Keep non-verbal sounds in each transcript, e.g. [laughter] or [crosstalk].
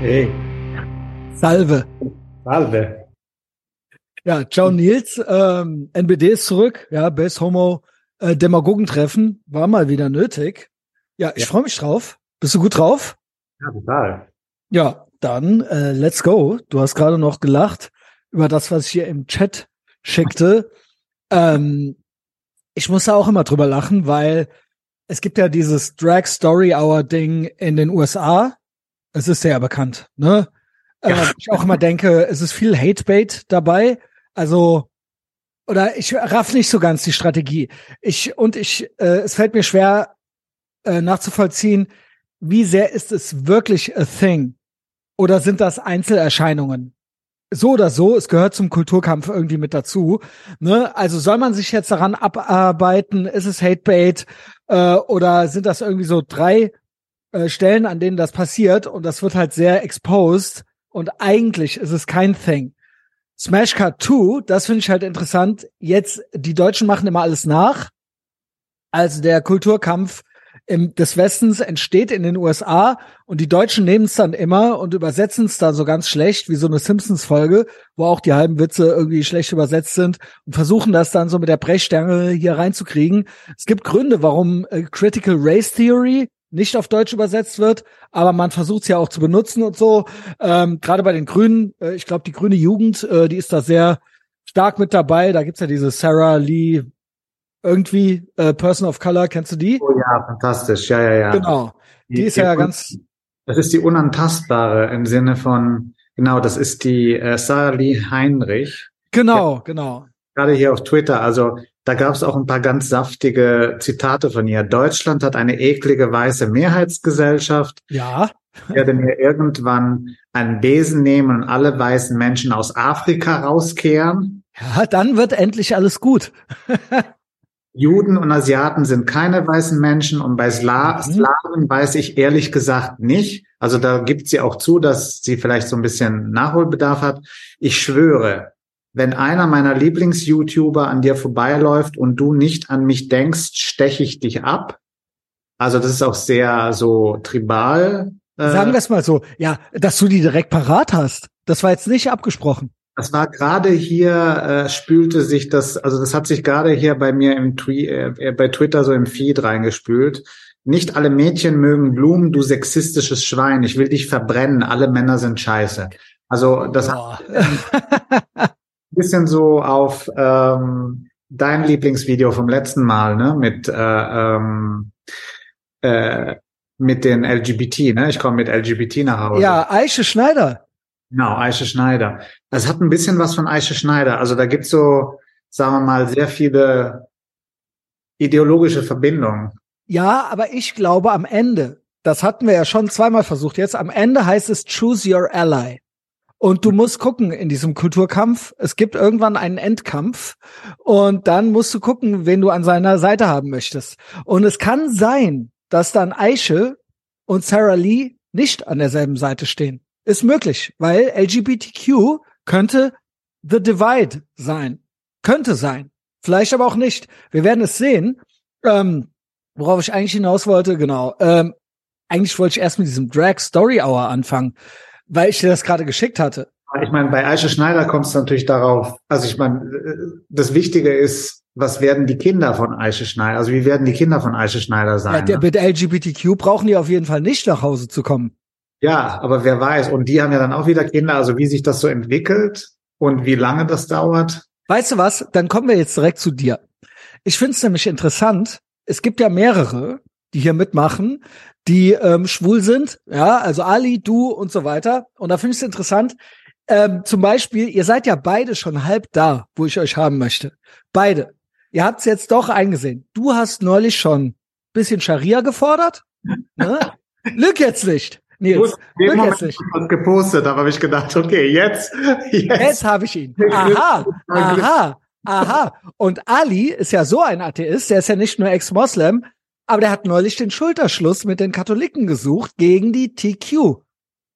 Hey. Salve. Salve. Ja, ciao Nils. Ähm, NBD ist zurück. Ja, Base Homo äh, Demagogentreffen war mal wieder nötig. Ja, ich ja. freue mich drauf. Bist du gut drauf? Ja, total. Ja, dann äh, let's go. Du hast gerade noch gelacht über das, was ich hier im Chat schickte. ähm, ich muss da auch immer drüber lachen, weil es gibt ja dieses Drag Story Hour Ding in den USA. Es ist sehr bekannt, ne? Ja. Äh, ich auch immer denke, es ist viel Hatebait dabei. Also, oder ich raff nicht so ganz die Strategie. Ich, und ich, äh, es fällt mir schwer äh, nachzuvollziehen, wie sehr ist es wirklich a thing? Oder sind das Einzelerscheinungen? So oder so, es gehört zum Kulturkampf irgendwie mit dazu. Ne? Also soll man sich jetzt daran abarbeiten, ist es Hatebait äh, oder sind das irgendwie so drei äh, Stellen, an denen das passiert und das wird halt sehr exposed und eigentlich ist es kein Thing. Smash Cut 2, das finde ich halt interessant. Jetzt, die Deutschen machen immer alles nach. Also der Kulturkampf im, des Westens entsteht in den USA und die Deutschen nehmen es dann immer und übersetzen es dann so ganz schlecht, wie so eine Simpsons-Folge, wo auch die halben Witze irgendwie schlecht übersetzt sind und versuchen das dann so mit der Brechstange hier reinzukriegen. Es gibt Gründe, warum äh, Critical Race Theory nicht auf Deutsch übersetzt wird, aber man versucht es ja auch zu benutzen und so. Ähm, Gerade bei den Grünen, äh, ich glaube, die grüne Jugend, äh, die ist da sehr stark mit dabei. Da gibt's ja diese Sarah Lee irgendwie äh, Person of Color, kennst du die? Oh ja, fantastisch, ja, ja, ja. Genau. Die, die ist die, ja ganz. Das ist die unantastbare im Sinne von, genau, das ist die äh, Sarah Lee Heinrich. Genau, ja, genau. Gerade hier auf Twitter, also da gab es auch ein paar ganz saftige Zitate von ihr. Deutschland hat eine eklige weiße Mehrheitsgesellschaft. Ja. Ich werde mir irgendwann einen Besen nehmen und alle weißen Menschen aus Afrika rauskehren. Ja, dann wird endlich alles gut. [laughs] Juden und Asiaten sind keine weißen Menschen und bei Sla mhm. Slawen weiß ich ehrlich gesagt nicht. Also da gibt sie auch zu, dass sie vielleicht so ein bisschen Nachholbedarf hat. Ich schwöre, wenn einer meiner Lieblings-YouTuber an dir vorbeiläuft und du nicht an mich denkst, steche ich dich ab. Also das ist auch sehr so tribal. Äh, Sagen wir es mal so, ja, dass du die direkt parat hast. Das war jetzt nicht abgesprochen. Das war gerade hier, äh, spülte sich das, also das hat sich gerade hier bei mir im Twi äh, bei Twitter so im Feed reingespült. Nicht alle Mädchen mögen Blumen, du sexistisches Schwein. Ich will dich verbrennen. Alle Männer sind scheiße. Also das oh. [laughs] bisschen so auf ähm, dein Lieblingsvideo vom letzten Mal, ne? Mit äh, ähm, äh, mit den LGBT, ne? Ich komme mit LGBT nach Hause. Ja, Eiche Schneider. Genau, Eiche Schneider. Es hat ein bisschen was von Eiche Schneider. Also da gibt's so, sagen wir mal, sehr viele ideologische Verbindungen. Ja, aber ich glaube am Ende, das hatten wir ja schon zweimal versucht jetzt, am Ende heißt es Choose Your Ally. Und du musst gucken in diesem Kulturkampf. Es gibt irgendwann einen Endkampf und dann musst du gucken, wen du an seiner Seite haben möchtest. Und es kann sein, dass dann Eiche und Sarah Lee nicht an derselben Seite stehen. Ist möglich, weil LGBTQ könnte The Divide sein. Könnte sein. Vielleicht aber auch nicht. Wir werden es sehen. Ähm, worauf ich eigentlich hinaus wollte, genau. Ähm, eigentlich wollte ich erst mit diesem Drag Story Hour anfangen, weil ich dir das gerade geschickt hatte. Ich meine, bei Aisha Schneider kommt es natürlich darauf, also ich meine, das Wichtige ist, was werden die Kinder von Aisha Schneider, also wie werden die Kinder von Aisha Schneider sein? Ja, der, ne? Mit LGBTQ brauchen die auf jeden Fall nicht nach Hause zu kommen. Ja, aber wer weiß. Und die haben ja dann auch wieder Kinder, also wie sich das so entwickelt und wie lange das dauert. Weißt du was? Dann kommen wir jetzt direkt zu dir. Ich finde es nämlich interessant. Es gibt ja mehrere, die hier mitmachen, die ähm, schwul sind. Ja, also Ali, du und so weiter. Und da finde ich es interessant. Ähm, zum Beispiel, ihr seid ja beide schon halb da, wo ich euch haben möchte. Beide. Ihr habt es jetzt doch eingesehen. Du hast neulich schon bisschen Scharia gefordert. Ne? [laughs] Lüg jetzt nicht. Nils, Gut, Moment ich was gepostet, aber habe ich gedacht, okay, jetzt, [laughs] jetzt, jetzt habe ich ihn. Aha, aha, aha. Und Ali ist ja so ein Atheist, der ist ja nicht nur Ex-Moslem, aber der hat neulich den Schulterschluss mit den Katholiken gesucht gegen die TQ.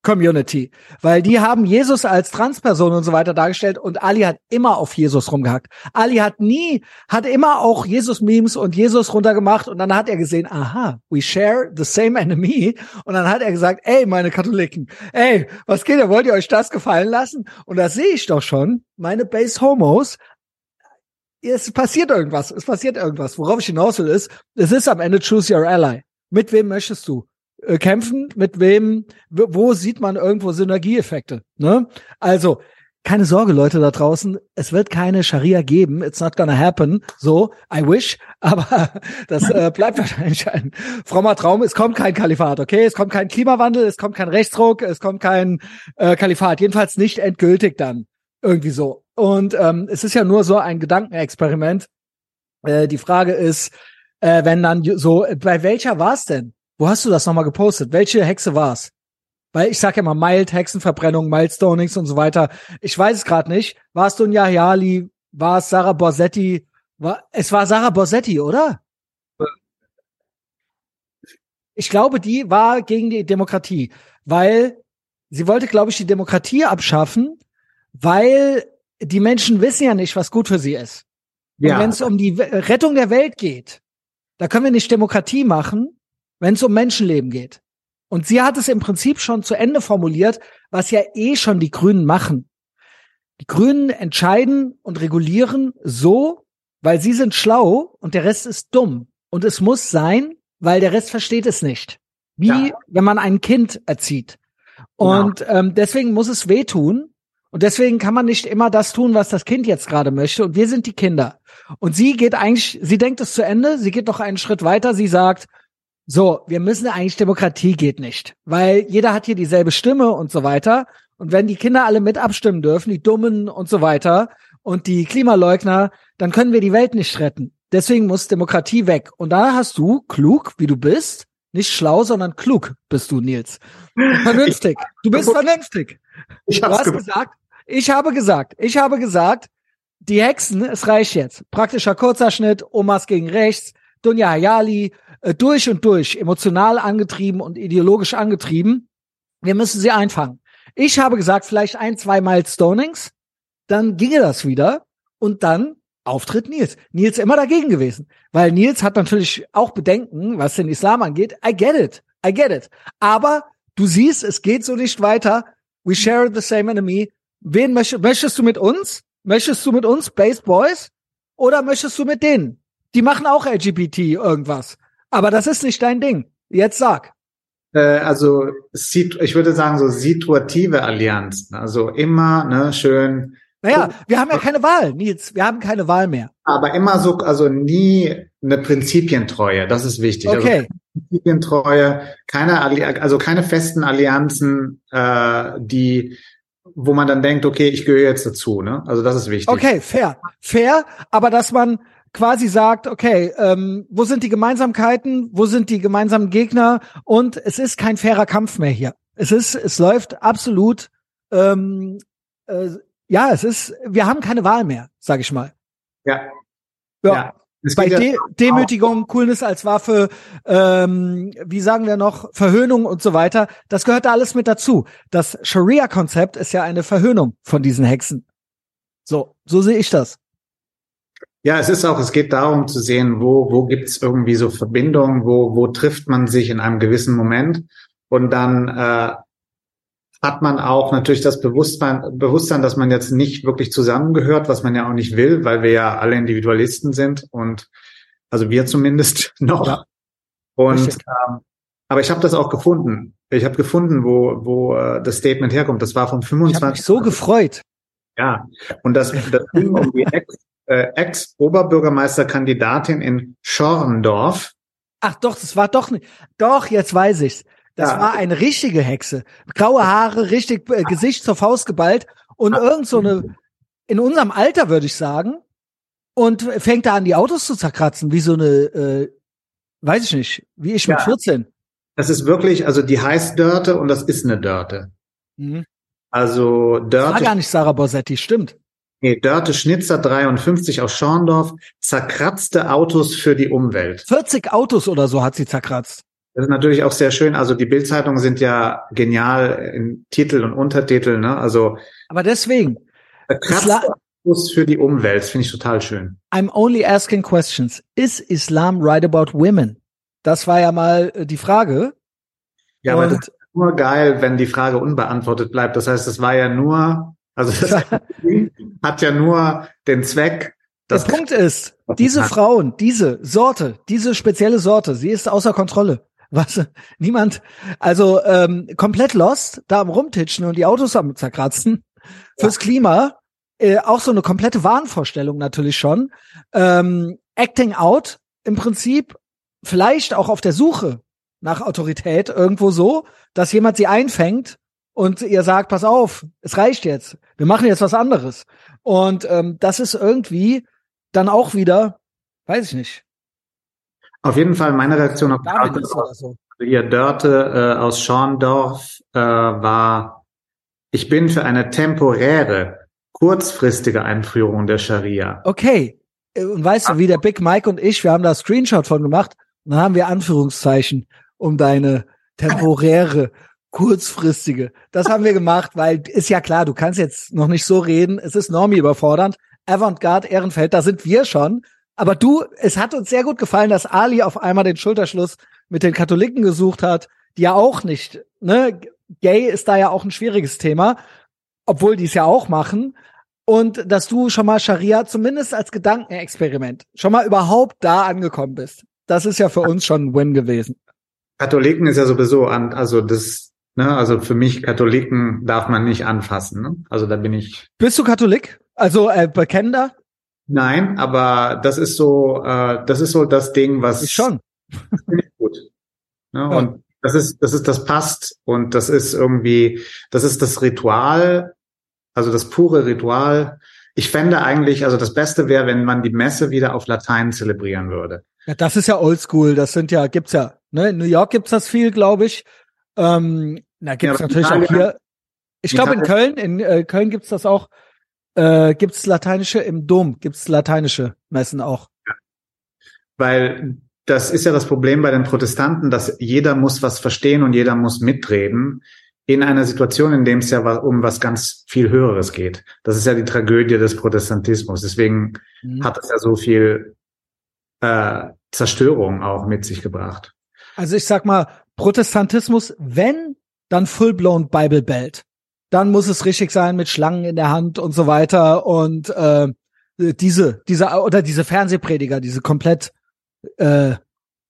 Community, weil die haben Jesus als Transperson und so weiter dargestellt und Ali hat immer auf Jesus rumgehackt. Ali hat nie, hat immer auch Jesus-Memes und Jesus runtergemacht und dann hat er gesehen, aha, we share the same enemy und dann hat er gesagt, ey, meine Katholiken, ey, was geht, ihr wollt ihr euch das gefallen lassen? Und da sehe ich doch schon, meine Base Homos, es passiert irgendwas, es passiert irgendwas. Worauf ich hinaus will ist, es ist am Ende choose your ally. Mit wem möchtest du? äh, kämpfen, mit wem, wo sieht man irgendwo Synergieeffekte. Ne? Also, keine Sorge, Leute da draußen, es wird keine Scharia geben. It's not gonna happen. So, I wish, [laughs] aber das äh, bleibt wahrscheinlich ein frommer Traum. Es kommt kein Kalifat, okay? Es kommt kein Klimawandel, es kommt kein Rechtsruck, es kommt kein äh, Kalifat. Jedenfalls nicht endgültig dann. Irgendwie so. Und ähm, es ist ja nur so ein Gedankenexperiment. Äh, die Frage ist, äh, wenn dann so, bei welcher war es denn? Wo hast du das nochmal gepostet? Welche Hexe war's? Weil ich sag ja mal Mild, Hexenverbrennung, Milestonings und so weiter. Ich weiß es gerade nicht. War es Dunja Hayali? War es Sarah Borsetti? War, es war Sarah Borsetti, oder? Ich glaube, die war gegen die Demokratie, weil sie wollte, glaube ich, die Demokratie abschaffen, weil die Menschen wissen ja nicht, was gut für sie ist. Ja. Und wenn es um die Rettung der Welt geht, da können wir nicht Demokratie machen, wenn es um Menschenleben geht. Und sie hat es im Prinzip schon zu Ende formuliert, was ja eh schon die Grünen machen. Die Grünen entscheiden und regulieren so, weil sie sind schlau und der Rest ist dumm. Und es muss sein, weil der Rest versteht es nicht. Wie ja. wenn man ein Kind erzieht. Und ja. ähm, deswegen muss es wehtun. Und deswegen kann man nicht immer das tun, was das Kind jetzt gerade möchte. Und wir sind die Kinder. Und sie geht eigentlich, sie denkt es zu Ende, sie geht noch einen Schritt weiter, sie sagt, so, wir müssen eigentlich, Demokratie geht nicht, weil jeder hat hier dieselbe Stimme und so weiter. Und wenn die Kinder alle mit abstimmen dürfen, die Dummen und so weiter und die Klimaleugner, dann können wir die Welt nicht retten. Deswegen muss Demokratie weg. Und da hast du, klug wie du bist, nicht schlau, sondern klug bist du, Nils. [laughs] Vernünftig. Du bist vernünftig. Ich du hast gesagt, ich habe gesagt, ich habe gesagt, die Hexen, es reicht jetzt. Praktischer Kurzerschnitt, Omas gegen rechts, Dunja Hayali, äh, durch und durch, emotional angetrieben und ideologisch angetrieben. Wir müssen sie einfangen. Ich habe gesagt, vielleicht ein, zwei Milestonings, dann ginge das wieder und dann Auftritt Nils. Nils immer dagegen gewesen, weil Nils hat natürlich auch Bedenken, was den Islam angeht. I get it, I get it. Aber du siehst, es geht so nicht weiter. We share the same enemy. Wen möchtest, möchtest du mit uns? Möchtest du mit uns Base Boys? Oder möchtest du mit denen? Die machen auch LGBT irgendwas. Aber das ist nicht dein Ding. Jetzt sag. Äh, also ich würde sagen so situative Allianzen. Also immer ne schön. Naja, wir haben ja keine Wahl, Nils. Wir haben keine Wahl mehr. Aber immer so, also nie eine Prinzipientreue. Das ist wichtig. Also okay. Also Prinzipientreue, keine also keine festen Allianzen, äh, die wo man dann denkt, okay, ich gehöre jetzt dazu, ne? Also das ist wichtig. Okay, fair, fair, aber dass man quasi sagt, okay, ähm, wo sind die Gemeinsamkeiten, wo sind die gemeinsamen Gegner und es ist kein fairer Kampf mehr hier. Es ist, es läuft absolut, ähm, äh, ja, es ist, wir haben keine Wahl mehr, sag ich mal. Ja. Ja. ja. Bei De Demütigung, Coolness als Waffe, ähm, wie sagen wir noch, Verhöhnung und so weiter, das gehört da alles mit dazu. Das Sharia-Konzept ist ja eine Verhöhnung von diesen Hexen. So, so sehe ich das. Ja, es ist auch, es geht darum zu sehen, wo, wo gibt's irgendwie so Verbindungen, wo, wo trifft man sich in einem gewissen Moment. Und dann äh, hat man auch natürlich das Bewusstsein, Bewusstsein, dass man jetzt nicht wirklich zusammengehört, was man ja auch nicht will, weil wir ja alle Individualisten sind und also wir zumindest [laughs] noch. Ja. Und ähm, aber ich habe das auch gefunden. Ich habe gefunden, wo wo äh, das Statement herkommt. Das war vom 25. Ich habe mich so gefreut. Ja, und das, das ging um die Ex äh, Ex-Oberbürgermeisterkandidatin in Schorndorf. Ach doch, das war doch nicht. Doch, jetzt weiß ich's. Das ja. war eine richtige Hexe. Graue Haare, richtig äh, Gesicht zur Faust geballt und irgend so eine, in unserem Alter würde ich sagen, und fängt da an, die Autos zu zerkratzen, wie so eine, äh, weiß ich nicht, wie ich mit ja. 14. Das ist wirklich, also die heißt Dörte und das ist eine Dörte. Mhm. Also Dörte. War gar nicht Sarah Borsetti, stimmt. Nee, Dörte Schnitzer 53 aus Schorndorf, zerkratzte Autos für die Umwelt. 40 Autos oder so hat sie zerkratzt. Das ist natürlich auch sehr schön. Also die Bildzeitungen sind ja genial in Titel und Untertitel, ne? Also. Aber deswegen. Kratzt für die Umwelt, finde ich total schön. I'm only asking questions. Is Islam right about women? Das war ja mal äh, die Frage. Ja, und aber das ist nur geil, wenn die Frage unbeantwortet bleibt. Das heißt, es war ja nur, also das [laughs] hat ja nur den Zweck, der Punkt ist, [laughs] diese Frauen, diese Sorte, diese spezielle Sorte, sie ist außer Kontrolle. Was? Niemand, also ähm, komplett lost, da am rumtitschen und die Autos am zerkratzen. Fürs Klima äh, auch so eine komplette Wahnvorstellung natürlich schon. Ähm, acting out im Prinzip, vielleicht auch auf der Suche nach Autorität irgendwo so, dass jemand sie einfängt und ihr sagt, pass auf, es reicht jetzt, wir machen jetzt was anderes. Und ähm, das ist irgendwie dann auch wieder, weiß ich nicht. Auf jeden Fall meine Reaktion auf Dörte, so. ihr Dörte äh, aus Schorndorf äh, war, ich bin für eine temporäre, kurzfristige Einführung der Scharia. Okay. Äh, und weißt du, wie der Big Mike und ich, wir haben da Screenshot von gemacht und dann haben wir Anführungszeichen um deine temporäre, kurzfristige. Das haben wir gemacht, weil ist ja klar, du kannst jetzt noch nicht so reden. Es ist Normie überfordernd. Avantgarde Ehrenfeld, da sind wir schon. Aber du, es hat uns sehr gut gefallen, dass Ali auf einmal den Schulterschluss mit den Katholiken gesucht hat, die ja auch nicht, ne, gay ist da ja auch ein schwieriges Thema, obwohl die es ja auch machen. Und dass du schon mal Scharia zumindest als Gedankenexperiment schon mal überhaupt da angekommen bist. Das ist ja für uns schon ein Win gewesen. Katholiken ist ja sowieso an, also das, ne, also für mich Katholiken darf man nicht anfassen. Ne? Also da bin ich. Bist du Katholik? Also äh, bekennender? Nein, aber das ist so, äh, das ist so das Ding, was ich schon finde ich gut. Ne? Ja. Und das ist, das ist, das passt und das ist irgendwie, das ist das Ritual, also das pure Ritual. Ich fände eigentlich, also das Beste wäre, wenn man die Messe wieder auf Latein zelebrieren würde. Ja, das ist ja Oldschool. Das sind ja, gibt's ja. Ne? In New York gibt's das viel, glaube ich. Ähm, na, gibt's ja, natürlich auch hier. Ich glaube, in Köln, in äh, Köln gibt's das auch. Äh, Gibt es lateinische im Dom? Gibt es lateinische Messen auch? Weil das ist ja das Problem bei den Protestanten, dass jeder muss was verstehen und jeder muss mitreden in einer Situation, in dem es ja um was ganz viel Höheres geht. Das ist ja die Tragödie des Protestantismus. Deswegen mhm. hat es ja so viel äh, Zerstörung auch mit sich gebracht. Also ich sag mal, Protestantismus, wenn, dann full-blown Bible Belt dann muss es richtig sein mit Schlangen in der Hand und so weiter und äh, diese diese oder diese Fernsehprediger, diese komplett äh,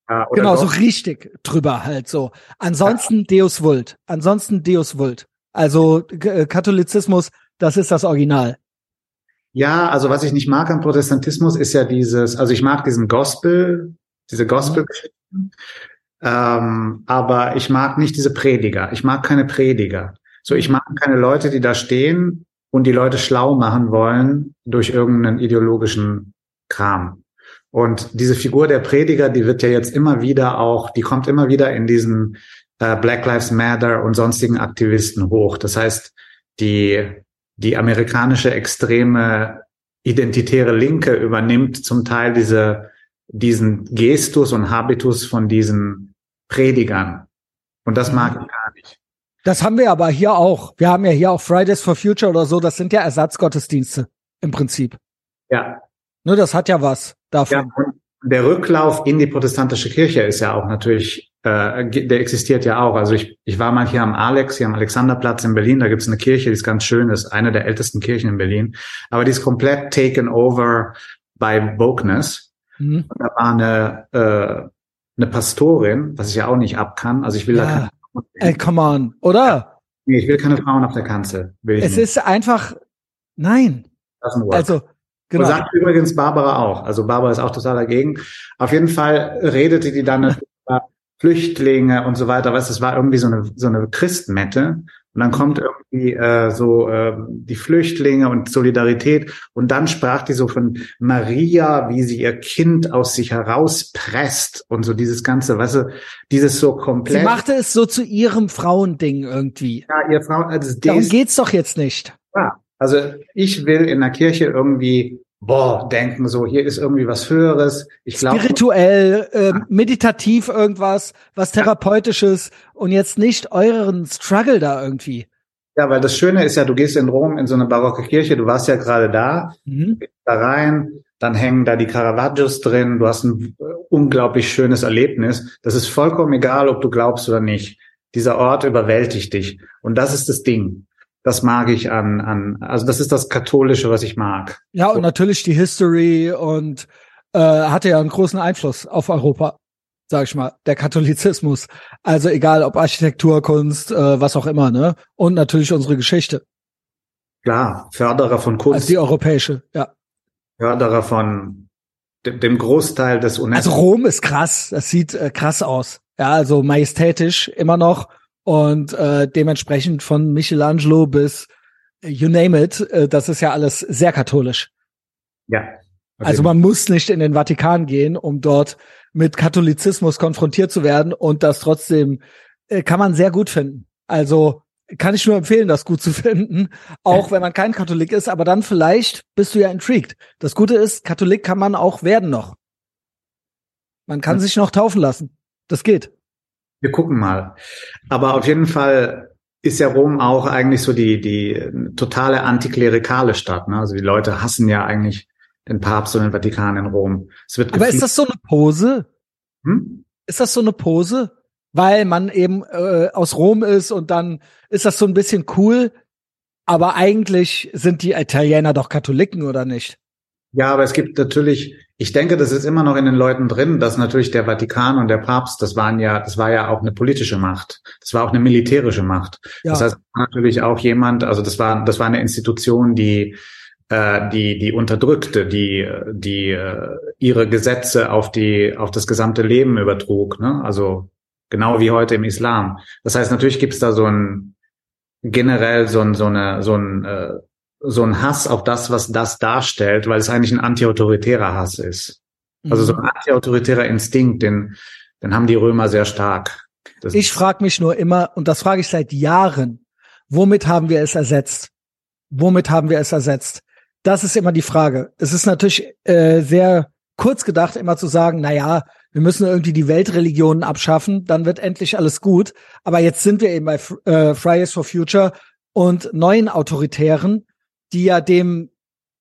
ja, genau doch. so richtig drüber halt so. Ansonsten ja. Deus Vult, ansonsten Deus Vult. Also äh, Katholizismus, das ist das Original. Ja, also was ich nicht mag am Protestantismus ist ja dieses, also ich mag diesen Gospel, diese Gospel-Geschichten, mhm. ähm, aber ich mag nicht diese Prediger. Ich mag keine Prediger. So, ich mag keine Leute, die da stehen und die Leute schlau machen wollen durch irgendeinen ideologischen Kram. Und diese Figur der Prediger, die wird ja jetzt immer wieder auch, die kommt immer wieder in diesen äh, Black Lives Matter und sonstigen Aktivisten hoch. Das heißt, die, die amerikanische extreme identitäre Linke übernimmt zum Teil diese, diesen Gestus und Habitus von diesen Predigern. Und das mag ich gar nicht. Das haben wir aber hier auch. Wir haben ja hier auch Fridays for Future oder so. Das sind ja Ersatzgottesdienste im Prinzip. Ja. Nur das hat ja was davon. Ja, der Rücklauf in die protestantische Kirche ist ja auch natürlich, äh, der existiert ja auch. Also ich, ich war mal hier am Alex, hier am Alexanderplatz in Berlin. Da gibt es eine Kirche, die ist ganz schön, ist eine der ältesten Kirchen in Berlin. Aber die ist komplett taken over by Wokeness. Mhm. Und da war eine, äh, eine Pastorin, was ich ja auch nicht ab kann. Also ich will ja. da Ey, come on, oder? Nee, ich will keine Frauen auf der Kanzel. es nicht. ist einfach, nein. Also, genau. Und sagt übrigens Barbara auch. Also Barbara ist auch total dagegen. Auf jeden Fall redete die dann [laughs] über Flüchtlinge und so weiter. Weißt, das war irgendwie so eine, so eine Christmette. Und dann kommt irgendwie äh, so äh, die Flüchtlinge und Solidarität. Und dann sprach die so von Maria, wie sie ihr Kind aus sich herauspresst und so dieses Ganze, weißt du, dieses so komplett. Sie machte es so zu ihrem Frauending irgendwie. Ja, ihr Frauen, also Darum geht's doch jetzt nicht. Ja, also ich will in der Kirche irgendwie boah, denken so, hier ist irgendwie was Höheres. Ich glaube, Spirituell, äh, meditativ irgendwas, was therapeutisches und jetzt nicht euren Struggle da irgendwie. Ja, weil das Schöne ist ja, du gehst in Rom in so eine barocke Kirche, du warst ja gerade da, mhm. da rein, dann hängen da die Caravaggios drin, du hast ein unglaublich schönes Erlebnis. Das ist vollkommen egal, ob du glaubst oder nicht. Dieser Ort überwältigt dich. Und das ist das Ding. Das mag ich an, an, also das ist das Katholische, was ich mag. Ja, und natürlich die History und äh, hatte ja einen großen Einfluss auf Europa, sag ich mal, der Katholizismus. Also egal ob Architektur, Kunst, äh, was auch immer, ne? Und natürlich unsere Geschichte. Klar, Förderer von Kunst. Also die europäische, ja. Förderer von dem, Großteil des UNESCO. Also Rom ist krass, das sieht äh, krass aus. Ja, also majestätisch immer noch und äh, dementsprechend von Michelangelo bis äh, you name it, äh, das ist ja alles sehr katholisch. Ja. Also man muss nicht in den Vatikan gehen, um dort mit Katholizismus konfrontiert zu werden und das trotzdem äh, kann man sehr gut finden. Also kann ich nur empfehlen, das gut zu [laughs] finden, auch wenn man kein Katholik ist, aber dann vielleicht bist du ja intrigued. Das Gute ist, Katholik kann man auch werden noch. Man kann sich noch taufen lassen. Das geht. Wir gucken mal. Aber auf jeden Fall ist ja Rom auch eigentlich so die, die totale antiklerikale Stadt. Ne? Also die Leute hassen ja eigentlich den Papst und den Vatikan in Rom. Es wird Aber ist das so eine Pose? Hm? Ist das so eine Pose? Weil man eben äh, aus Rom ist und dann ist das so ein bisschen cool. Aber eigentlich sind die Italiener doch Katholiken, oder nicht? Ja, aber es gibt natürlich, ich denke, das ist immer noch in den Leuten drin, dass natürlich der Vatikan und der Papst, das waren ja, das war ja auch eine politische Macht. Das war auch eine militärische Macht. Ja. Das heißt natürlich auch jemand, also das war, das war eine Institution, die äh, die die unterdrückte, die die äh, ihre Gesetze auf die auf das gesamte Leben übertrug. Ne? Also genau wie heute im Islam. Das heißt natürlich gibt es da so ein generell so ein so eine so ein äh, so ein Hass auf das, was das darstellt, weil es eigentlich ein antiautoritärer Hass ist. Also so ein mhm. antiautoritärer Instinkt, den, den haben die Römer sehr stark. Das ich frage mich nur immer, und das frage ich seit Jahren, womit haben wir es ersetzt? Womit haben wir es ersetzt? Das ist immer die Frage. Es ist natürlich äh, sehr kurz gedacht, immer zu sagen, na ja, wir müssen irgendwie die Weltreligionen abschaffen, dann wird endlich alles gut. Aber jetzt sind wir eben bei äh, Fridays for Future und neuen Autoritären, die ja dem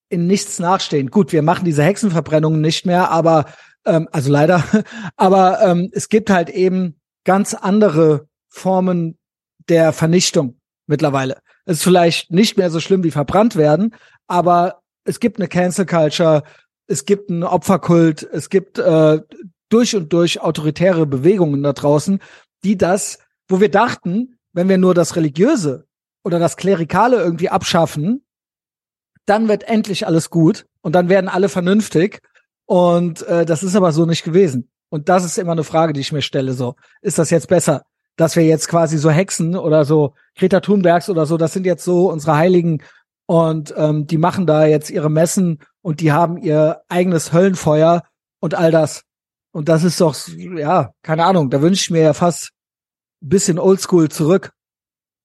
in nichts nachstehen. Gut, wir machen diese Hexenverbrennungen nicht mehr, aber ähm, also leider, [laughs] aber ähm, es gibt halt eben ganz andere Formen der Vernichtung mittlerweile. Es ist vielleicht nicht mehr so schlimm wie verbrannt werden, aber es gibt eine Cancel Culture, es gibt einen Opferkult, es gibt äh, durch und durch autoritäre Bewegungen da draußen, die das, wo wir dachten, wenn wir nur das Religiöse oder das Klerikale irgendwie abschaffen, dann wird endlich alles gut und dann werden alle vernünftig. Und äh, das ist aber so nicht gewesen. Und das ist immer eine Frage, die ich mir stelle. So, ist das jetzt besser, dass wir jetzt quasi so Hexen oder so Greta Thunbergs oder so, das sind jetzt so unsere Heiligen und ähm, die machen da jetzt ihre Messen und die haben ihr eigenes Höllenfeuer und all das. Und das ist doch, ja, keine Ahnung, da wünsche ich mir ja fast ein bisschen oldschool zurück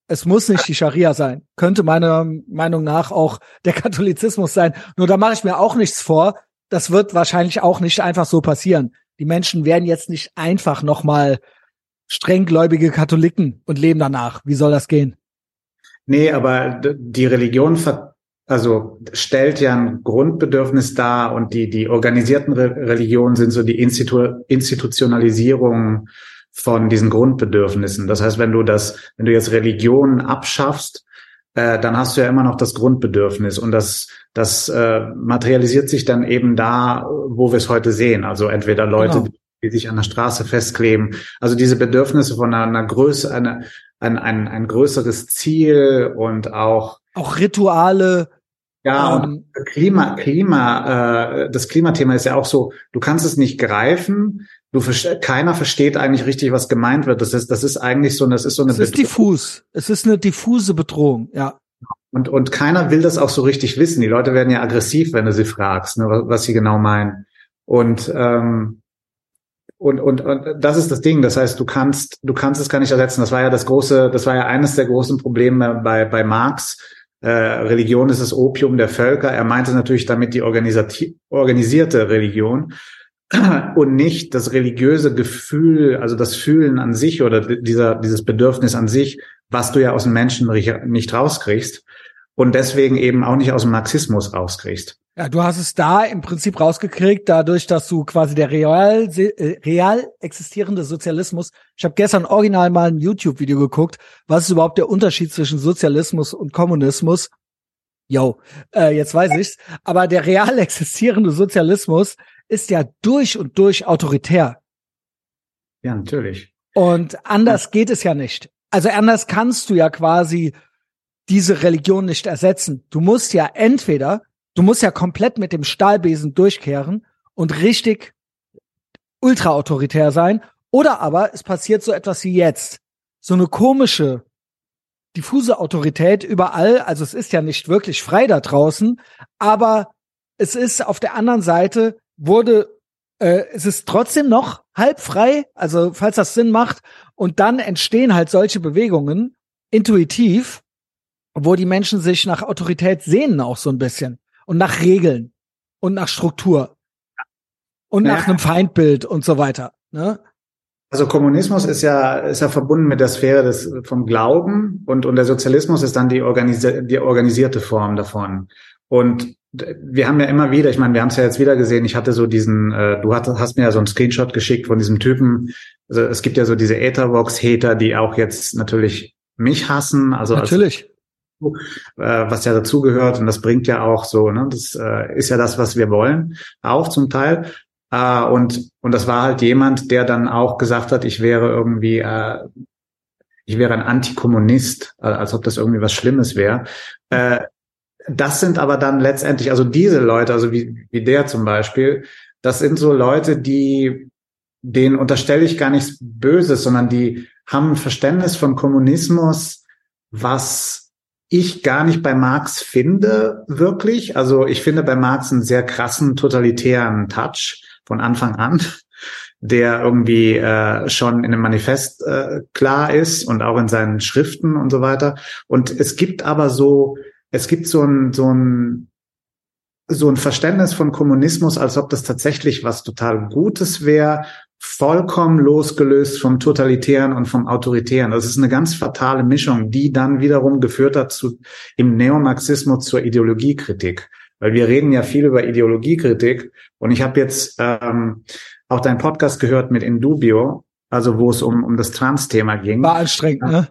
es muss nicht die Scharia sein. Könnte meiner Meinung nach auch der Katholizismus sein. Nur da mache ich mir auch nichts vor. Das wird wahrscheinlich auch nicht einfach so passieren. Die Menschen werden jetzt nicht einfach nochmal strenggläubige Katholiken und leben danach. Wie soll das gehen? Nee, aber die Religion also stellt ja ein Grundbedürfnis dar und die, die organisierten Religionen sind so die Institu Institutionalisierung von diesen Grundbedürfnissen. Das heißt, wenn du das, wenn du jetzt Religion abschaffst, äh, dann hast du ja immer noch das Grundbedürfnis und das, das äh, materialisiert sich dann eben da, wo wir es heute sehen. Also entweder Leute, genau. die sich an der Straße festkleben. Also diese Bedürfnisse von einer, einer Größe, eine, ein, ein, ein größeres Ziel und auch auch Rituale. Ja, und ähm, Klima, Klima, äh, das Klimathema ist ja auch so, du kannst es nicht greifen, du keiner versteht eigentlich richtig, was gemeint wird. Das ist, das ist eigentlich so, das ist so eine. Es ist diffus. Es ist eine diffuse Bedrohung, ja. Und, und keiner will das auch so richtig wissen. Die Leute werden ja aggressiv, wenn du sie fragst, ne, was, was sie genau meinen. Und, ähm, und, und, und das ist das Ding. Das heißt, du kannst, du kannst es gar nicht ersetzen. Das war ja das große, das war ja eines der großen Probleme bei, bei Marx, äh, Religion ist das Opium der Völker. Er meinte natürlich damit die organisierte Religion und nicht das religiöse Gefühl, also das Fühlen an sich oder dieser, dieses Bedürfnis an sich, was du ja aus dem Menschen nicht rauskriegst und deswegen eben auch nicht aus dem Marxismus rauskriegst. Ja, du hast es da im Prinzip rausgekriegt, dadurch, dass du quasi der real, äh, real existierende Sozialismus. Ich habe gestern original mal ein YouTube-Video geguckt. Was ist überhaupt der Unterschied zwischen Sozialismus und Kommunismus? Yo, äh, jetzt weiß ich's. Aber der real existierende Sozialismus ist ja durch und durch autoritär. Ja, natürlich. Und anders geht es ja nicht. Also anders kannst du ja quasi diese Religion nicht ersetzen. Du musst ja entweder, du musst ja komplett mit dem Stahlbesen durchkehren und richtig ultraautoritär sein, oder aber es passiert so etwas wie jetzt. So eine komische, diffuse Autorität überall. Also es ist ja nicht wirklich frei da draußen, aber es ist auf der anderen Seite wurde, äh, es ist trotzdem noch halb frei, also falls das Sinn macht, und dann entstehen halt solche Bewegungen intuitiv, wo die Menschen sich nach Autorität sehnen auch so ein bisschen und nach Regeln und nach Struktur und naja. nach einem Feindbild und so weiter. Ne? Also Kommunismus ist ja ist ja verbunden mit der Sphäre des vom Glauben und und der Sozialismus ist dann die, organisi die organisierte Form davon. Und wir haben ja immer wieder, ich meine, wir haben es ja jetzt wieder gesehen, ich hatte so diesen, äh, du hast, hast mir ja so einen Screenshot geschickt von diesem Typen. Also es gibt ja so diese Ethervox-Hater, die auch jetzt natürlich mich hassen. Also natürlich. Als, äh, was ja dazugehört und das bringt ja auch so, ne? Das äh, ist ja das, was wir wollen, auch zum Teil. Äh, und, und das war halt jemand, der dann auch gesagt hat, ich wäre irgendwie, äh, ich wäre ein Antikommunist, als ob das irgendwie was Schlimmes wäre. Äh, das sind aber dann letztendlich, also diese Leute, also wie, wie der zum Beispiel, das sind so Leute, die, denen unterstelle ich gar nichts Böses, sondern die haben ein Verständnis von Kommunismus, was ich gar nicht bei Marx finde, wirklich. Also ich finde bei Marx einen sehr krassen totalitären Touch von Anfang an, [laughs] der irgendwie äh, schon in dem Manifest äh, klar ist und auch in seinen Schriften und so weiter. Und es gibt aber so es gibt so ein, so ein, so ein Verständnis von Kommunismus, als ob das tatsächlich was total Gutes wäre, vollkommen losgelöst vom Totalitären und vom Autoritären. Das ist eine ganz fatale Mischung, die dann wiederum geführt hat zu, im Neomarxismus zur Ideologiekritik. Weil wir reden ja viel über Ideologiekritik und ich habe jetzt ähm, auch deinen Podcast gehört mit Indubio, also wo es um, um das Trans-Thema ging. War anstrengend, ne?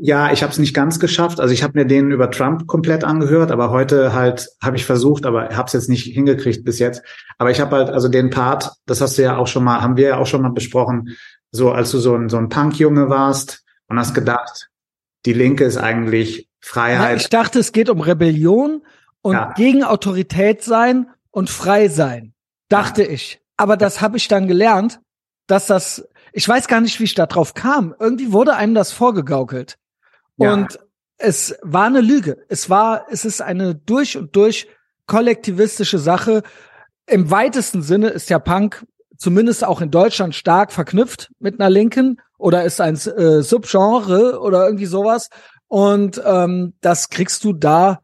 Ja, ich habe es nicht ganz geschafft. Also ich habe mir den über Trump komplett angehört, aber heute halt habe ich versucht, aber habe es jetzt nicht hingekriegt bis jetzt. Aber ich habe halt also den Part, das hast du ja auch schon mal, haben wir ja auch schon mal besprochen, so als du so ein so ein Punkjunge warst und hast gedacht, die Linke ist eigentlich Freiheit. Ja, ich dachte, es geht um Rebellion und ja. gegen Autorität sein und frei sein, dachte ja. ich. Aber das habe ich dann gelernt, dass das ich weiß gar nicht, wie ich da drauf kam. Irgendwie wurde einem das vorgegaukelt. Und es war eine Lüge. Es war, es ist eine durch und durch kollektivistische Sache. Im weitesten Sinne ist ja Punk zumindest auch in Deutschland stark verknüpft mit einer Linken oder ist ein äh, Subgenre oder irgendwie sowas. Und ähm, das kriegst du da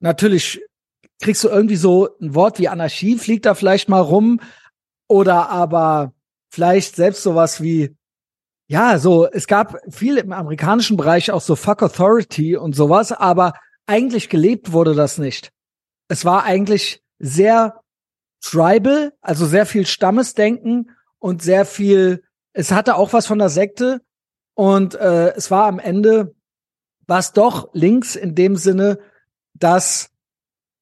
natürlich, kriegst du irgendwie so ein Wort wie Anarchie fliegt da vielleicht mal rum oder aber vielleicht selbst sowas wie ja, so, es gab viel im amerikanischen Bereich auch so Fuck Authority und sowas, aber eigentlich gelebt wurde das nicht. Es war eigentlich sehr tribal, also sehr viel Stammesdenken und sehr viel, es hatte auch was von der Sekte und äh, es war am Ende was doch links in dem Sinne, dass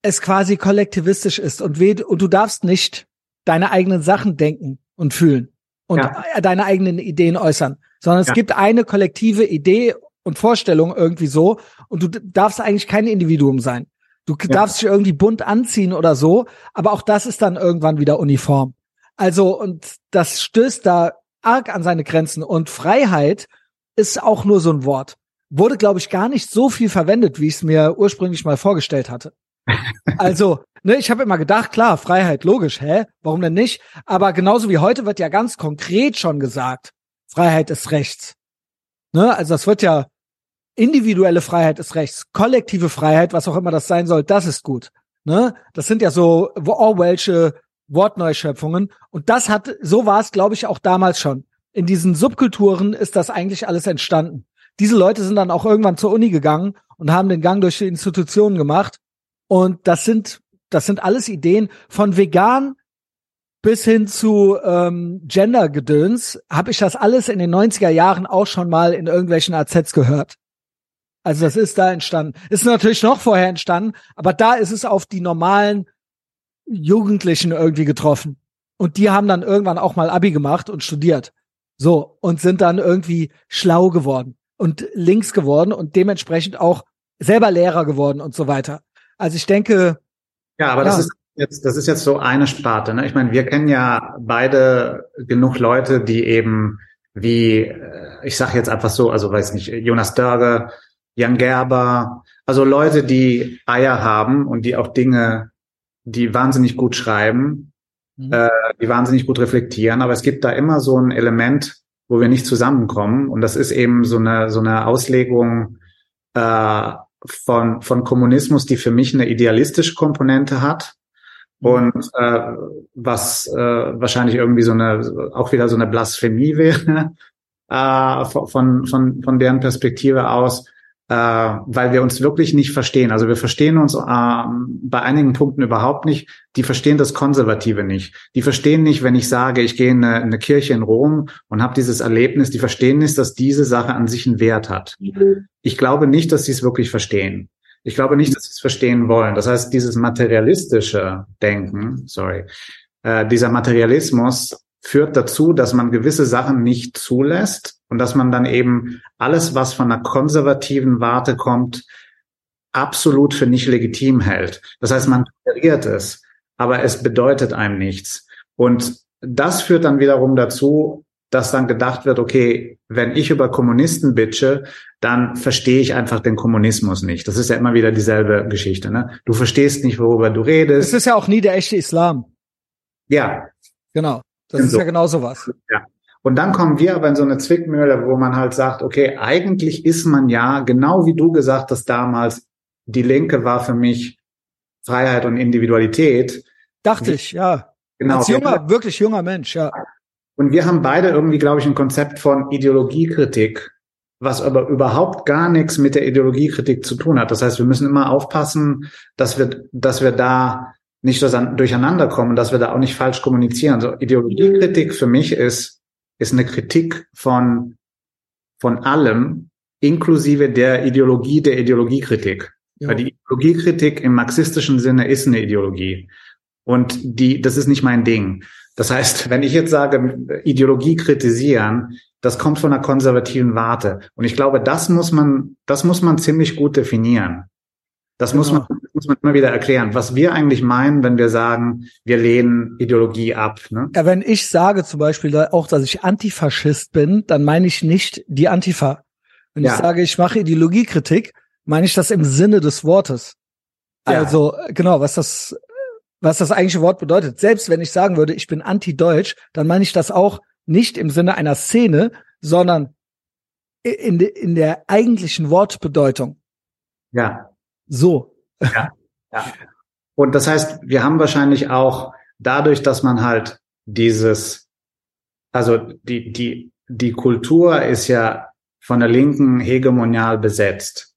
es quasi kollektivistisch ist und, und du darfst nicht deine eigenen Sachen denken und fühlen und ja. deine eigenen Ideen äußern, sondern es ja. gibt eine kollektive Idee und Vorstellung irgendwie so und du darfst eigentlich kein Individuum sein. Du ja. darfst dich irgendwie bunt anziehen oder so, aber auch das ist dann irgendwann wieder uniform. Also und das stößt da arg an seine Grenzen und Freiheit ist auch nur so ein Wort. Wurde glaube ich gar nicht so viel verwendet, wie ich es mir ursprünglich mal vorgestellt hatte. [laughs] Also ne, ich habe immer gedacht, klar, Freiheit, logisch, hä? Warum denn nicht? Aber genauso wie heute wird ja ganz konkret schon gesagt, Freiheit ist rechts. Ne, also das wird ja individuelle Freiheit ist rechts, kollektive Freiheit, was auch immer das sein soll, das ist gut. Ne? Das sind ja so Orwellsche Wortneuschöpfungen. Und das hat, so war es, glaube ich, auch damals schon. In diesen Subkulturen ist das eigentlich alles entstanden. Diese Leute sind dann auch irgendwann zur Uni gegangen und haben den Gang durch die Institutionen gemacht. Und das sind, das sind alles Ideen von vegan bis hin zu ähm, Gender-Gedöns, habe ich das alles in den 90er Jahren auch schon mal in irgendwelchen AZs gehört. Also das ist da entstanden. Ist natürlich noch vorher entstanden, aber da ist es auf die normalen Jugendlichen irgendwie getroffen. Und die haben dann irgendwann auch mal Abi gemacht und studiert. So, und sind dann irgendwie schlau geworden und links geworden und dementsprechend auch selber Lehrer geworden und so weiter. Also ich denke. Ja, aber ja. das ist jetzt, das ist jetzt so eine Sparte. Ne? Ich meine, wir kennen ja beide genug Leute, die eben wie, äh, ich sage jetzt einfach so, also weiß nicht, Jonas Dörge, Jan Gerber, also Leute, die Eier haben und die auch Dinge, die wahnsinnig gut schreiben, mhm. äh, die wahnsinnig gut reflektieren, aber es gibt da immer so ein Element, wo wir nicht zusammenkommen und das ist eben so eine so eine Auslegung äh, von von Kommunismus, die für mich eine idealistische Komponente hat mhm. und äh, was äh, wahrscheinlich irgendwie so eine auch wieder so eine Blasphemie [laughs] wäre äh, von von von deren Perspektive aus äh, weil wir uns wirklich nicht verstehen. Also wir verstehen uns äh, bei einigen Punkten überhaupt nicht. Die verstehen das Konservative nicht. Die verstehen nicht, wenn ich sage, ich gehe in eine, eine Kirche in Rom und habe dieses Erlebnis. Die verstehen nicht, dass diese Sache an sich einen Wert hat. Mhm. Ich glaube nicht, dass sie es wirklich verstehen. Ich glaube nicht, dass sie es verstehen wollen. Das heißt, dieses materialistische Denken, sorry, äh, dieser Materialismus führt dazu, dass man gewisse Sachen nicht zulässt und dass man dann eben alles, was von einer konservativen Warte kommt, absolut für nicht legitim hält. Das heißt, man toleriert es, aber es bedeutet einem nichts. Und das führt dann wiederum dazu, dass dann gedacht wird, okay, wenn ich über Kommunisten bitche, dann verstehe ich einfach den Kommunismus nicht. Das ist ja immer wieder dieselbe Geschichte. Ne? Du verstehst nicht, worüber du redest. Es ist ja auch nie der echte Islam. Ja. Genau. Das ist so. ja genau sowas. Ja. Und dann kommen wir aber in so eine Zwickmühle, wo man halt sagt, okay, eigentlich ist man ja, genau wie du gesagt hast damals, die Linke war für mich Freiheit und Individualität. Dachte ich, ja. Genau. Als junger, wirklich junger Mensch, ja. Und wir haben beide irgendwie, glaube ich, ein Konzept von Ideologiekritik, was aber überhaupt gar nichts mit der Ideologiekritik zu tun hat. Das heißt, wir müssen immer aufpassen, dass wir, dass wir da nicht durcheinander kommen, dass wir da auch nicht falsch kommunizieren. So Ideologiekritik für mich ist, ist eine Kritik von, von allem, inklusive der Ideologie der Ideologiekritik. Ja. Weil die Ideologiekritik im marxistischen Sinne ist eine Ideologie. Und die, das ist nicht mein Ding. Das heißt, [laughs] wenn ich jetzt sage, Ideologie kritisieren, das kommt von einer konservativen Warte. Und ich glaube, das muss man, das muss man ziemlich gut definieren. Das genau. muss, man, genau. muss man immer wieder erklären, was wir eigentlich meinen, wenn wir sagen, wir lehnen Ideologie ab. Ne? Ja, wenn ich sage zum Beispiel auch, dass ich Antifaschist bin, dann meine ich nicht die Antifa. Wenn ja. ich sage, ich mache Ideologiekritik, meine ich das im Sinne des Wortes. Ja. Also genau, was das, was das eigentliche Wort bedeutet. Selbst wenn ich sagen würde, ich bin anti-deutsch, dann meine ich das auch nicht im Sinne einer Szene, sondern in, de, in der eigentlichen Wortbedeutung. Ja. So. Ja, ja. Und das heißt, wir haben wahrscheinlich auch dadurch, dass man halt dieses, also die, die, die Kultur ist ja von der Linken hegemonial besetzt.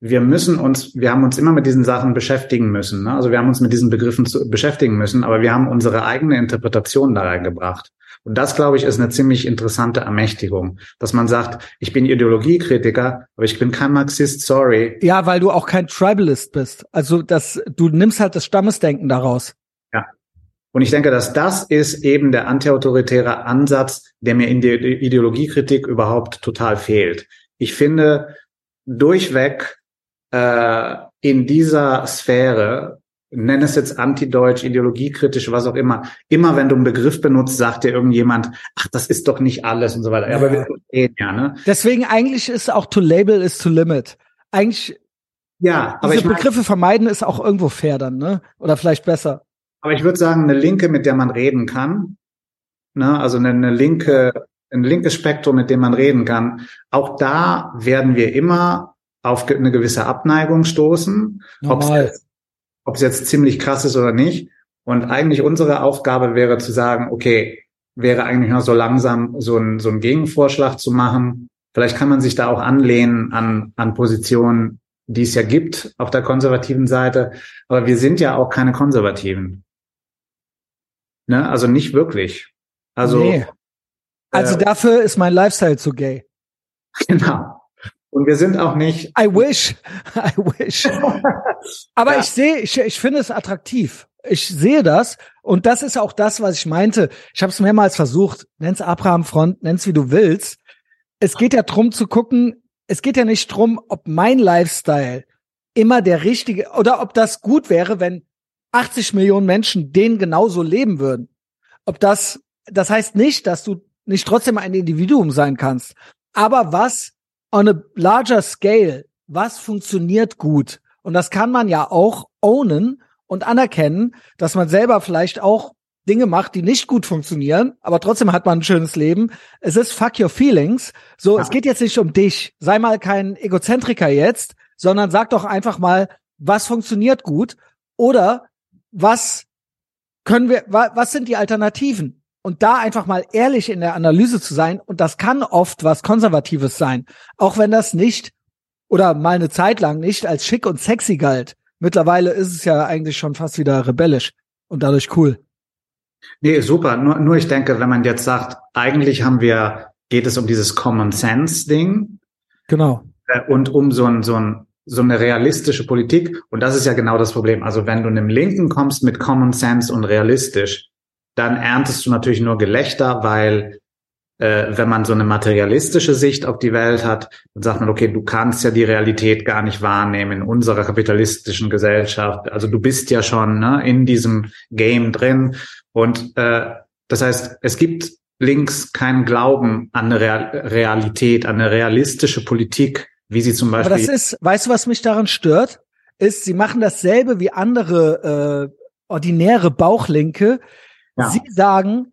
Wir müssen uns, wir haben uns immer mit diesen Sachen beschäftigen müssen. Ne? Also wir haben uns mit diesen Begriffen zu, beschäftigen müssen, aber wir haben unsere eigene Interpretation da reingebracht. Und das, glaube ich, ist eine ziemlich interessante Ermächtigung, dass man sagt, ich bin Ideologiekritiker, aber ich bin kein Marxist, sorry. Ja, weil du auch kein Tribalist bist. Also das, du nimmst halt das Stammesdenken daraus. Ja. Und ich denke, dass das ist eben der antiautoritäre Ansatz, der mir in der Ideologiekritik überhaupt total fehlt. Ich finde durchweg äh, in dieser Sphäre nenn es jetzt antideutsch, ideologiekritisch, was auch immer. Immer wenn du einen Begriff benutzt, sagt dir irgendjemand, ach, das ist doch nicht alles und so weiter. Ja. Aber wir verstehen ja, ne? Deswegen eigentlich ist auch to label is to limit. Eigentlich, ja, aber diese Begriffe vermeiden ist auch irgendwo fair dann, ne? Oder vielleicht besser. Aber ich würde sagen, eine Linke, mit der man reden kann, ne? Also eine, eine linke, ein linkes Spektrum, mit dem man reden kann. Auch da werden wir immer auf eine gewisse Abneigung stoßen, ob es, jetzt, ob es jetzt ziemlich krass ist oder nicht. Und eigentlich unsere Aufgabe wäre zu sagen, okay, wäre eigentlich noch so langsam so ein, so ein Gegenvorschlag zu machen. Vielleicht kann man sich da auch anlehnen an, an Positionen, die es ja gibt auf der konservativen Seite. Aber wir sind ja auch keine Konservativen. Ne? Also nicht wirklich. Also, nee. also äh, dafür ist mein Lifestyle zu gay. [laughs] Genau. Und wir sind auch nicht. I wish. [laughs] I wish. Aber ja. ich sehe, ich, ich finde es attraktiv. Ich sehe das. Und das ist auch das, was ich meinte. Ich habe es mehrmals versucht. Nenn's Abraham-Front, nenn's wie du willst. Es geht ja drum zu gucken, es geht ja nicht drum, ob mein Lifestyle immer der richtige oder ob das gut wäre, wenn 80 Millionen Menschen den genauso leben würden. Ob das, das heißt nicht, dass du nicht trotzdem ein Individuum sein kannst. Aber was on a larger scale, was funktioniert gut? Und das kann man ja auch ownen und anerkennen, dass man selber vielleicht auch Dinge macht, die nicht gut funktionieren, aber trotzdem hat man ein schönes Leben. Es ist fuck your feelings. So, ja. es geht jetzt nicht um dich. Sei mal kein Egozentriker jetzt, sondern sag doch einfach mal, was funktioniert gut oder was können wir, wa was sind die Alternativen? Und da einfach mal ehrlich in der Analyse zu sein, und das kann oft was Konservatives sein, auch wenn das nicht oder mal eine Zeit lang nicht als schick und sexy galt. Mittlerweile ist es ja eigentlich schon fast wieder rebellisch und dadurch cool. Nee, super. Nur, nur ich denke, wenn man jetzt sagt, eigentlich haben wir, geht es um dieses Common Sense Ding. Genau. Äh, und um so ein, so ein, so eine realistische Politik. Und das ist ja genau das Problem. Also wenn du einem Linken kommst mit Common Sense und realistisch, dann erntest du natürlich nur Gelächter, weil äh, wenn man so eine materialistische Sicht auf die Welt hat, dann sagt man, okay, du kannst ja die Realität gar nicht wahrnehmen in unserer kapitalistischen Gesellschaft. Also du bist ja schon ne, in diesem Game drin. Und äh, das heißt, es gibt links keinen Glauben an eine Realität, an eine realistische Politik, wie sie zum Beispiel. Aber das ist, weißt du, was mich daran stört? Ist, sie machen dasselbe wie andere äh, ordinäre Bauchlinke. Ja. Sie sagen,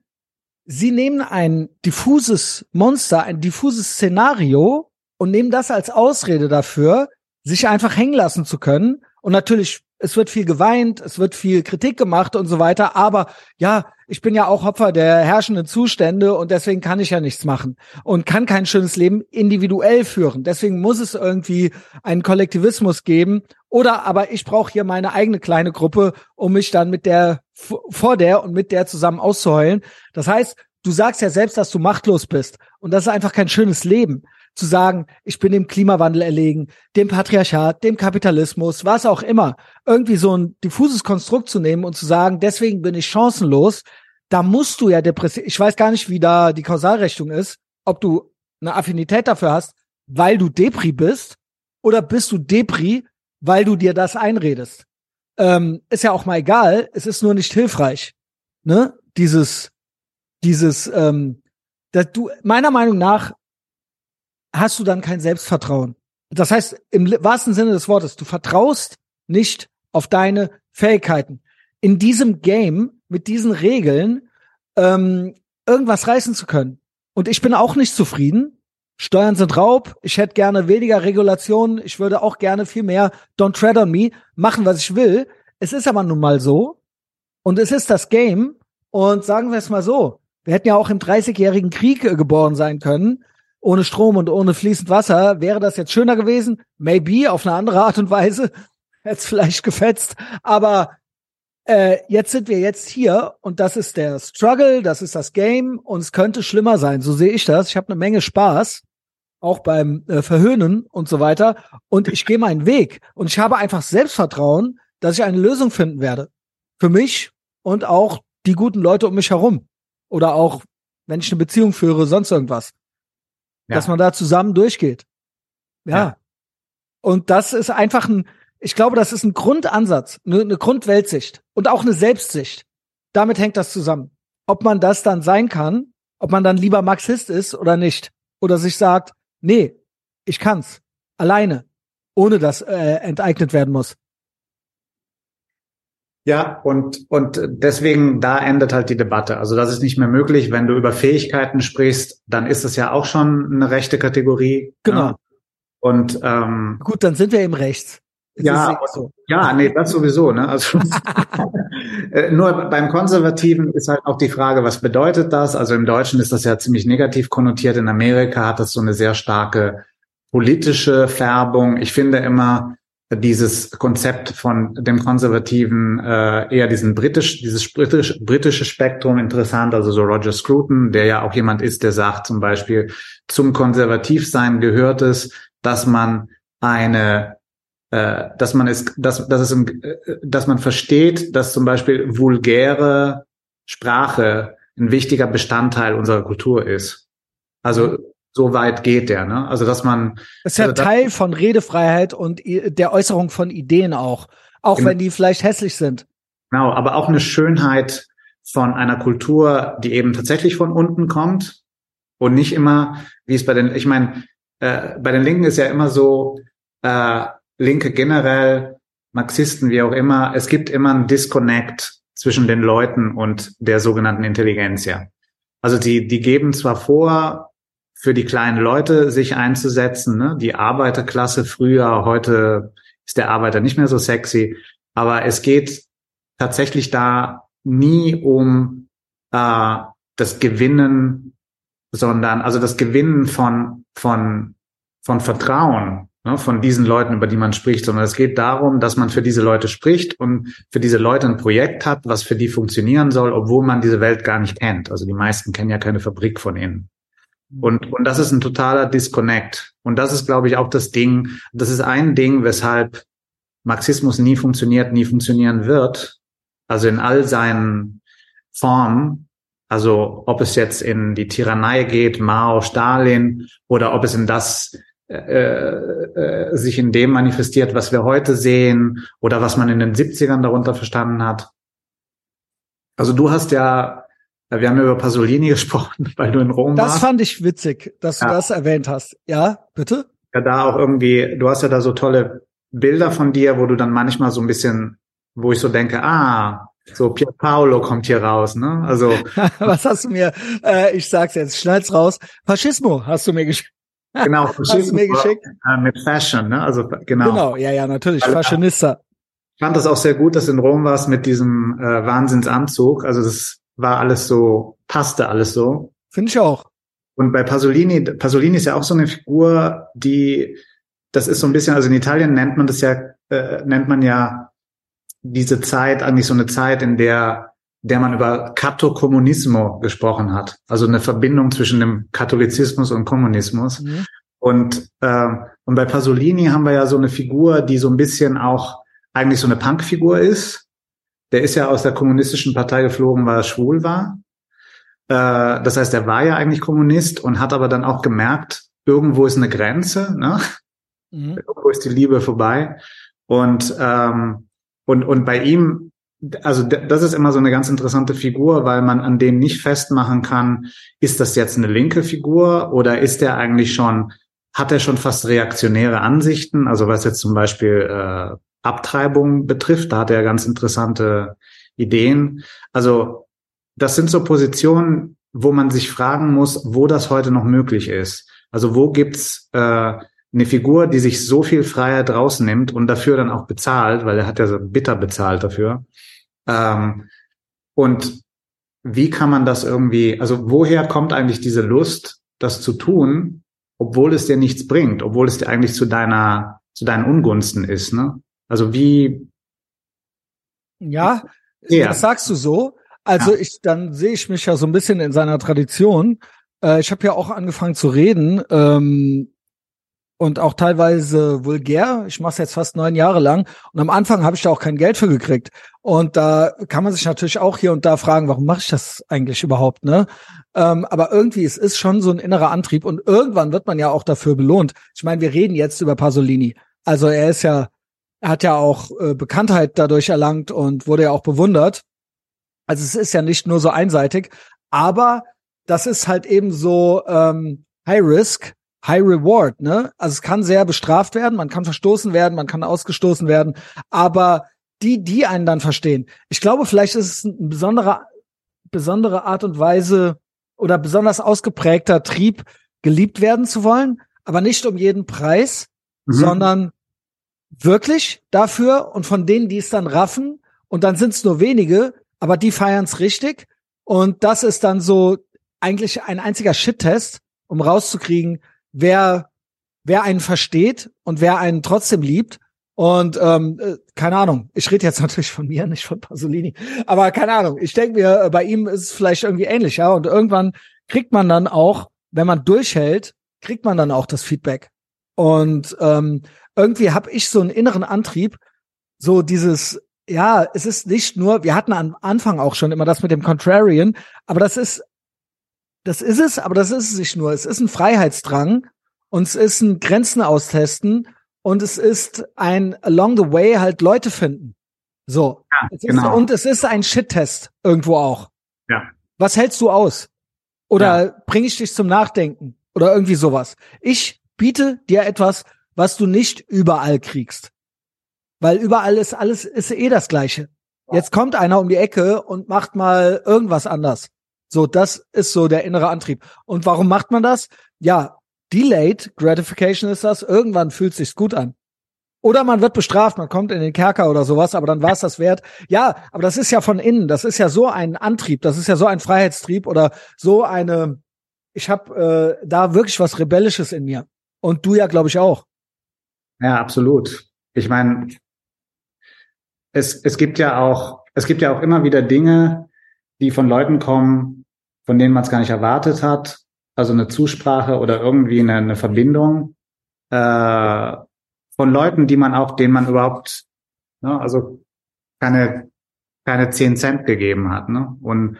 sie nehmen ein diffuses Monster, ein diffuses Szenario und nehmen das als Ausrede dafür, sich einfach hängen lassen zu können. Und natürlich, es wird viel geweint, es wird viel Kritik gemacht und so weiter. Aber ja, ich bin ja auch Opfer der herrschenden Zustände und deswegen kann ich ja nichts machen und kann kein schönes Leben individuell führen. Deswegen muss es irgendwie einen Kollektivismus geben oder aber ich brauche hier meine eigene kleine Gruppe, um mich dann mit der vor der und mit der zusammen auszuheulen. Das heißt, du sagst ja selbst, dass du machtlos bist und das ist einfach kein schönes Leben zu sagen, ich bin dem Klimawandel erlegen, dem Patriarchat, dem Kapitalismus, was auch immer, irgendwie so ein diffuses Konstrukt zu nehmen und zu sagen, deswegen bin ich chancenlos, da musst du ja depressiv, ich weiß gar nicht, wie da die Kausalrechnung ist, ob du eine Affinität dafür hast, weil du Depri bist, oder bist du Depri, weil du dir das einredest. Ähm, ist ja auch mal egal, es ist nur nicht hilfreich. Ne? Dieses, dieses, ähm, dass du, meiner Meinung nach hast du dann kein Selbstvertrauen. Das heißt, im wahrsten Sinne des Wortes, du vertraust nicht auf deine Fähigkeiten. In diesem Game, mit diesen Regeln, ähm, irgendwas reißen zu können. Und ich bin auch nicht zufrieden. Steuern sind Raub. Ich hätte gerne weniger Regulationen. Ich würde auch gerne viel mehr Don't Tread on Me machen, was ich will. Es ist aber nun mal so. Und es ist das Game. Und sagen wir es mal so. Wir hätten ja auch im 30-jährigen Krieg äh, geboren sein können ohne Strom und ohne fließend Wasser. Wäre das jetzt schöner gewesen? Maybe, auf eine andere Art und Weise. [laughs] Hätte es vielleicht gefetzt. Aber äh, jetzt sind wir jetzt hier und das ist der Struggle, das ist das Game und es könnte schlimmer sein. So sehe ich das. Ich habe eine Menge Spaß, auch beim äh, Verhöhnen und so weiter. Und ich gehe meinen Weg und ich habe einfach Selbstvertrauen, dass ich eine Lösung finden werde. Für mich und auch die guten Leute um mich herum. Oder auch, wenn ich eine Beziehung führe, sonst irgendwas ja. dass man da zusammen durchgeht. Ja. ja. Und das ist einfach ein, ich glaube, das ist ein Grundansatz, eine, eine Grundweltsicht und auch eine Selbstsicht. Damit hängt das zusammen. Ob man das dann sein kann, ob man dann lieber Marxist ist oder nicht. Oder sich sagt, nee, ich kann's. Alleine. Ohne dass äh, enteignet werden muss. Ja, und, und deswegen, da endet halt die Debatte. Also das ist nicht mehr möglich. Wenn du über Fähigkeiten sprichst, dann ist es ja auch schon eine rechte Kategorie. Genau. Ne? Und ähm, gut, dann sind wir eben rechts. Jetzt ja, so. ja, nee, das sowieso. Ne? Also [laughs] [laughs] äh, nur beim Konservativen ist halt auch die Frage, was bedeutet das? Also im Deutschen ist das ja ziemlich negativ konnotiert. In Amerika hat das so eine sehr starke politische Färbung. Ich finde immer, dieses Konzept von dem konservativen äh, eher diesen britisch dieses britisch, britische Spektrum interessant also so Roger Scruton der ja auch jemand ist der sagt zum Beispiel zum Konservativsein gehört es dass man eine äh, dass man es dass dass es im, äh, dass man versteht dass zum Beispiel vulgäre Sprache ein wichtiger Bestandteil unserer Kultur ist also so weit geht der, ne? Also dass man. Das ist ja also, Teil von Redefreiheit und der Äußerung von Ideen auch. Auch genau. wenn die vielleicht hässlich sind. Genau, aber auch eine Schönheit von einer Kultur, die eben tatsächlich von unten kommt und nicht immer, wie es bei den, ich meine, äh, bei den Linken ist ja immer so, äh, Linke generell, Marxisten, wie auch immer, es gibt immer einen Disconnect zwischen den Leuten und der sogenannten Intelligenz, ja. Also die, die geben zwar vor, für die kleinen Leute sich einzusetzen. Ne? Die Arbeiterklasse früher, heute ist der Arbeiter nicht mehr so sexy. Aber es geht tatsächlich da nie um äh, das Gewinnen, sondern also das Gewinnen von von von Vertrauen ne, von diesen Leuten, über die man spricht, sondern es geht darum, dass man für diese Leute spricht und für diese Leute ein Projekt hat, was für die funktionieren soll, obwohl man diese Welt gar nicht kennt. Also die meisten kennen ja keine Fabrik von innen. Und, und das ist ein totaler Disconnect. Und das ist, glaube ich, auch das Ding. Das ist ein Ding, weshalb Marxismus nie funktioniert, nie funktionieren wird. Also in all seinen Formen. Also ob es jetzt in die Tyrannei geht, Mao, Stalin, oder ob es in das äh, äh, sich in dem manifestiert, was wir heute sehen, oder was man in den 70ern darunter verstanden hat. Also du hast ja wir haben über Pasolini [laughs] gesprochen, weil du in Rom das warst. Das fand ich witzig, dass du ja. das erwähnt hast. Ja, bitte? Ja, da auch irgendwie, du hast ja da so tolle Bilder von dir, wo du dann manchmal so ein bisschen, wo ich so denke, ah, so Pier Paolo kommt hier raus, ne? Also. [laughs] Was hast du mir, äh, ich sag's jetzt, schneid's raus. Faschismo hast du mir geschickt. Genau, [laughs] hast du mir geschickt? Äh, mit Fashion, ne? Also, genau. Genau, ja, ja, natürlich, also, Fashionista. Ich fand das auch sehr gut, dass du in Rom warst mit diesem äh, Wahnsinnsanzug. Also das war alles so, passte alles so. Finde ich auch. Und bei Pasolini, Pasolini ist ja auch so eine Figur, die, das ist so ein bisschen, also in Italien nennt man das ja, äh, nennt man ja diese Zeit eigentlich so eine Zeit, in der der man über Catto Kommunismo gesprochen hat, also eine Verbindung zwischen dem Katholizismus und Kommunismus. Mhm. Und äh, und bei Pasolini haben wir ja so eine Figur, die so ein bisschen auch eigentlich so eine Punkfigur ist, der ist ja aus der kommunistischen Partei geflogen, weil er schwul war. Äh, das heißt, er war ja eigentlich Kommunist und hat aber dann auch gemerkt, irgendwo ist eine Grenze, ne? Mhm. Irgendwo ist die Liebe vorbei. Und, ähm, und, und bei ihm, also das ist immer so eine ganz interessante Figur, weil man an dem nicht festmachen kann, ist das jetzt eine linke Figur oder ist er eigentlich schon, hat er schon fast reaktionäre Ansichten? Also was jetzt zum Beispiel äh, Abtreibung betrifft. Da hat er ganz interessante Ideen. Also das sind so Positionen, wo man sich fragen muss, wo das heute noch möglich ist. Also wo gibt's äh, eine Figur, die sich so viel Freiheit rausnimmt und dafür dann auch bezahlt, weil er hat ja so bitter bezahlt dafür. Ähm, und wie kann man das irgendwie, also woher kommt eigentlich diese Lust, das zu tun, obwohl es dir nichts bringt, obwohl es dir eigentlich zu deiner, zu deinen Ungunsten ist, ne? Also wie? Ja, ja. das sagst du so. Also ja. ich, dann sehe ich mich ja so ein bisschen in seiner Tradition. Äh, ich habe ja auch angefangen zu reden ähm, und auch teilweise vulgär. Ich mache es jetzt fast neun Jahre lang und am Anfang habe ich da auch kein Geld für gekriegt. Und da kann man sich natürlich auch hier und da fragen, warum mache ich das eigentlich überhaupt? Ne? Ähm, aber irgendwie es ist schon so ein innerer Antrieb und irgendwann wird man ja auch dafür belohnt. Ich meine, wir reden jetzt über Pasolini. Also er ist ja er hat ja auch äh, Bekanntheit dadurch erlangt und wurde ja auch bewundert. Also es ist ja nicht nur so einseitig, aber das ist halt eben so ähm, High Risk, High Reward, ne? Also es kann sehr bestraft werden, man kann verstoßen werden, man kann ausgestoßen werden, aber die, die einen dann verstehen. Ich glaube, vielleicht ist es ein besonderer, besondere Art und Weise oder besonders ausgeprägter Trieb, geliebt werden zu wollen, aber nicht um jeden Preis, mhm. sondern wirklich dafür und von denen, die es dann raffen, und dann sind es nur wenige, aber die feiern es richtig. Und das ist dann so eigentlich ein einziger Shit-Test, um rauszukriegen, wer, wer einen versteht und wer einen trotzdem liebt. Und ähm, äh, keine Ahnung, ich rede jetzt [laughs] natürlich von mir, nicht von Pasolini, aber keine Ahnung, ich denke mir, äh, bei ihm ist es vielleicht irgendwie ähnlich, ja. Und irgendwann kriegt man dann auch, wenn man durchhält, kriegt man dann auch das Feedback. Und ähm, irgendwie habe ich so einen inneren Antrieb, so dieses, ja, es ist nicht nur, wir hatten am Anfang auch schon immer das mit dem Contrarian, aber das ist, das ist es, aber das ist es nicht nur. Es ist ein Freiheitsdrang und es ist ein Grenzen austesten und es ist ein along the way halt Leute finden. So. Ja, es genau. Ist, und es ist ein Shit-Test irgendwo auch. Ja. Was hältst du aus? Oder ja. bringe ich dich zum Nachdenken? Oder irgendwie sowas. Ich biete dir etwas, was du nicht überall kriegst. Weil überall ist alles, ist eh das Gleiche. Jetzt kommt einer um die Ecke und macht mal irgendwas anders. So, das ist so der innere Antrieb. Und warum macht man das? Ja, delayed gratification ist das. Irgendwann fühlt sich's gut an. Oder man wird bestraft, man kommt in den Kerker oder sowas, aber dann war es das wert. Ja, aber das ist ja von innen, das ist ja so ein Antrieb, das ist ja so ein Freiheitstrieb oder so eine, ich habe äh, da wirklich was Rebellisches in mir. Und du ja, glaube ich, auch. Ja, absolut. Ich meine, es, es gibt ja auch, es gibt ja auch immer wieder Dinge, die von Leuten kommen, von denen man es gar nicht erwartet hat. Also eine Zusprache oder irgendwie eine, eine Verbindung äh, von Leuten, die man auch, denen man überhaupt, ne, also keine keine zehn Cent gegeben hat. Ne? Und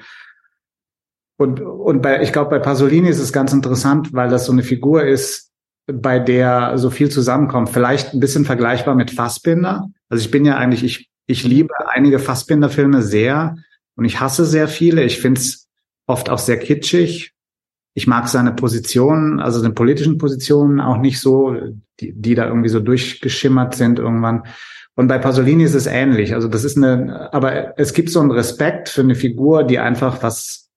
und und bei, ich glaube, bei Pasolini ist es ganz interessant, weil das so eine Figur ist, bei der so viel zusammenkommt. Vielleicht ein bisschen vergleichbar mit Fassbinder. Also ich bin ja eigentlich, ich, ich liebe einige Fassbinder-Filme sehr und ich hasse sehr viele. Ich finde es oft auch sehr kitschig. Ich mag seine Positionen, also seine politischen Positionen auch nicht so, die, die da irgendwie so durchgeschimmert sind irgendwann. Und bei Pasolini ist es ähnlich. Also das ist eine, aber es gibt so einen Respekt für eine Figur, die einfach was,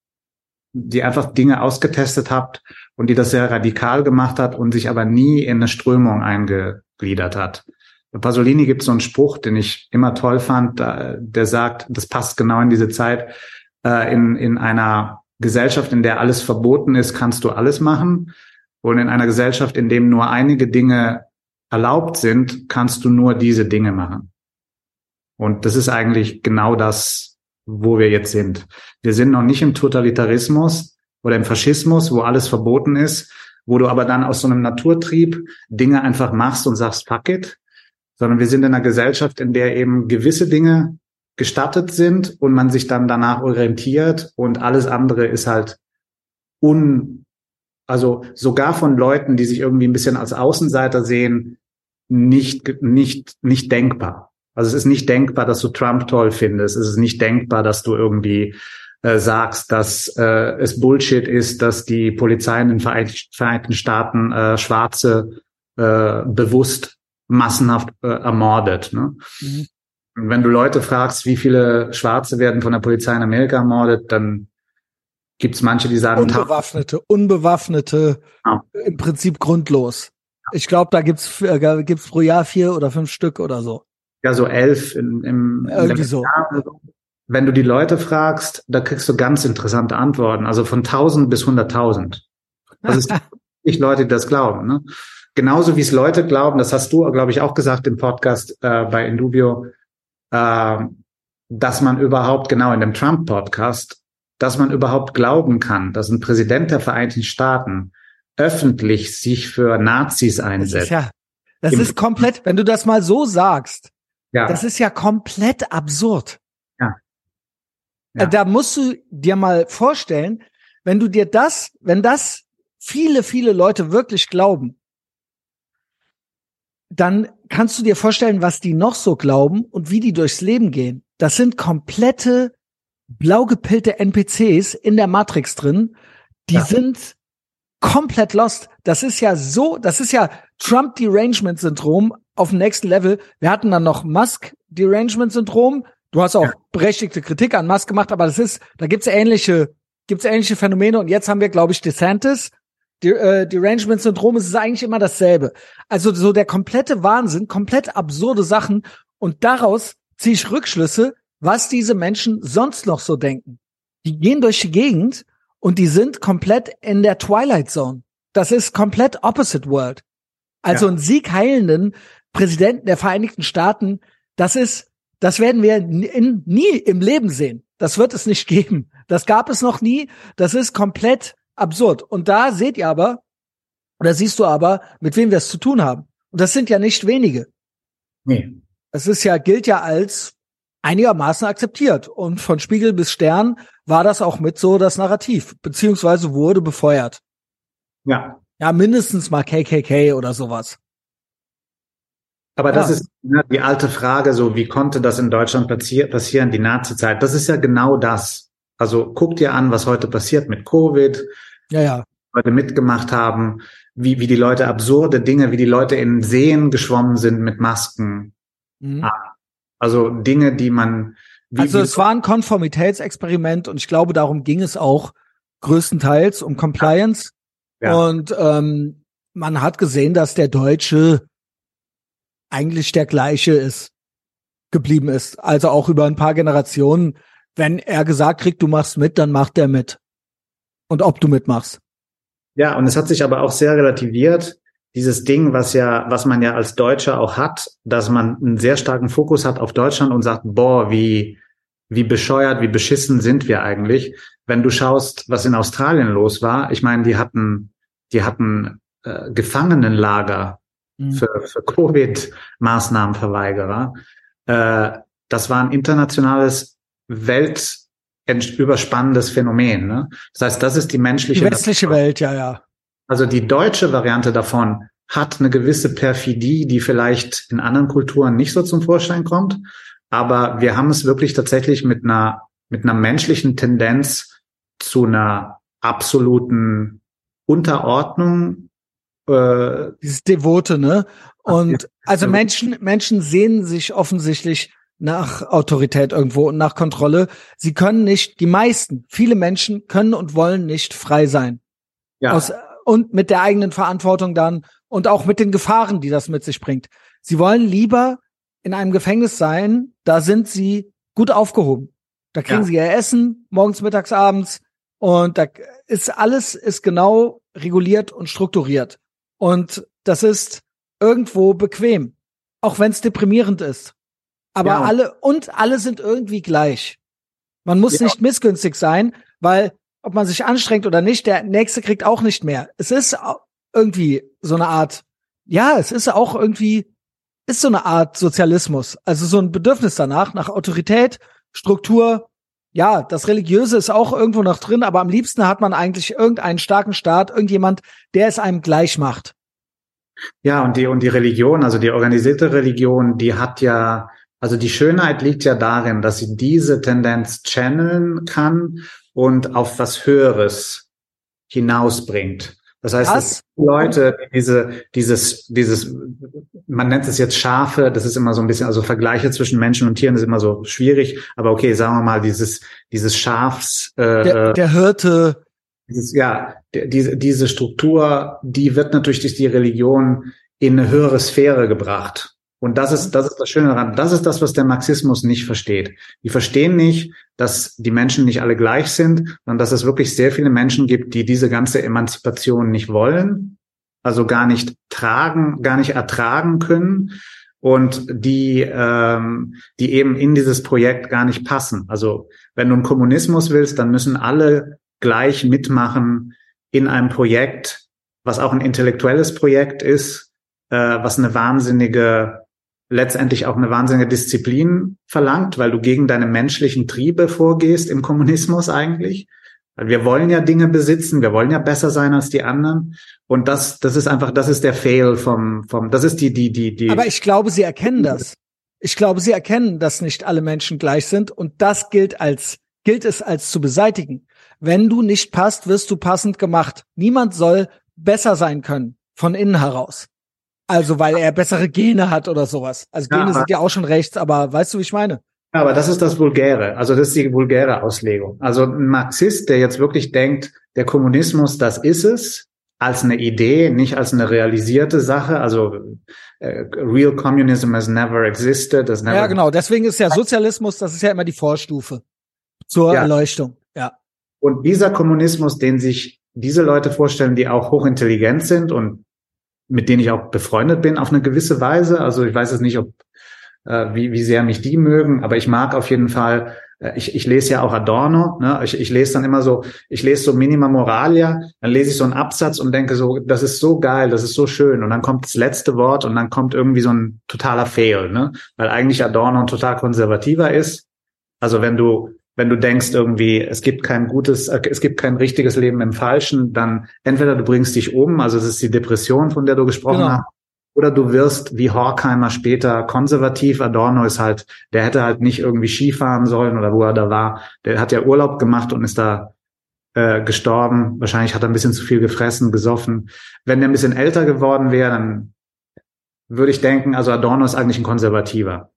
die einfach Dinge ausgetestet hat und die das sehr radikal gemacht hat und sich aber nie in eine Strömung eingegliedert hat. Bei Pasolini gibt es so einen Spruch, den ich immer toll fand, der sagt, das passt genau in diese Zeit, äh, in, in einer Gesellschaft, in der alles verboten ist, kannst du alles machen. Und in einer Gesellschaft, in dem nur einige Dinge erlaubt sind, kannst du nur diese Dinge machen. Und das ist eigentlich genau das, wo wir jetzt sind. Wir sind noch nicht im Totalitarismus, oder im Faschismus, wo alles verboten ist, wo du aber dann aus so einem Naturtrieb Dinge einfach machst und sagst, fuck it, sondern wir sind in einer Gesellschaft, in der eben gewisse Dinge gestattet sind und man sich dann danach orientiert und alles andere ist halt un, also sogar von Leuten, die sich irgendwie ein bisschen als Außenseiter sehen, nicht, nicht, nicht denkbar. Also es ist nicht denkbar, dass du Trump toll findest. Es ist nicht denkbar, dass du irgendwie äh, sagst, dass äh, es Bullshit ist, dass die Polizei in den Vereinigten Staaten äh, Schwarze äh, bewusst massenhaft äh, ermordet. Ne? Mhm. Wenn du Leute fragst, wie viele Schwarze werden von der Polizei in Amerika ermordet, dann gibt es manche, die sagen unbewaffnete, unbewaffnete, ja. im Prinzip grundlos. Ich glaube, da gibt's äh, gibt's pro Jahr vier oder fünf Stück oder so. Ja, so elf im, im irgendwie so. Jahr wenn du die Leute fragst, da kriegst du ganz interessante Antworten. Also von 1000 bis 100.000. Also es gibt nicht Leute, die das glauben. Ne? Genauso wie es Leute glauben, das hast du, glaube ich, auch gesagt im Podcast äh, bei Indubio, äh, dass man überhaupt, genau in dem Trump-Podcast, dass man überhaupt glauben kann, dass ein Präsident der Vereinigten Staaten öffentlich sich für Nazis einsetzt. Das ist ja, das ist komplett, wenn du das mal so sagst, ja. das ist ja komplett absurd. Ja. Äh, da musst du dir mal vorstellen, wenn du dir das, wenn das viele, viele Leute wirklich glauben, dann kannst du dir vorstellen, was die noch so glauben und wie die durchs Leben gehen. Das sind komplette blau gepillte NPCs in der Matrix drin. Die ja. sind komplett lost. Das ist ja so, das ist ja Trump Derangement Syndrom auf dem nächsten Level. Wir hatten dann noch Musk Derangement Syndrom. Du hast auch ja. berechtigte Kritik an Musk gemacht, aber das ist, da gibt's ähnliche, gibt's ähnliche Phänomene und jetzt haben wir, glaube ich, DeSantis, äh, Derangement-Syndrom ist eigentlich immer dasselbe. Also so der komplette Wahnsinn, komplett absurde Sachen und daraus ziehe ich Rückschlüsse, was diese Menschen sonst noch so denken. Die gehen durch die Gegend und die sind komplett in der Twilight Zone. Das ist komplett opposite world. Also ja. einen siegheilenden Präsidenten der Vereinigten Staaten, das ist, das werden wir in, nie im Leben sehen. Das wird es nicht geben. Das gab es noch nie. Das ist komplett absurd. Und da seht ihr aber, oder siehst du aber, mit wem wir es zu tun haben. Und das sind ja nicht wenige. Nee. Es ist ja, gilt ja als einigermaßen akzeptiert. Und von Spiegel bis Stern war das auch mit so das Narrativ, beziehungsweise wurde befeuert. Ja. Ja, mindestens mal KKK oder sowas. Aber das ja. ist ne, die alte Frage, so wie konnte das in Deutschland passi passieren, die Nazi-Zeit? Das ist ja genau das. Also guck dir an, was heute passiert mit Covid. Ja, ja. Leute mitgemacht haben, wie, wie die Leute absurde Dinge, wie die Leute in Seen geschwommen sind mit Masken. Mhm. Ah, also Dinge, die man. Wie, also es war ein Konformitätsexperiment und ich glaube, darum ging es auch größtenteils um Compliance. Ja. Und ähm, man hat gesehen, dass der Deutsche eigentlich der gleiche ist, geblieben ist. Also auch über ein paar Generationen. Wenn er gesagt kriegt, du machst mit, dann macht er mit. Und ob du mitmachst. Ja, und es hat sich aber auch sehr relativiert dieses Ding, was ja, was man ja als Deutscher auch hat, dass man einen sehr starken Fokus hat auf Deutschland und sagt, boah, wie, wie bescheuert, wie beschissen sind wir eigentlich. Wenn du schaust, was in Australien los war, ich meine, die hatten, die hatten äh, Gefangenenlager mhm. für, für Covid-Maßnahmenverweigerer. Äh, das war ein internationales weltüberspannendes Phänomen. Ne? Das heißt, das ist die menschliche. Die westliche Welt, ja, ja. Also die deutsche Variante davon hat eine gewisse Perfidie, die vielleicht in anderen Kulturen nicht so zum Vorschein kommt. Aber wir haben es wirklich tatsächlich mit einer, mit einer menschlichen Tendenz zu einer absoluten Unterordnung. Äh, Dieses Devote, ne? Und also Menschen, Menschen sehen sich offensichtlich nach Autorität irgendwo und nach Kontrolle. Sie können nicht, die meisten, viele Menschen können und wollen nicht frei sein. Ja. Aus und mit der eigenen Verantwortung dann und auch mit den Gefahren, die das mit sich bringt. Sie wollen lieber in einem Gefängnis sein, da sind sie gut aufgehoben. Da kriegen ja. sie ihr Essen morgens, mittags, abends und da ist alles ist genau reguliert und strukturiert. Und das ist irgendwo bequem, auch wenn es deprimierend ist. Aber ja. alle und alle sind irgendwie gleich. Man muss ja. nicht missgünstig sein, weil ob man sich anstrengt oder nicht, der nächste kriegt auch nicht mehr. Es ist irgendwie so eine Art, ja, es ist auch irgendwie, ist so eine Art Sozialismus. Also so ein Bedürfnis danach, nach Autorität, Struktur. Ja, das Religiöse ist auch irgendwo noch drin, aber am liebsten hat man eigentlich irgendeinen starken Staat, irgendjemand, der es einem gleich macht. Ja, und die, und die Religion, also die organisierte Religion, die hat ja, also die Schönheit liegt ja darin, dass sie diese Tendenz channeln kann und auf was Höheres hinausbringt. Das heißt, dass Leute, diese, dieses, dieses, man nennt es jetzt Schafe, das ist immer so ein bisschen, also Vergleiche zwischen Menschen und Tieren ist immer so schwierig, aber okay, sagen wir mal, dieses, dieses Schafs, äh, der, der Hirte, dieses, ja, der, diese, diese Struktur, die wird natürlich durch die Religion in eine höhere Sphäre gebracht. Und das ist, das ist das Schöne daran. Das ist das, was der Marxismus nicht versteht. Die verstehen nicht, dass die Menschen nicht alle gleich sind, sondern dass es wirklich sehr viele Menschen gibt, die diese ganze Emanzipation nicht wollen, also gar nicht tragen, gar nicht ertragen können und die, ähm, die eben in dieses Projekt gar nicht passen. Also wenn du einen Kommunismus willst, dann müssen alle gleich mitmachen in einem Projekt, was auch ein intellektuelles Projekt ist, äh, was eine wahnsinnige letztendlich auch eine wahnsinnige Disziplin verlangt, weil du gegen deine menschlichen Triebe vorgehst im Kommunismus eigentlich. Weil wir wollen ja Dinge besitzen, wir wollen ja besser sein als die anderen. Und das, das ist einfach, das ist der Fail vom, vom, das ist die, die, die, die. Aber ich glaube, sie erkennen das. Ich glaube, sie erkennen, dass nicht alle Menschen gleich sind und das gilt als, gilt es als zu beseitigen. Wenn du nicht passt, wirst du passend gemacht. Niemand soll besser sein können von innen heraus. Also, weil er bessere Gene hat oder sowas. Also Gene ja, sind ja auch schon rechts, aber weißt du, wie ich meine? Ja, aber das ist das Vulgäre. Also das ist die vulgäre Auslegung. Also ein Marxist, der jetzt wirklich denkt, der Kommunismus, das ist es, als eine Idee, nicht als eine realisierte Sache. Also äh, real communism has never existed. Has never ja, genau. Deswegen ist ja Sozialismus, das ist ja immer die Vorstufe zur ja. Erleuchtung. Ja. Und dieser Kommunismus, den sich diese Leute vorstellen, die auch hochintelligent sind und mit denen ich auch befreundet bin auf eine gewisse Weise. Also ich weiß es nicht, ob äh, wie, wie sehr mich die mögen, aber ich mag auf jeden Fall äh, ich, ich lese ja auch Adorno, ne? ich, ich lese dann immer so, ich lese so Minima Moralia, dann lese ich so einen Absatz und denke so, das ist so geil, das ist so schön und dann kommt das letzte Wort und dann kommt irgendwie so ein totaler Fail, ne? weil eigentlich Adorno ein total konservativer ist. Also wenn du wenn du denkst irgendwie, es gibt kein gutes, äh, es gibt kein richtiges Leben im Falschen, dann entweder du bringst dich um, also es ist die Depression, von der du gesprochen genau. hast, oder du wirst wie Horkheimer später konservativ. Adorno ist halt, der hätte halt nicht irgendwie Skifahren sollen oder wo er da war. Der hat ja Urlaub gemacht und ist da äh, gestorben. Wahrscheinlich hat er ein bisschen zu viel gefressen, gesoffen. Wenn der ein bisschen älter geworden wäre, dann würde ich denken, also Adorno ist eigentlich ein Konservativer.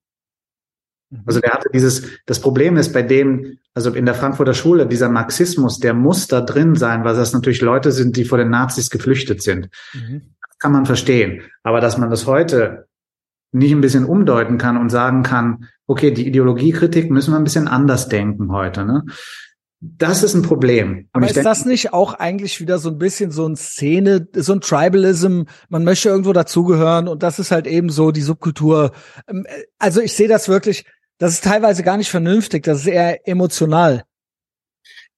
Also der hatte dieses, das Problem ist bei dem, also in der Frankfurter Schule, dieser Marxismus, der muss da drin sein, weil das natürlich Leute sind, die vor den Nazis geflüchtet sind. Mhm kann man verstehen. Aber dass man das heute nicht ein bisschen umdeuten kann und sagen kann, okay, die Ideologiekritik müssen wir ein bisschen anders denken heute. Ne? Das ist ein Problem. Aber ist denke, das nicht auch eigentlich wieder so ein bisschen so ein Szene, so ein Tribalism? Man möchte irgendwo dazugehören und das ist halt eben so die Subkultur. Ähm, also ich sehe das wirklich, das ist teilweise gar nicht vernünftig, das ist eher emotional.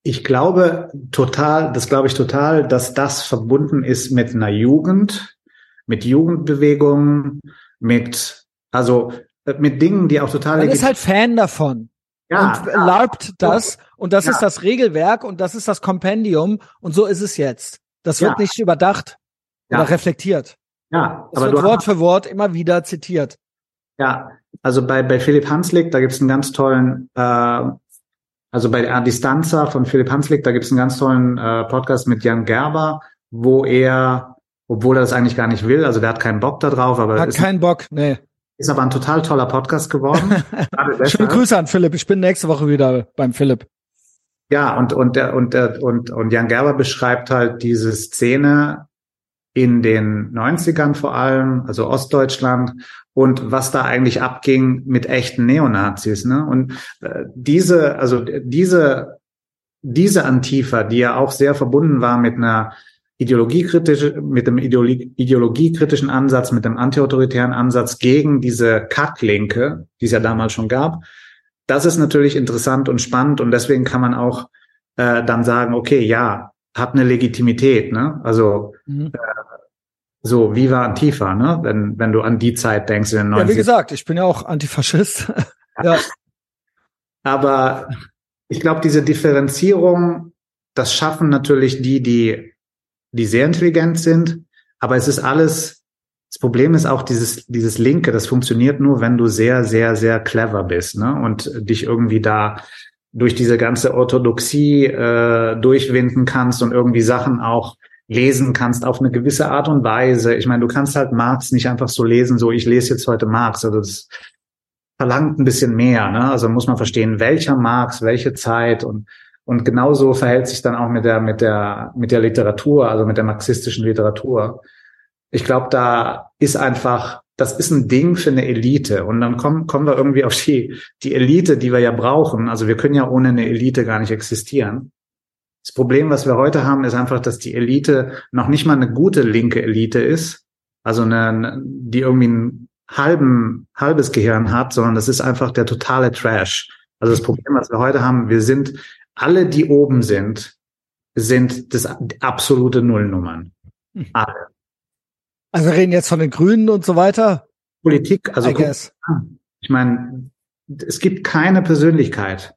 Ich glaube total, das glaube ich total, dass das verbunden ist mit einer Jugend, mit Jugendbewegungen, mit, also äh, mit Dingen, die auch total. Man ist halt Fan davon. Ja, und ja. larpt das und das ja. ist das Regelwerk und das ist das Kompendium und so ist es jetzt. Das wird ja. nicht überdacht oder reflektiert. Ja, es aber wird Wort für Wort immer wieder zitiert. Ja, also bei, bei Philipp Hanslick, da gibt's einen ganz tollen äh, also bei A Distanza von Philipp Hanslick, da gibt es einen ganz tollen äh, Podcast mit Jan Gerber, wo er, obwohl er das eigentlich gar nicht will, also der hat keinen Bock da drauf, aber hat keinen Bock, nee. Ist aber ein total toller Podcast geworden. [laughs] Schöne Grüße an Philipp. Ich bin nächste Woche wieder beim Philipp. Ja, und, und, der, und, der, und, und Jan Gerber beschreibt halt diese Szene in den 90ern vor allem, also Ostdeutschland, und was da eigentlich abging mit echten Neonazis. Ne? Und äh, diese, also diese, diese Antifa, die ja auch sehr verbunden war mit einer ideologiekritischen, mit dem Ideologie, ideologiekritischen Ansatz, mit dem antiautoritären Ansatz gegen diese Kacklinke, die es ja damals schon gab, das ist natürlich interessant und spannend und deswegen kann man auch äh, dann sagen, okay, ja, hat eine Legitimität, ne? Also mhm. so Viva Antifa, ne? Wenn wenn du an die Zeit denkst in den 90 Ja, wie gesagt, ich bin ja auch Antifaschist. [laughs] ja. Aber ich glaube, diese Differenzierung, das schaffen natürlich die, die die sehr intelligent sind, aber es ist alles das Problem ist auch dieses dieses Linke, das funktioniert nur, wenn du sehr sehr sehr clever bist, ne? Und dich irgendwie da durch diese ganze Orthodoxie äh, durchwinden kannst und irgendwie Sachen auch lesen kannst auf eine gewisse Art und Weise. Ich meine, du kannst halt Marx nicht einfach so lesen, so ich lese jetzt heute Marx. Also das verlangt ein bisschen mehr. Ne? Also muss man verstehen, welcher Marx, welche Zeit und und genauso verhält sich dann auch mit der mit der mit der Literatur, also mit der marxistischen Literatur. Ich glaube, da ist einfach das ist ein Ding für eine Elite. Und dann kommen, kommen wir irgendwie auf die, die Elite, die wir ja brauchen. Also wir können ja ohne eine Elite gar nicht existieren. Das Problem, was wir heute haben, ist einfach, dass die Elite noch nicht mal eine gute linke Elite ist. Also eine, die irgendwie ein halben, halbes Gehirn hat, sondern das ist einfach der totale Trash. Also das Problem, was wir heute haben, wir sind, alle, die oben sind, sind das absolute Nullnummern. Hm. Alle. Also wir reden jetzt von den Grünen und so weiter. Politik, also ich meine, es gibt keine Persönlichkeit.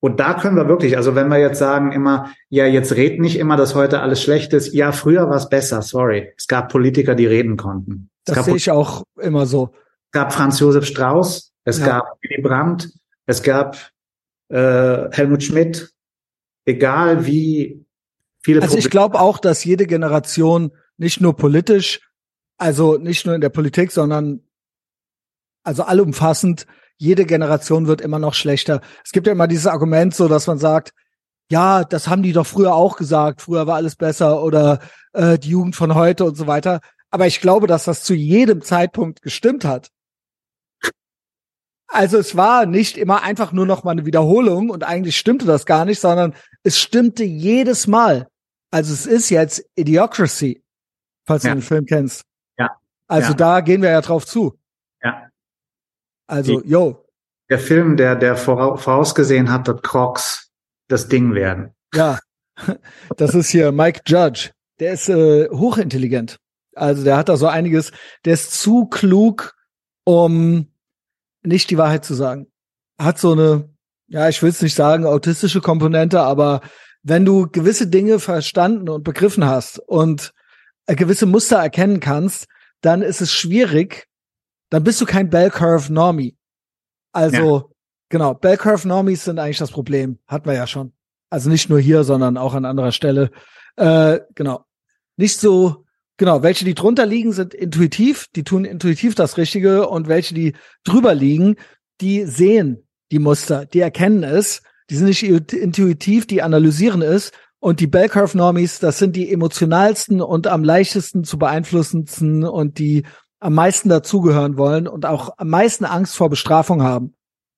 Und da können wir wirklich, also wenn wir jetzt sagen immer, ja, jetzt red nicht immer, dass heute alles schlecht ist. Ja, früher war es besser, sorry. Es gab Politiker, die reden konnten. Es das sehe ich auch immer so. Es gab Franz Josef Strauß, es ja. gab Willy Brandt, es gab äh, Helmut Schmidt. Egal wie viele. Also ich glaube auch, dass jede Generation nicht nur politisch also nicht nur in der Politik, sondern also allumfassend. Jede Generation wird immer noch schlechter. Es gibt ja immer dieses Argument so, dass man sagt, ja, das haben die doch früher auch gesagt, früher war alles besser oder äh, die Jugend von heute und so weiter. Aber ich glaube, dass das zu jedem Zeitpunkt gestimmt hat. Also es war nicht immer einfach nur noch mal eine Wiederholung und eigentlich stimmte das gar nicht, sondern es stimmte jedes Mal. Also es ist jetzt Idiocracy, falls ja. du den Film kennst. Ja. Also ja. da gehen wir ja drauf zu. Also, Die, yo. Der Film, der, der vorausgesehen hat, dass Crocs das Ding werden. Ja. [laughs] Das ist hier Mike Judge. Der ist äh, hochintelligent. Also der hat da so einiges, der ist zu klug, um nicht die Wahrheit zu sagen. Hat so eine, ja, ich will es nicht sagen, autistische Komponente, aber wenn du gewisse Dinge verstanden und begriffen hast und gewisse Muster erkennen kannst, dann ist es schwierig, dann bist du kein Bell Curve Normie. Also, ja. genau, Bell Curve Normies sind eigentlich das Problem. Hatten wir ja schon. Also nicht nur hier, sondern auch an anderer Stelle. Äh, genau. Nicht so Genau, welche, die drunter liegen, sind intuitiv, die tun intuitiv das Richtige und welche, die drüber liegen, die sehen die Muster, die erkennen es, die sind nicht intuitiv, die analysieren es und die Bell Curve Normies, das sind die emotionalsten und am leichtesten zu beeinflussendsten und die am meisten dazugehören wollen und auch am meisten Angst vor Bestrafung haben.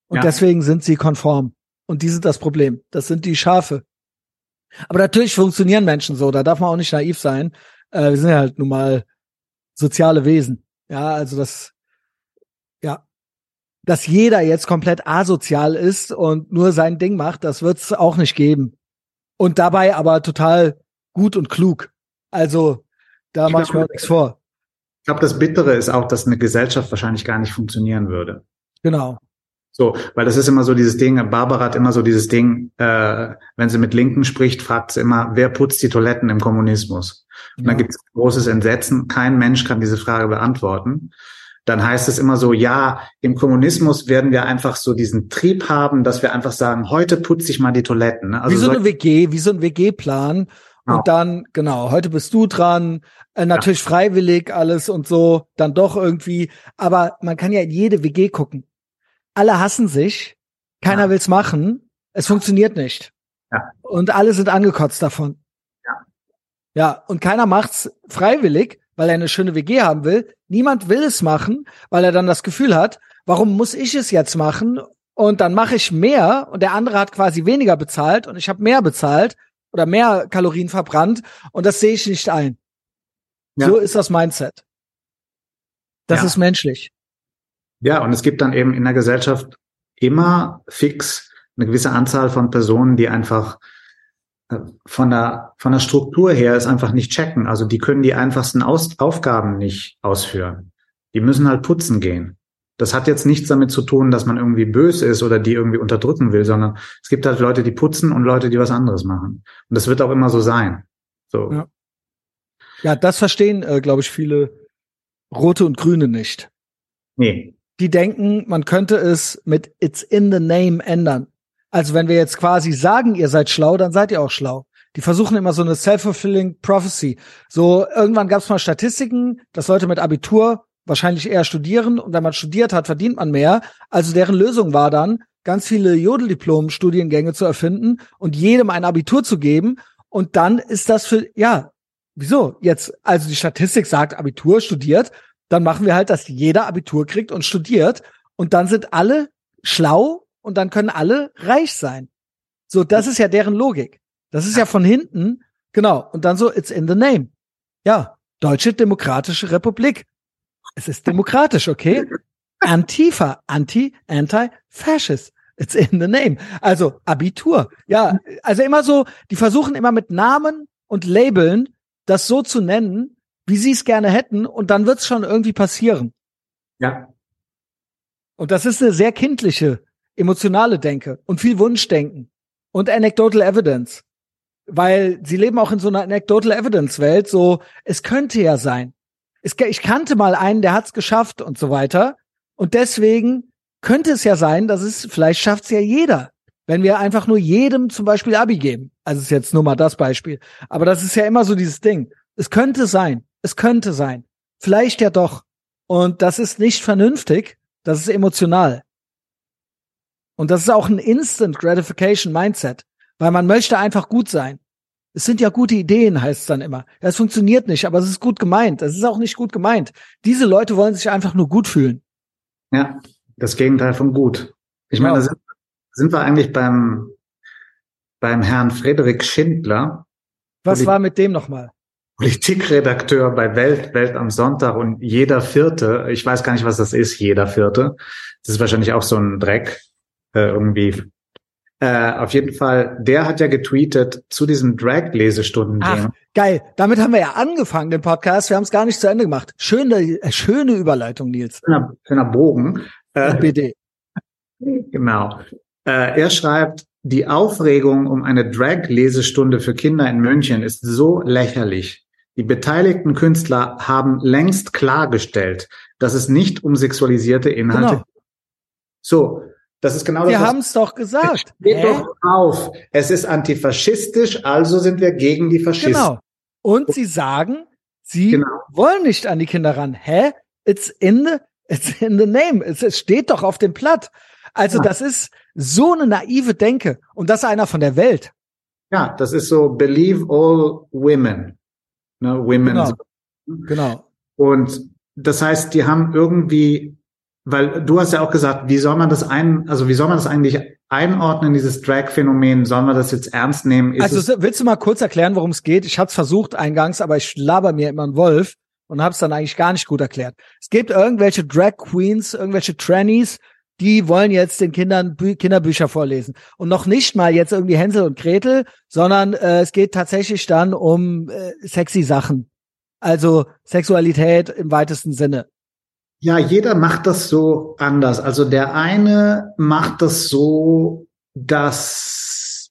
Und ja. deswegen sind sie konform. Und die sind das Problem. Das sind die Schafe. Aber natürlich funktionieren Menschen so, da darf man auch nicht naiv sein. Äh, wir sind ja halt nun mal soziale Wesen. Ja, also das, ja, dass jeder jetzt komplett asozial ist und nur sein Ding macht, das wird's auch nicht geben. Und dabei aber total gut und klug. Also da mache ich mir nichts vor. Ich glaube, das Bittere ist auch, dass eine Gesellschaft wahrscheinlich gar nicht funktionieren würde. Genau. So, weil das ist immer so dieses Ding, Barbara hat immer so dieses Ding, äh, wenn sie mit Linken spricht, fragt sie immer, wer putzt die Toiletten im Kommunismus? Und ja. dann gibt es großes Entsetzen, kein Mensch kann diese Frage beantworten. Dann heißt es immer so, ja, im Kommunismus werden wir einfach so diesen Trieb haben, dass wir einfach sagen, heute putze ich mal die Toiletten. Ne? Also wie so eine WG, wie so ein WG-Plan. Genau. Und dann, genau, heute bist du dran, äh, natürlich ja. freiwillig alles und so, dann doch irgendwie. Aber man kann ja in jede WG gucken alle hassen sich, keiner ja. will's machen, es funktioniert nicht. Ja. Und alle sind angekotzt davon. Ja. Ja, und keiner macht's freiwillig, weil er eine schöne WG haben will. Niemand will es machen, weil er dann das Gefühl hat, warum muss ich es jetzt machen? Und dann mache ich mehr und der andere hat quasi weniger bezahlt und ich habe mehr bezahlt oder mehr Kalorien verbrannt und das sehe ich nicht ein. Ja. So ist das Mindset. Das ja. ist menschlich. Ja, und es gibt dann eben in der Gesellschaft immer fix eine gewisse Anzahl von Personen, die einfach äh, von der, von der Struktur her es einfach nicht checken. Also die können die einfachsten Aus Aufgaben nicht ausführen. Die müssen halt putzen gehen. Das hat jetzt nichts damit zu tun, dass man irgendwie böse ist oder die irgendwie unterdrücken will, sondern es gibt halt Leute, die putzen und Leute, die was anderes machen. Und das wird auch immer so sein. So. Ja, ja das verstehen, äh, glaube ich, viele Rote und Grüne nicht. Nee die denken, man könnte es mit It's in the name ändern. Also wenn wir jetzt quasi sagen, ihr seid schlau, dann seid ihr auch schlau. Die versuchen immer so eine self-fulfilling prophecy. So irgendwann gab es mal Statistiken, dass Leute mit Abitur wahrscheinlich eher studieren und wenn man studiert hat, verdient man mehr. Also deren Lösung war dann, ganz viele Jodeldiplom-Studiengänge zu erfinden und jedem ein Abitur zu geben. Und dann ist das für, ja, wieso? Jetzt, also die Statistik sagt, Abitur studiert dann machen wir halt, dass jeder Abitur kriegt und studiert und dann sind alle schlau und dann können alle reich sein. So, das ist ja deren Logik. Das ist ja von hinten, genau. Und dann so, it's in the name. Ja, Deutsche Demokratische Republik. Es ist demokratisch, okay? Antifa, anti, anti, fascist. It's in the name. Also Abitur. Ja, also immer so, die versuchen immer mit Namen und Labeln das so zu nennen, wie sie es gerne hätten und dann wird es schon irgendwie passieren. Ja. Und das ist eine sehr kindliche, emotionale Denke und viel Wunschdenken und Anecdotal Evidence. Weil sie leben auch in so einer Anecdotal Evidence Welt, so, es könnte ja sein. Es, ich kannte mal einen, der hat's geschafft und so weiter. Und deswegen könnte es ja sein, dass es, vielleicht schafft's ja jeder. Wenn wir einfach nur jedem zum Beispiel Abi geben. Also ist jetzt nur mal das Beispiel. Aber das ist ja immer so dieses Ding. Es könnte sein. Es könnte sein. Vielleicht ja doch. Und das ist nicht vernünftig. Das ist emotional. Und das ist auch ein Instant Gratification Mindset. weil man möchte einfach gut sein. Es sind ja gute Ideen, heißt es dann immer. Das funktioniert nicht, aber es ist gut gemeint. Das ist auch nicht gut gemeint. Diese Leute wollen sich einfach nur gut fühlen. Ja, das Gegenteil von gut. Ich meine, da sind, sind wir eigentlich beim, beim Herrn Frederik Schindler. Was Polit war mit dem nochmal? Politikredakteur bei Welt, Welt am Sonntag und jeder Vierte, ich weiß gar nicht, was das ist, jeder Vierte. Das ist wahrscheinlich auch so ein Dreck, äh, irgendwie. Äh, auf jeden Fall, der hat ja getweetet zu diesem Drag-Lesestunden. Geil. Damit haben wir ja angefangen, den Podcast. Wir haben es gar nicht zu Ende gemacht. Schöne, äh, schöne Überleitung, Nils. Schöner, schöner Bogen. Äh, BD. Genau. Äh, er schreibt, die Aufregung um eine Drag-Lesestunde für Kinder in München ist so lächerlich. Die beteiligten Künstler haben längst klargestellt, dass es nicht um sexualisierte Inhalte Genau. So, das ist genau Wir das. was- haben es doch gesagt. Steht Hä? doch auf. Es ist antifaschistisch, also sind wir gegen die Faschisten. Genau. Und sie sagen, sie Genau. wollen nicht an die Kinder ran. Hä? It's in the, it's in the name. Es, es steht doch auf dem Blatt. Also Ja. das ist so eine naive Denke. Und das ist einer von der Welt. Ja, das ist so believe all women. Ne, women. Genau. Genau. Und das heißt, die haben irgendwie, weil du hast ja auch gesagt, wie soll man das ein, also wie soll man das eigentlich einordnen, dieses Drag-Phänomen? Sollen wir das jetzt ernst nehmen? Ist Also willst du mal kurz erklären, worum es geht? Ich hatte es versucht eingangs, aber ich laber mir immer einen Wolf und habe es dann eigentlich gar nicht gut erklärt. Es gibt irgendwelche Drag Queens, irgendwelche Trannies, die wollen jetzt den Kindern Bü Kinderbücher vorlesen. Und noch nicht mal jetzt irgendwie Hänsel und Gretel, sondern äh, es geht tatsächlich dann um äh, sexy Sachen. Also Sexualität im weitesten Sinne. Ja, jeder macht das so anders. Also der eine macht das so, dass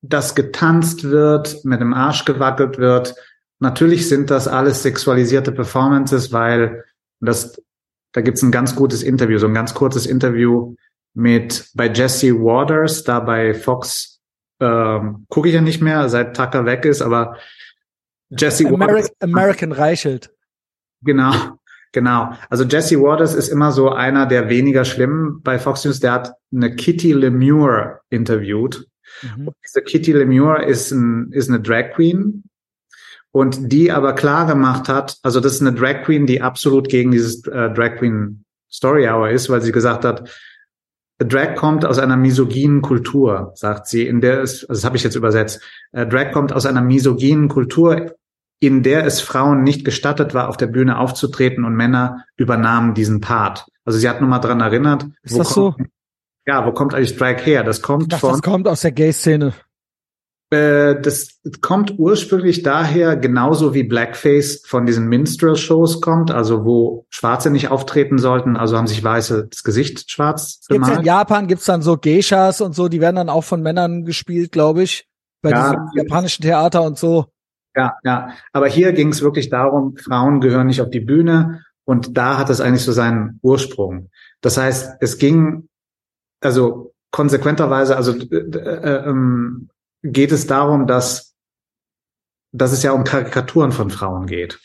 das getanzt wird, mit dem Arsch gewackelt wird. Natürlich sind das alles sexualisierte Performances, weil das, da gibt's ein ganz gutes Interview, so ein ganz kurzes Interview mit bei Jesse Waters, da bei Fox ähm, gucke ich ja nicht mehr, seit Tucker weg ist, aber Jesse Ameri Waters American Reichelt. Genau, genau. Also Jesse Waters ist immer so einer der weniger schlimmen bei Fox News. Der hat eine Kitty Lemure interviewt. Mhm. Und diese Kitty Lemure ist, ein, ist eine Drag Queen und die aber klar gemacht hat, also das ist eine Drag Queen, die absolut gegen dieses äh, Drag Queen Story Hour ist, weil sie gesagt hat, Drag kommt aus einer misogynen Kultur, sagt sie, in der es, also das habe ich jetzt übersetzt, Drag kommt aus einer misogynen Kultur, in der es Frauen nicht gestattet war, auf der Bühne aufzutreten und Männer übernahmen diesen Part. Also sie hat nur mal dran erinnert. Ist das so? kommt, Ja, wo kommt eigentlich Drag her? Das kommt dachte, von, das kommt aus der Gay-Szene. äh, das kommt ursprünglich daher, genauso wie Blackface von diesen Minstrel-Shows kommt, also wo Schwarze nicht auftreten sollten, also haben sich Weiße das Gesicht schwarz Gibt's ja in. Japan gibt's dann so Geishas und so, die werden dann auch von Männern gespielt, glaube ich, bei Ja, diesem japanischen Theater und so. Ja, ja. Aber hier ging es wirklich darum, Frauen gehören nicht auf die Bühne und da hat es eigentlich so seinen Ursprung. Das heißt, es ging, also konsequenterweise, also äh, äh, ähm, geht es darum, dass, dass es ja um Karikaturen von Frauen geht.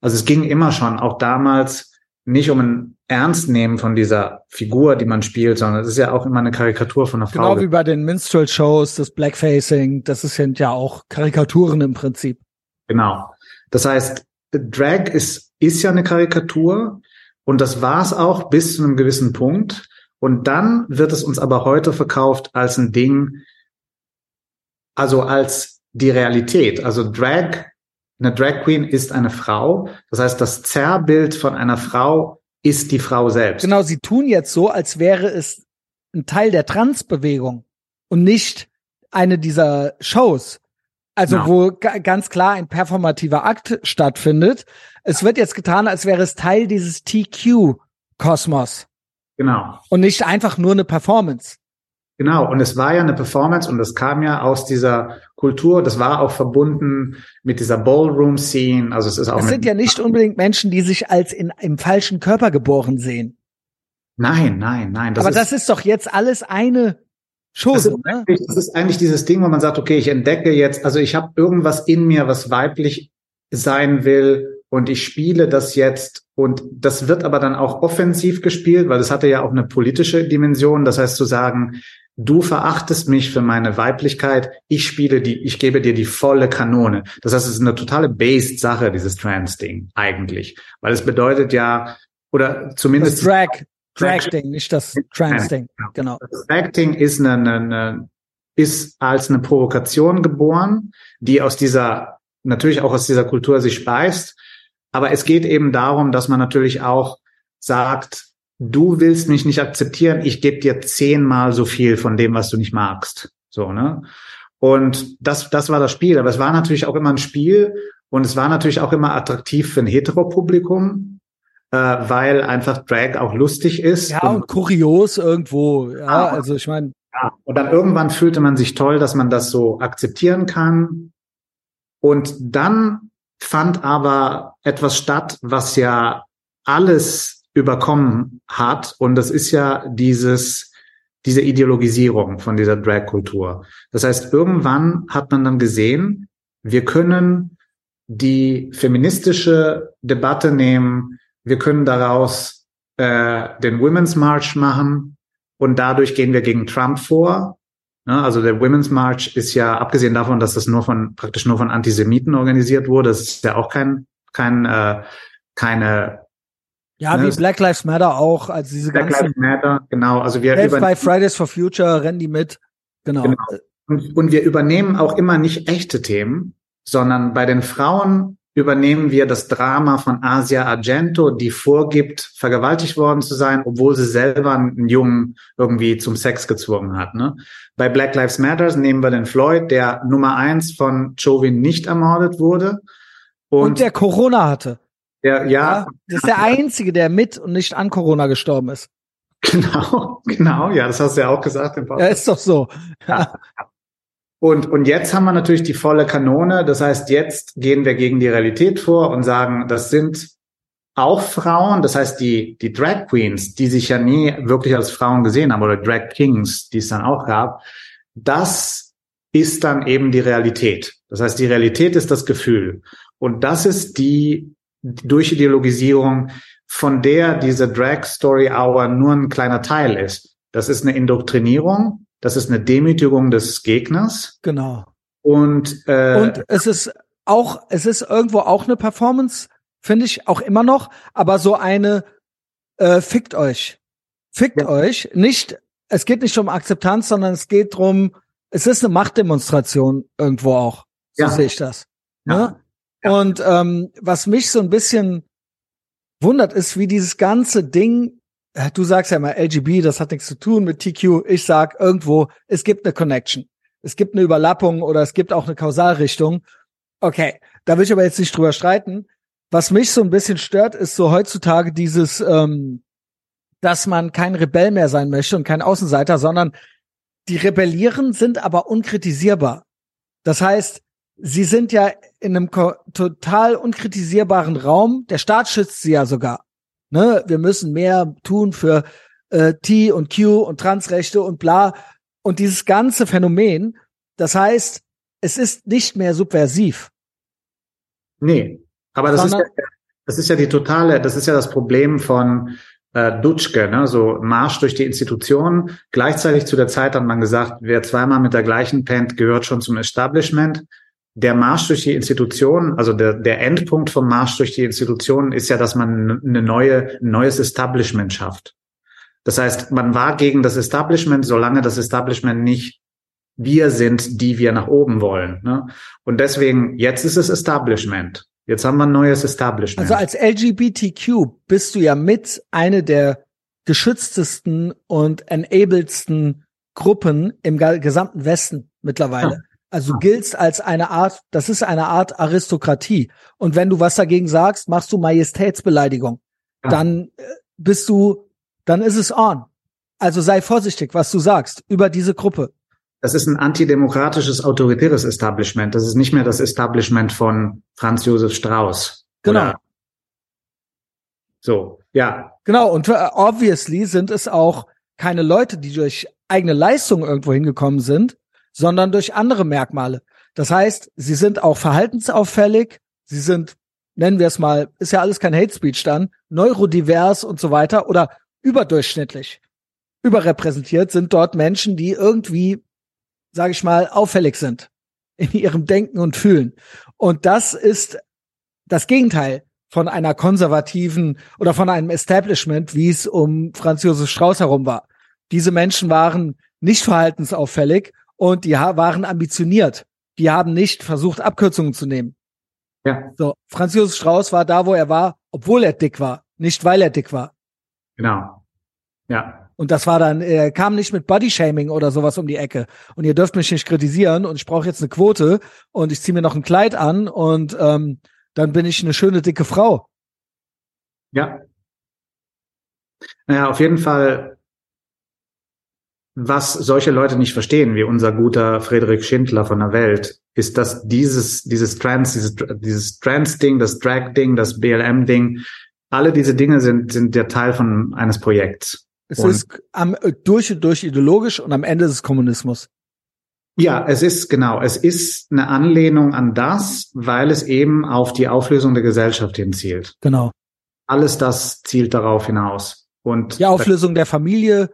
Also es ging immer schon, auch damals, nicht um ein Ernstnehmen von dieser Figur, die man spielt, sondern es ist ja auch immer eine Karikatur von einer Frau. Genau wie bei den Minstrel-Shows, das Blackfacing, das sind ja auch Karikaturen im Prinzip. Genau. Das heißt, Drag ist, ist ja eine Karikatur und das war es auch bis zu einem gewissen Punkt. Und dann wird es uns aber heute verkauft als ein Ding, also als die Realität. Also Drag, eine Drag Queen ist eine Frau. Das heißt, das Zerrbild von einer Frau ist die Frau selbst. Genau, sie tun jetzt so, als wäre es ein Teil der Transbewegung und nicht eine dieser Shows. Also Genau. wo ga- ganz klar ein performativer Akt stattfindet. Es wird jetzt getan, als wäre es Teil dieses TQ-Kosmos Genau. und nicht einfach nur eine Performance. Genau, und es war ja eine Performance und das kam ja aus dieser Kultur, das war auch verbunden mit dieser Ballroom-Scene, also es ist auch Es sind ja nicht unbedingt Menschen, die sich als in, im falschen Körper geboren sehen. nein, nein, nein, das Aber ist, das ist doch jetzt alles eine das Chose, ist, ne? eigentlich, das ist eigentlich dieses Ding, wo man sagt, okay, ich entdecke jetzt, also ich habe irgendwas in mir, was weiblich sein will und ich spiele das jetzt und das wird aber dann auch offensiv gespielt, weil das hatte ja auch eine politische Dimension, das heißt zu sagen, du verachtest mich für meine Weiblichkeit, ich spiele die, ich gebe dir die volle Kanone. Das heißt, es ist eine totale based Sache, dieses Trans-Ding, eigentlich. Weil es bedeutet ja, oder zumindest. Das Drag, Drag-Ding, nicht das Trans-Ding, genau. Das Drag-Ding ist eine, eine, eine, ist als eine Provokation geboren, die aus dieser, natürlich auch aus dieser Kultur sich speist. Aber es geht eben darum, dass man natürlich auch sagt, du willst mich nicht akzeptieren, ich gebe dir zehnmal so viel von dem, was du nicht magst. So, ne? Und das, das war das Spiel. Aber es war natürlich auch immer ein Spiel und es war natürlich auch immer attraktiv für ein Heteropublikum, äh, weil einfach Drag auch lustig ist. Ja, und, und kurios irgendwo. Ja, ja also ich meine. Ja, und dann irgendwann fühlte man sich toll, dass man das so akzeptieren kann. Und dann fand aber etwas statt, was ja alles überkommen hat. Und das ist ja dieses, diese Ideologisierung von dieser Drag-Kultur. Das heißt, irgendwann hat man dann gesehen, wir können die feministische Debatte nehmen, wir können daraus äh, den Women's March machen und dadurch gehen wir gegen Trump vor. Ja, also der Women's March ist ja, abgesehen davon, dass das nur von praktisch nur von Antisemiten organisiert wurde, das ist ja auch kein, kein äh, keine ja, ne? wie Black Lives Matter auch, also diese Black ganzen. Lives Matter, genau. Also wir Help by Fridays for Future rennen die mit. Genau. genau. Und, und wir übernehmen auch immer nicht echte Themen, sondern bei den Frauen übernehmen wir das Drama von Asia Argento, die vorgibt, vergewaltigt worden zu sein, obwohl sie selber einen Jungen irgendwie zum Sex gezwungen hat. Ne? Bei Black Lives Matter nehmen wir den Floyd, der Nummer eins von Chauvin nicht ermordet wurde. Und, und der Corona hatte. Der, ja, ja. Das ist der einzige, der mit und nicht an Corona gestorben ist. [laughs] Genau, genau, ja, das hast du ja auch gesagt im Ja, ist doch so. Ja. [laughs] Und, und jetzt haben wir natürlich die volle Kanone. Das heißt, jetzt gehen wir gegen die Realität vor und sagen, das sind auch Frauen, das heißt die, die Drag Queens, die sich ja nie wirklich als Frauen gesehen haben oder Drag Kings, die es dann auch gab, das ist dann eben die Realität. Das heißt, die Realität ist das Gefühl. Und das ist die durch Ideologisierung, von der diese Drag Story Hour nur ein kleiner Teil ist. Das ist eine Indoktrinierung, das ist eine Demütigung des Gegners. Genau. Und, äh, und es ist auch, es ist irgendwo auch eine Performance, finde ich auch immer noch, aber so eine äh, fickt euch. Fickt ja. euch. Nicht, es geht nicht um Akzeptanz, sondern es geht drum, es ist eine Machtdemonstration irgendwo auch. So ja. sehe ich das. Ja. Ne? Und ähm, was mich so ein bisschen wundert, ist, wie dieses ganze Ding, du sagst ja immer LGB, das hat nichts zu tun mit TQ. Ich sag irgendwo, es gibt eine Connection. Es gibt eine Überlappung oder es gibt auch eine Kausalrichtung. Okay, da will ich aber jetzt nicht drüber streiten. Was mich so ein bisschen stört, ist so heutzutage dieses, ähm, dass man kein Rebell mehr sein möchte und kein Außenseiter, sondern die rebellieren sind aber unkritisierbar. Das heißt, sie sind ja in einem total unkritisierbaren Raum. Der Staat schützt sie ja sogar. Ne? Wir müssen mehr tun für äh, T und Q und Transrechte und bla. Und dieses ganze Phänomen, das heißt, es ist nicht mehr subversiv. Nee, aber das ist, ja, das ist ja die totale, das ist ja das Problem von äh, Dutschke, ne? so Marsch durch die Institutionen. Gleichzeitig zu der Zeit hat man gesagt, wer zweimal mit der gleichen pennt, gehört schon zum Establishment der Marsch durch die Institutionen, also der, der Endpunkt vom Marsch durch die Institutionen ist ja, dass man eine neue, ein neues Establishment schafft. Das heißt, man war gegen das Establishment, solange das Establishment nicht wir sind, die wir nach oben wollen. Ne? Und deswegen, jetzt ist es Establishment. Jetzt haben wir ein neues Establishment. Also als LGBTQ bist du ja mit eine der geschütztesten und enabledsten Gruppen im gesamten Westen mittlerweile. Ja. Also du giltst als eine Art, das ist eine Art Aristokratie. Und wenn du was dagegen sagst, machst du Majestätsbeleidigung. Ja. Dann äh, bist du, dann ist es on. Also sei vorsichtig, was du sagst über diese Gruppe. Das ist ein antidemokratisches, autoritäres Establishment. Das ist nicht mehr das Establishment von Franz Josef Strauß. Genau. Oder? So, ja. Genau. Und äh, obviously sind es auch keine Leute, die durch eigene Leistung irgendwo hingekommen sind, sondern durch andere Merkmale. Das heißt, sie sind auch verhaltensauffällig, sie sind, nennen wir es mal, ist ja alles kein Hate Speech dann, neurodivers und so weiter oder überdurchschnittlich. überrepräsentiert sind dort Menschen, die irgendwie, sage ich mal, auffällig sind in ihrem Denken und Fühlen. Und das ist das Gegenteil von einer konservativen oder von einem Establishment, wie es um Franz Josef Strauß herum war. Diese Menschen waren nicht verhaltensauffällig und die waren ambitioniert. Die haben nicht versucht, Abkürzungen zu nehmen. Ja. So, Franz Josef Strauß war da, wo er war, obwohl er dick war, nicht weil er dick war. Genau. Ja. Und das war dann, er kam nicht mit Bodyshaming oder sowas um die Ecke. Und ihr dürft mich nicht kritisieren und ich brauche jetzt eine Quote und ich ziehe mir noch ein Kleid an und ähm, dann bin ich eine schöne dicke Frau. Ja. Naja, auf jeden Fall, was solche Leute nicht verstehen, wie unser guter Friedrich Schindler von der Welt, ist, dass dieses, dieses Trans, dieses, dieses Trans-Ding, das Drag-Ding, das BLM-Ding, alle diese Dinge sind, sind der Teil von eines Projekts. Es und ist am, durch und durch ideologisch und am Ende ist es Kommunismus. Ja, es ist genau, es ist eine Anlehnung an das, weil es eben auf die Auflösung der Gesellschaft hinzielt. Genau. Alles das zielt darauf hinaus. Und die Auflösung der Familie,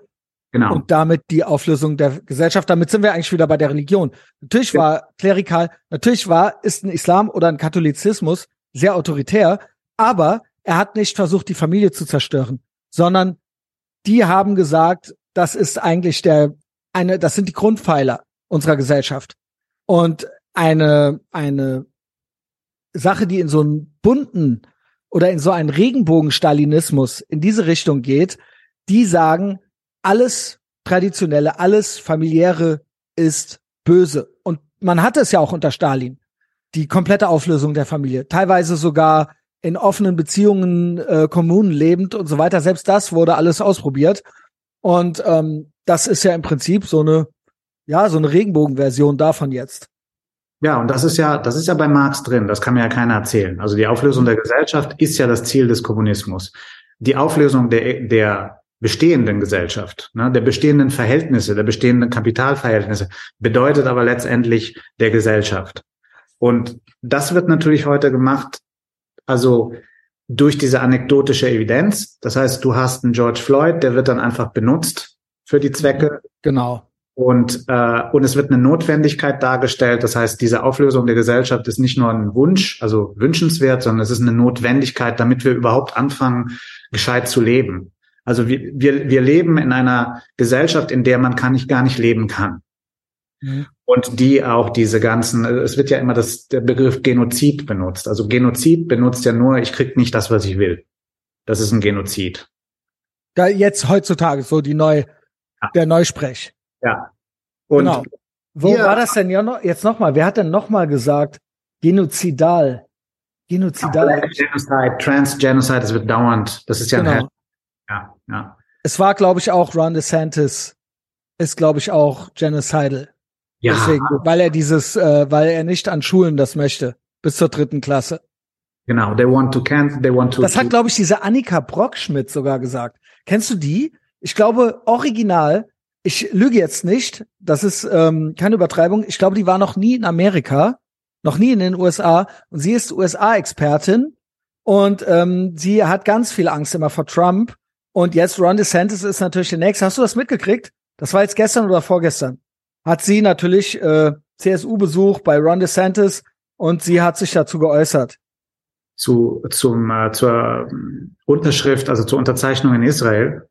Genau. Und damit die Auflösung der Gesellschaft. Damit sind wir eigentlich wieder bei der Religion. Natürlich ja. war klerikal, natürlich war, ist ein Islam oder ein Katholizismus sehr autoritär, aber er hat nicht versucht, die Familie zu zerstören, sondern die haben gesagt, das ist eigentlich der, eine, das sind die Grundpfeiler unserer Gesellschaft. Und eine, eine Sache, die in so einen bunten oder in so einen Regenbogen-Stalinismus in diese Richtung geht, die sagen, alles Traditionelle, alles Familiäre ist böse. Und man hatte es ja auch unter Stalin, die komplette Auflösung der Familie. Teilweise sogar in offenen Beziehungen, äh, Kommunen lebend und so weiter. Selbst das wurde alles ausprobiert. Und ähm, das ist ja im Prinzip so eine, ja, so eine Regenbogenversion davon jetzt. Ja, und das ist ja, das ist ja bei Marx drin. Das kann mir ja keiner erzählen. Also die Auflösung der Gesellschaft ist ja das Ziel des Kommunismus. Die Auflösung der, der bestehenden Gesellschaft, ne, der bestehenden Verhältnisse, der bestehenden Kapitalverhältnisse bedeutet aber letztendlich der Gesellschaft. Und das wird natürlich heute gemacht also durch diese anekdotische Evidenz. Das heißt, du hast einen George Floyd, der wird dann einfach benutzt für die Zwecke. Genau. Und, äh, und es wird eine Notwendigkeit dargestellt. Das heißt, diese Auflösung der Gesellschaft ist nicht nur ein Wunsch, also wünschenswert, sondern es ist eine Notwendigkeit, damit wir überhaupt anfangen, gescheit zu leben. Also wir, wir, wir leben in einer Gesellschaft, in der man kann nicht, gar nicht leben kann. Mhm. Und die auch diese ganzen, es wird ja immer das, der Begriff Genozid benutzt. Also Genozid benutzt ja nur, ich krieg nicht das, was ich will. Das ist ein Genozid. Da jetzt heutzutage so die neu, ja. der Neusprech. Ja. Und genau. Wo war das denn ja noch, jetzt nochmal? Wer hat denn nochmal gesagt, genozidal? Genozidal. Ja, Genocide, Transgenocide, das wird dauernd. Das ist ja genau. ein Ja, ja. Es war, glaube ich, auch Ron DeSantis. Ist, glaube ich, auch genocidal. Ja. Deswegen, weil er dieses, äh, weil er nicht an Schulen das möchte, bis zur dritten Klasse. Genau, they want to cancel, they want to. Das hat, glaube ich, diese Annika Brockschmidt sogar gesagt. Kennst du die? Ich glaube, original, ich lüge jetzt nicht, das ist ähm, keine Übertreibung, ich glaube, die war noch nie in Amerika, noch nie in den USA und sie ist USA-Expertin und ähm, sie hat ganz viel Angst immer vor Trump und jetzt Ron DeSantis ist natürlich der Nächste. Hast du das mitgekriegt? Das war jetzt gestern oder vorgestern? hat sie natürlich äh, CSU-Besuch bei Ron DeSantis und sie hat sich dazu geäußert. Zu, zum, äh, zur Unterschrift, also zur Unterzeichnung in Israel?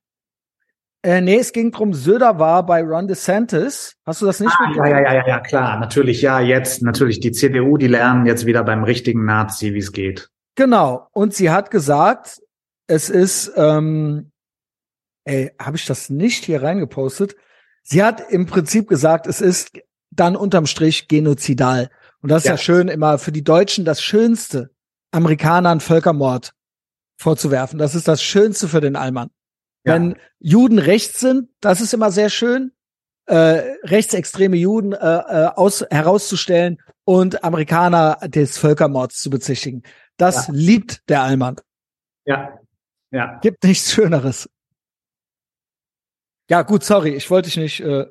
Äh, nee, es ging drum, Söder war bei Ron DeSantis. Hast du das nicht ah, ja, ja, ja, ja, klar, natürlich, ja, jetzt, natürlich, die CDU, die lernen jetzt wieder beim richtigen Nazi, wie es geht. Genau, und sie hat gesagt, es ist, ähm, ey, habe ich das nicht hier reingepostet? Sie hat im Prinzip gesagt, es ist dann unterm Strich genozidal. Und das ist ja, ja schön immer für die Deutschen das Schönste, Amerikanern Völkermord vorzuwerfen. Das ist das Schönste für den Allmann. Ja. Wenn Juden rechts sind, das ist immer sehr schön, äh, rechtsextreme Juden äh, äh, aus, herauszustellen und Amerikaner des Völkermords zu bezichtigen. Das ja. liebt der Allmann. Ja, ja. Gibt nichts Schöneres. Ja, gut, sorry, ich wollte dich nicht. Äh,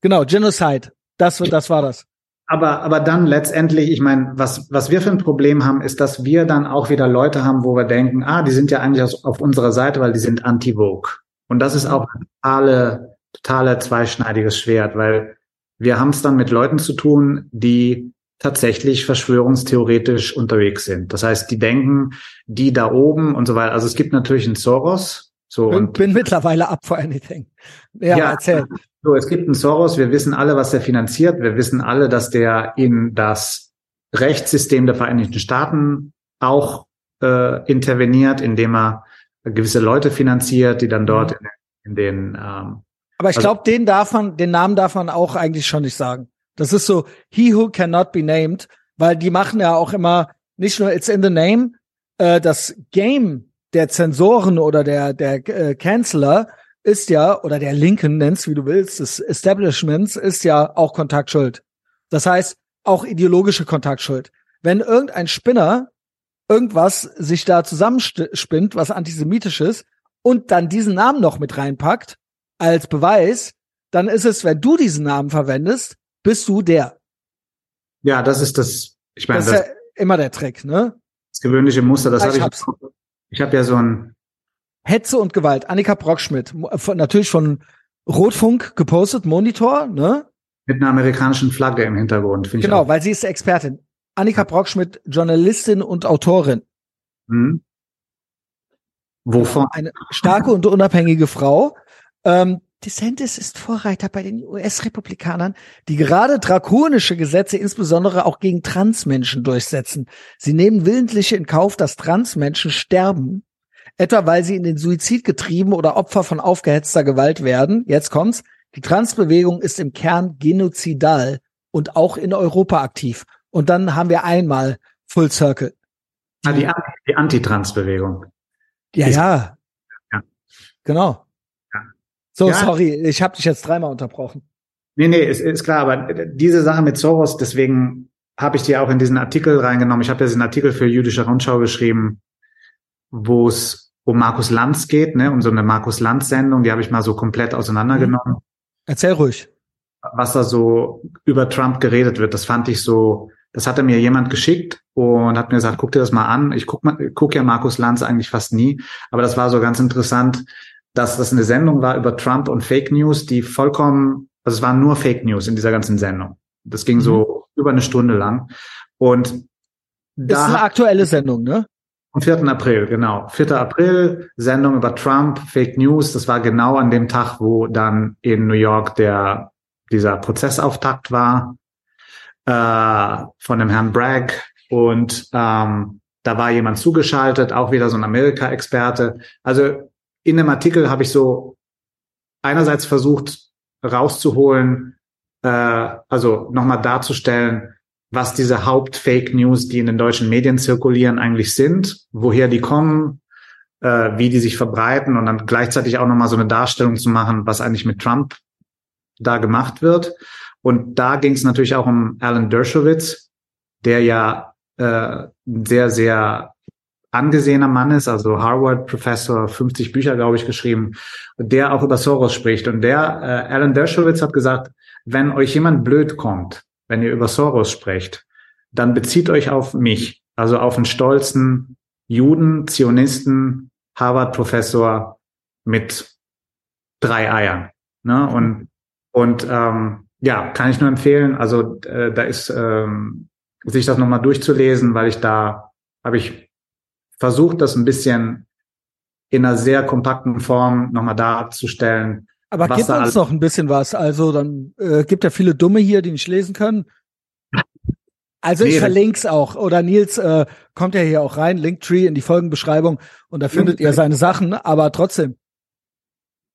genau, Genocide. Das, das war das. Aber, aber dann letztendlich, ich meine, was, was wir für ein Problem haben, ist, dass wir dann auch wieder Leute haben, wo wir denken, ah, die sind ja eigentlich auf unserer Seite, weil die sind anti-Vogue. Und das ist auch ein totale, totale zweischneidiges Schwert, weil wir haben es dann mit Leuten zu tun, die tatsächlich verschwörungstheoretisch unterwegs sind. Das heißt, die denken, die da oben und so weiter. Also es gibt natürlich einen Soros. So bin, und bin mittlerweile up for anything. Ja, Ja. erzähl. so, es gibt einen Soros. Wir wissen alle, was der finanziert. Wir wissen alle, dass der in das Rechtssystem der Vereinigten Staaten auch äh, interveniert, indem er gewisse Leute finanziert, die dann dort in, in den ähm, Aber ich Also- glaube, den darf man, den Namen darf man auch eigentlich schon nicht sagen. Das ist so, he who cannot be named, weil die machen ja auch immer nicht nur it's in the name, äh, das Game der Zensoren oder der der äh, Canceler ist ja oder der Linken nennst, wie du willst, des Establishments ist ja auch Kontaktschuld. Das heißt auch ideologische Kontaktschuld. Wenn irgendein Spinner irgendwas sich da zusammenspinnt, was antisemitisch ist und dann diesen Namen noch mit reinpackt als Beweis, dann ist es, wenn du diesen Namen verwendest, bist du der. ja, das ist das. Ich meine, Das das, ist ja immer der Trick, ne? das gewöhnliche Muster. Das habe ich. hab's. Ich habe ja so ein Hetze und Gewalt. Annika Brockschmidt, mo- von, natürlich von Rotfunk gepostet, Monitor, ne? mit einer amerikanischen Flagge im Hintergrund. Finde ich Genau, weil sie ist Expertin. Annika Brockschmidt, Journalistin und Autorin. Hm. Wovon? Eine starke und unabhängige Frau. Ähm, DeSantis ist Vorreiter bei den US-Republikanern, die gerade drakonische Gesetze insbesondere auch gegen Transmenschen durchsetzen. Sie nehmen willentlich in Kauf, dass Transmenschen sterben, etwa weil sie in den Suizid getrieben oder Opfer von aufgehetzter Gewalt werden. Jetzt kommt's. Die Transbewegung ist im Kern genozidal und auch in Europa aktiv. Und dann haben wir einmal Full Circle. Ah, die, die Anti-Trans-Bewegung. Ja, ja. Ja. Genau. So, Ja. sorry, ich habe dich jetzt dreimal unterbrochen. Nee, nee, ist, ist klar, aber diese Sache mit Soros, deswegen habe ich die auch in diesen Artikel reingenommen. Ich habe ja diesen Artikel für Jüdische Rundschau geschrieben, wo es um Markus Lanz geht, ne, um so eine Markus Lanz-Sendung, die habe ich mal so komplett auseinandergenommen. Erzähl ruhig. was da so über Trump geredet wird. Das fand ich so, das hatte mir jemand geschickt und hat mir gesagt, guck dir das mal an. Ich guck, mal, guck ja Markus Lanz eigentlich fast nie, aber das war so ganz interessant, dass das eine Sendung war über Trump und Fake News, die vollkommen, also es waren nur Fake News in dieser ganzen Sendung. Das ging so über eine Stunde lang und Ist da eine aktuelle Sendung, ne? am 4. April, genau. 4. April, Sendung über Trump, Fake News. Das war genau an dem Tag, wo dann in New York der, dieser Prozessauftakt war, äh, von dem Herrn Bragg. Und ähm, da war jemand zugeschaltet, auch wieder so ein Amerika-Experte. Also in dem Artikel habe ich so einerseits versucht rauszuholen, äh, also nochmal darzustellen, was diese Haupt-Fake News, die in den deutschen Medien zirkulieren, eigentlich sind, woher die kommen, äh, wie die sich verbreiten und dann gleichzeitig auch nochmal so eine Darstellung zu machen, was eigentlich mit Trump da gemacht wird. Und da ging es natürlich auch um Alan Dershowitz, der ja äh, sehr, sehr angesehener Mann ist, also Harvard-Professor, 50 Bücher, glaube ich, geschrieben, der auch über Soros spricht. Und der, äh, Alan Dershowitz hat gesagt, wenn euch jemand blöd kommt, wenn ihr über Soros sprecht, dann bezieht euch auf mich, also auf einen stolzen Juden, Zionisten, Harvard-Professor mit drei Eiern. Ne? Und, und ähm, ja, kann ich nur empfehlen. Also äh, da ist ähm, sich das nochmal durchzulesen, weil ich da habe ich versucht, das ein bisschen in einer sehr kompakten Form nochmal darzustellen. Aber gib da uns noch ein bisschen was. Also dann äh, gibt ja viele Dumme hier, die nicht lesen können. Also ich Nee, das- verlink's auch. Oder Nils äh, kommt ja hier auch rein, Linktree in die Folgenbeschreibung und da findet ihr seine Sachen, aber trotzdem.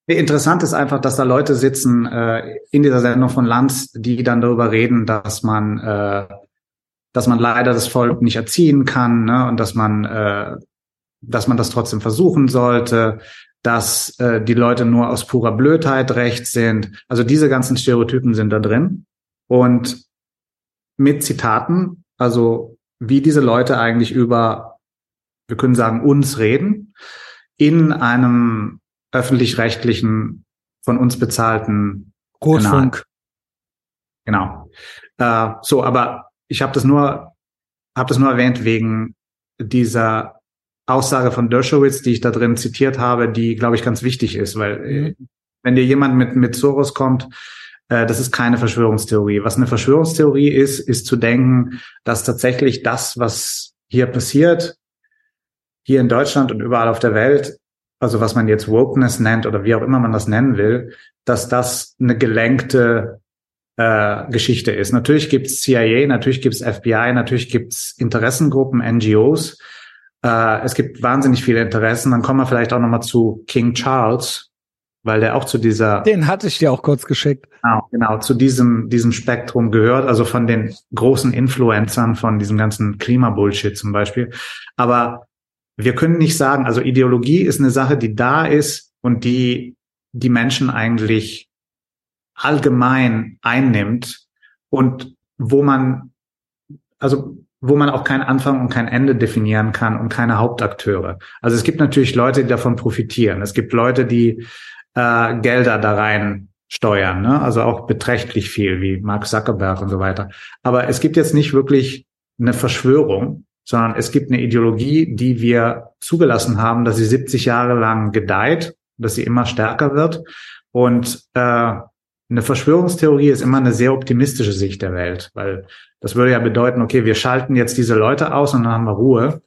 Nee, Interessant ist einfach, dass da Leute sitzen äh, in dieser Sendung von Lanz, die dann darüber reden, dass man, äh, dass man leider das Volk nicht erziehen kann ne? und dass man, äh, dass man das trotzdem versuchen sollte, dass äh, die Leute nur aus purer Blödheit recht sind. Also diese ganzen Stereotypen sind da drin und mit Zitaten, also wie diese Leute eigentlich über, wir können sagen, uns reden, in einem öffentlich-rechtlichen, von uns bezahlten Rotfunk. Genau. Äh, so, aber ich habe das nur, habe das nur erwähnt wegen dieser Aussage von Dershowitz, die ich da drin zitiert habe, die, glaube ich, ganz wichtig ist, weil mhm. wenn dir jemand mit, mit Soros kommt, äh, das ist keine Verschwörungstheorie. Was eine Verschwörungstheorie ist, ist zu denken, dass tatsächlich das, was hier passiert, hier in Deutschland und überall auf der Welt, also was man jetzt Wokeness nennt oder wie auch immer man das nennen will, dass das eine gelenkte äh, Geschichte ist. Natürlich gibt's CIA, natürlich gibt's FBI, natürlich gibt's Interessengruppen, NGOs. Äh, es gibt wahnsinnig viele Interessen. Dann kommen wir vielleicht auch nochmal zu King Charles, weil der auch zu dieser. Den hatte ich dir auch kurz geschickt. Genau, genau, zu diesem, diesem Spektrum gehört, also von den großen Influencern, von diesem ganzen Klimabullshit zum Beispiel. Aber wir können nicht sagen, also Ideologie ist eine Sache, die da ist und die die Menschen eigentlich allgemein einnimmt und wo man, also wo man auch keinen Anfang und kein Ende definieren kann und keine Hauptakteure. Also es gibt natürlich Leute, die davon profitieren. Es gibt Leute, die äh, Gelder da rein steuern, ne? also auch beträchtlich viel, wie Mark Zuckerberg und so weiter. Aber es gibt jetzt nicht wirklich eine Verschwörung, sondern es gibt eine Ideologie, die wir zugelassen haben, dass sie 70 Jahre lang gedeiht, dass sie immer stärker wird. Und äh, eine Verschwörungstheorie ist immer eine sehr optimistische Sicht der Welt, weil das würde ja bedeuten, okay, wir schalten jetzt diese Leute aus und dann haben wir Ruhe.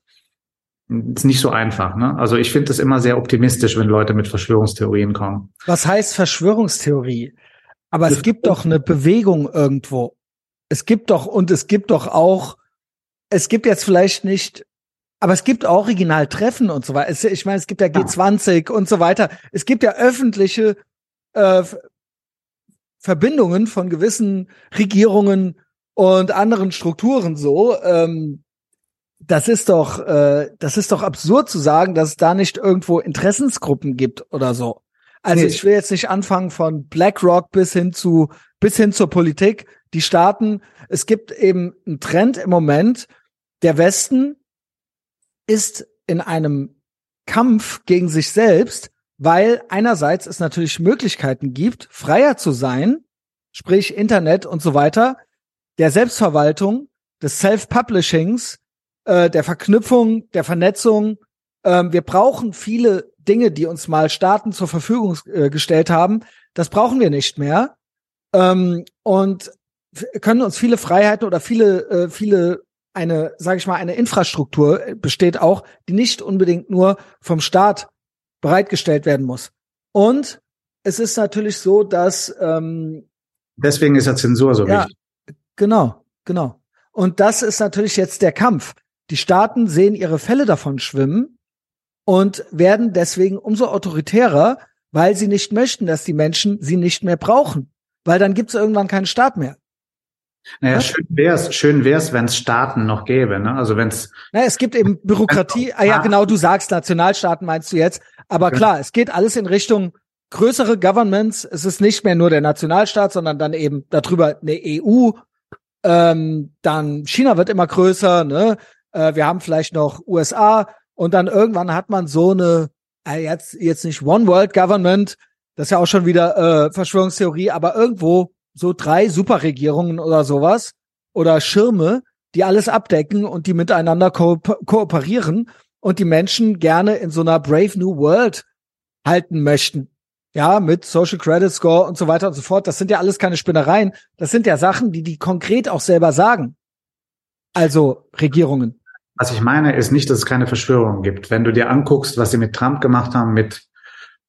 Ist nicht so einfach, ne? Also ich finde es immer sehr optimistisch, wenn Leute mit Verschwörungstheorien kommen. Was heißt Verschwörungstheorie? Aber es gibt doch eine Bewegung irgendwo. Es gibt doch, und es gibt doch auch, es gibt jetzt vielleicht nicht, aber es gibt auch Originaltreffen und so weiter. Ich meine, es gibt ja G20 und so weiter. Es gibt ja öffentliche äh, Verbindungen von gewissen Regierungen und anderen Strukturen so. Ähm, das ist doch, äh, das ist doch absurd zu sagen, dass es da nicht irgendwo Interessensgruppen gibt oder so. Also nee. ich will jetzt nicht anfangen von BlackRock bis hin zu bis hin zur Politik. Die Staaten, es gibt eben einen Trend im Moment. Der Westen ist in einem Kampf gegen sich selbst, weil einerseits es natürlich Möglichkeiten gibt, freier zu sein, sprich Internet und so weiter, der Selbstverwaltung, des Self-Publishings, äh, der Verknüpfung, der Vernetzung. Ähm, wir brauchen viele Dinge, die uns mal Staaten zur Verfügung äh, gestellt haben. Das brauchen wir nicht mehr. Ähm, und können uns viele Freiheiten oder viele, äh, viele eine, sage ich mal, eine Infrastruktur besteht auch, die nicht unbedingt nur vom Staat bereitgestellt werden muss. Und es ist natürlich so, dass ähm, deswegen ist ja Zensur so ja, wichtig. Genau, genau. Und das ist natürlich jetzt der Kampf. Die Staaten sehen ihre Fälle davon schwimmen und werden deswegen umso autoritärer, weil sie nicht möchten, dass die Menschen sie nicht mehr brauchen. Weil dann gibt es irgendwann keinen Staat mehr. Naja, Was? schön wär's, schön wär's, wenn es Staaten noch gäbe, ne? Also wenn's. Naja, es gibt eben Bürokratie. Ah ja, genau, du sagst Nationalstaaten meinst du jetzt. Aber klar, es geht alles in Richtung größere Governments. Es ist nicht mehr nur der Nationalstaat, sondern dann eben darüber eine EU. Ähm, dann China wird immer größer, ne? Äh, wir haben vielleicht noch USA und dann irgendwann hat man so eine, äh, jetzt, jetzt nicht One World Government, das ist ja auch schon wieder äh, Verschwörungstheorie, aber irgendwo so drei Superregierungen oder sowas oder Schirme, die alles abdecken und die miteinander ko kooperieren und die Menschen gerne in so einer Brave New World halten möchten. Ja, mit Social Credit Score und so weiter und so fort. Das sind ja alles keine Spinnereien. Das sind ja Sachen, die die konkret auch selber sagen. Also Regierungen. Was ich meine, ist nicht, dass es keine Verschwörung gibt. Wenn du dir anguckst, was sie mit Trump gemacht haben, mit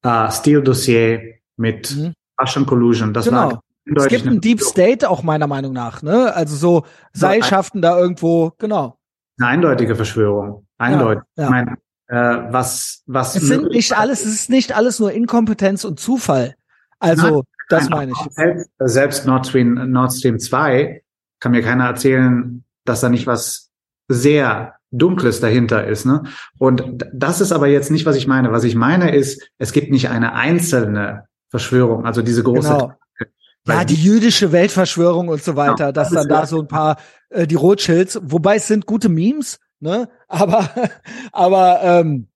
äh, Steele Dossier, mit mhm. Russian Collusion, das genau. war es gibt ein Deep State auch meiner Meinung nach, ne? Also so Seilschaften da irgendwo, genau. Eine eindeutige Verschwörung. Eindeutig. Ja, ja. Ich meine, äh, was, was. Es sind nicht alles, es ist nicht alles nur Inkompetenz und Zufall. Also, Nein, das meine ich. Selbst, selbst Nord Stream, Nord Stream 2 kann mir keiner erzählen, dass da nicht was sehr Dunkles dahinter ist. Ne? Und das ist aber jetzt nicht, was ich meine. Was ich meine ist, es gibt nicht eine einzelne Verschwörung, also diese große genau. Ja, die jüdische Weltverschwörung und so weiter, ja, dass dann da so ein paar äh, die Rothschilds, wobei es sind gute Memes, ne? Aber [laughs] aber ähm,